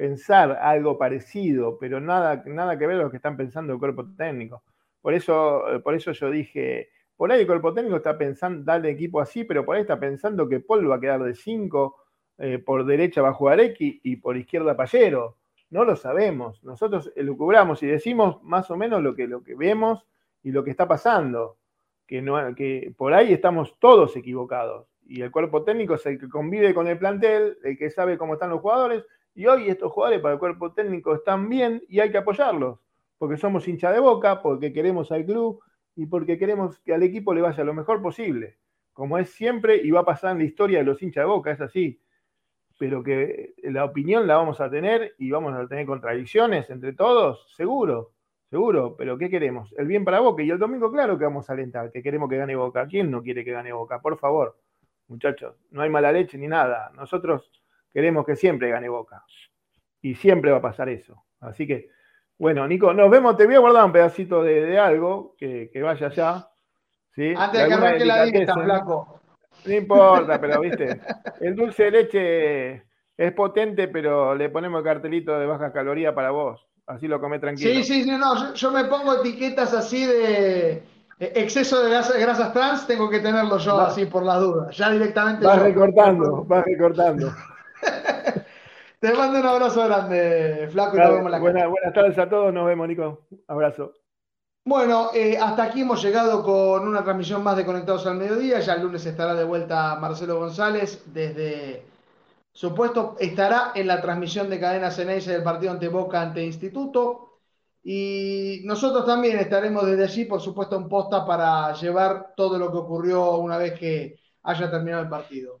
pensar algo parecido, pero nada, nada que ver con lo que están pensando el cuerpo técnico. Por eso, por eso yo dije, por ahí el cuerpo técnico está pensando darle equipo así, pero por ahí está pensando que Paul va a quedar de 5, eh, por derecha va a jugar X y por izquierda Pallero. No lo sabemos. Nosotros elucubramos y decimos más o menos lo que, lo que vemos y lo que está pasando. Que, no, que por ahí estamos todos equivocados. Y el cuerpo técnico es el que convive con el plantel, el que sabe cómo están los jugadores. Y hoy estos jugadores para el cuerpo técnico están bien y hay que apoyarlos. Porque somos hincha de boca, porque queremos al club y porque queremos que al equipo le vaya lo mejor posible. Como es siempre y va a pasar en la historia de los hinchas de boca, es así pero que la opinión la vamos a tener y vamos a tener contradicciones entre todos, seguro, seguro, pero ¿qué queremos? El bien para Boca y el domingo claro que vamos a alentar, que queremos que gane Boca. ¿Quién no quiere que gane Boca? Por favor, muchachos, no hay mala leche ni nada. Nosotros queremos que siempre gane Boca y siempre va a pasar eso. Así que, bueno, Nico, nos vemos, te voy a guardar un pedacito de, algo que, vaya allá. ¿sí? Antes de, que arranque la dieta, flaco. No importa, pero viste, el dulce de leche es potente, pero le ponemos el cartelito de baja caloría para vos. Así lo comé tranquilo. Sí, sí, no, yo, me pongo etiquetas así de exceso de grasas, trans, tengo que tenerlo yo así por las dudas. Ya directamente. Vas recortando, vas recortando. Te mando un abrazo grande, Flaco, y nos vemos la buenas tardes a todos, nos vemos, Nico. Abrazo. Bueno, eh, hasta aquí hemos llegado con una transmisión más de Conectados al Mediodía. Ya el lunes estará de vuelta Marcelo González desde supuesto estará en la transmisión de Cadena Ceneice del partido ante Boca ante Instituto. Y nosotros también estaremos desde allí, por supuesto, en posta para llevar todo lo que ocurrió una vez que haya terminado el partido.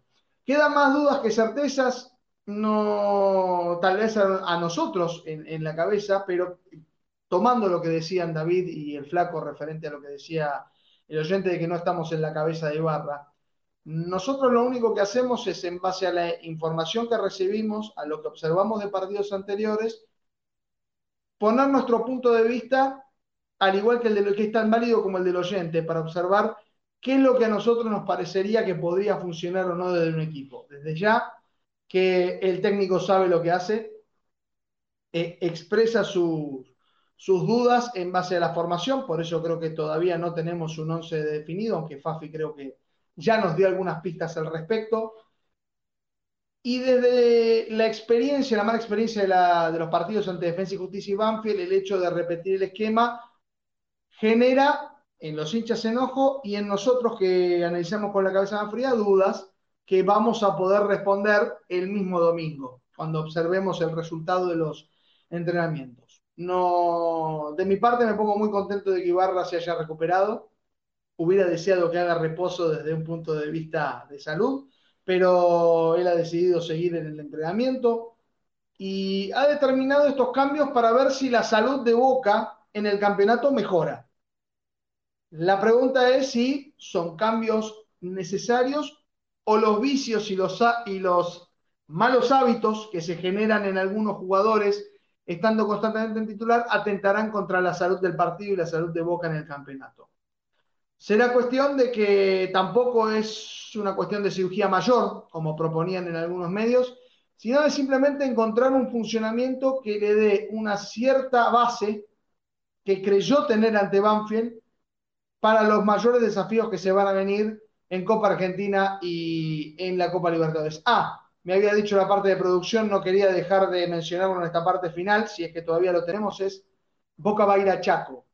Quedan más dudas que certezas, no tal vez a, nosotros en, en la cabeza, pero tomando lo que decían David y el flaco referente a lo que decía el oyente de que no estamos en la cabeza de Ibarra, nosotros lo único que hacemos es, en base a la información que recibimos, a lo que observamos de partidos anteriores, poner nuestro punto de vista, al igual que el de lo que es tan válido como el del oyente, para observar qué es lo que a nosotros nos parecería que podría funcionar o no desde un equipo. Desde ya que el técnico sabe lo que hace, eh, expresa sus sus dudas en base a la formación, por eso creo que todavía no tenemos un 11 definido, aunque Fafi creo que ya nos dio algunas pistas al respecto. Y desde la experiencia, la mala experiencia de, los partidos ante Defensa y Justicia y Banfield, el hecho de repetir el esquema genera en los hinchas enojo y en nosotros que analizamos con la cabeza más fría dudas que vamos a poder responder el mismo domingo, cuando observemos el resultado de los entrenamientos. de mi parte me pongo muy contento de que Ibarra se haya recuperado. Hubiera deseado que haga reposo desde un punto de vista de salud, pero él ha decidido seguir en el entrenamiento y ha determinado estos cambios para ver si la salud de Boca en el campeonato mejora. La pregunta es si son cambios necesarios o los vicios y los, malos hábitos que se generan en algunos jugadores estando constantemente en titular atentarán contra la salud del partido y la salud de Boca en el campeonato. Será cuestión de que tampoco es una cuestión de cirugía mayor, como proponían en algunos medios, sino de simplemente encontrar un funcionamiento que le dé una cierta base que creyó tener ante Banfield para los mayores desafíos que se van a venir en Copa Argentina y en la Copa Libertadores. Ah, me había dicho la parte de producción, no quería dejar de mencionarlo en esta parte final, si es que todavía lo tenemos, es Boca va a ir a Chaco.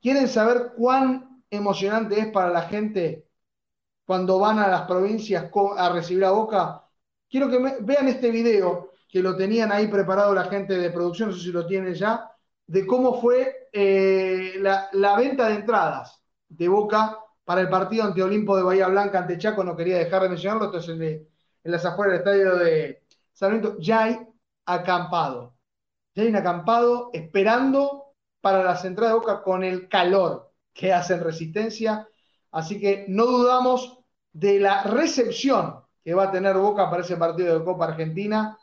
¿Quieren saber cuán emocionante es para la gente cuando van a las provincias a recibir a Boca? Quiero que vean este video que lo tenían ahí preparado la gente de producción, no sé si lo tienen ya, de cómo fue eh, la, la venta de entradas de Boca para el partido ante Olimpo de Bahía Blanca ante Chaco, no quería dejar de mencionarlo, entonces le, en las afueras del estadio de Sarmiento, ya hay acampado. Ya hay un acampado esperando para las entradas de Boca con el calor que hacen resistencia. Así que no dudamos de la recepción que va a tener Boca para ese partido de Copa Argentina.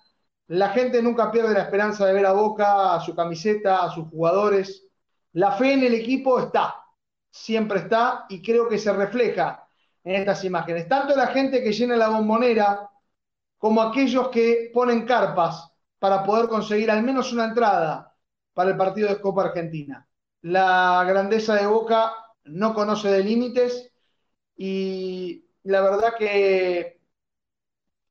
La gente nunca pierde la esperanza de ver a Boca, a su camiseta, a sus jugadores. La fe en el equipo está, siempre está y creo que se refleja en estas imágenes. Tanto la gente que llena la bombonera como aquellos que ponen carpas para poder conseguir al menos una entrada para el partido de Copa Argentina. La grandeza de Boca no conoce de límites y la verdad que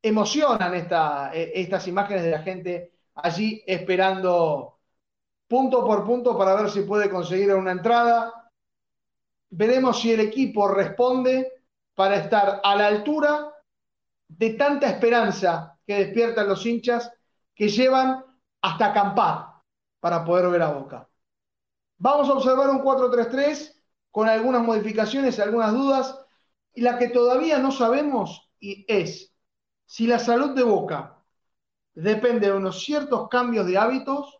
emocionan estas imágenes de la gente allí esperando punto por punto para ver si puede conseguir una entrada. Veremos si el equipo responde para estar a la altura de tanta esperanza que despiertan los hinchas que llevan hasta acampar para poder ver a Boca. Vamos a observar un 4-3-3 con algunas modificaciones, algunas dudas, y la que todavía no sabemos y es si la salud de Boca depende de unos ciertos cambios de hábitos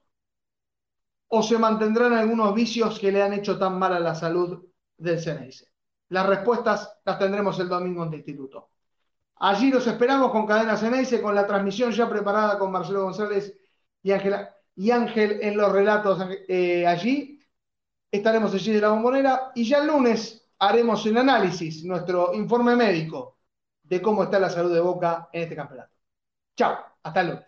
o se mantendrán algunos vicios que le han hecho tan mal a la salud del CNS. Las respuestas las tendremos el domingo en el instituto. Allí los esperamos con Cadena Ceneice, con la transmisión ya preparada con Marcelo González y, y Ángel en los relatos eh, allí. Estaremos allí de la bombonera y ya el lunes haremos el análisis, nuestro informe médico de cómo está la salud de Boca en este campeonato. Chao, hasta el lunes.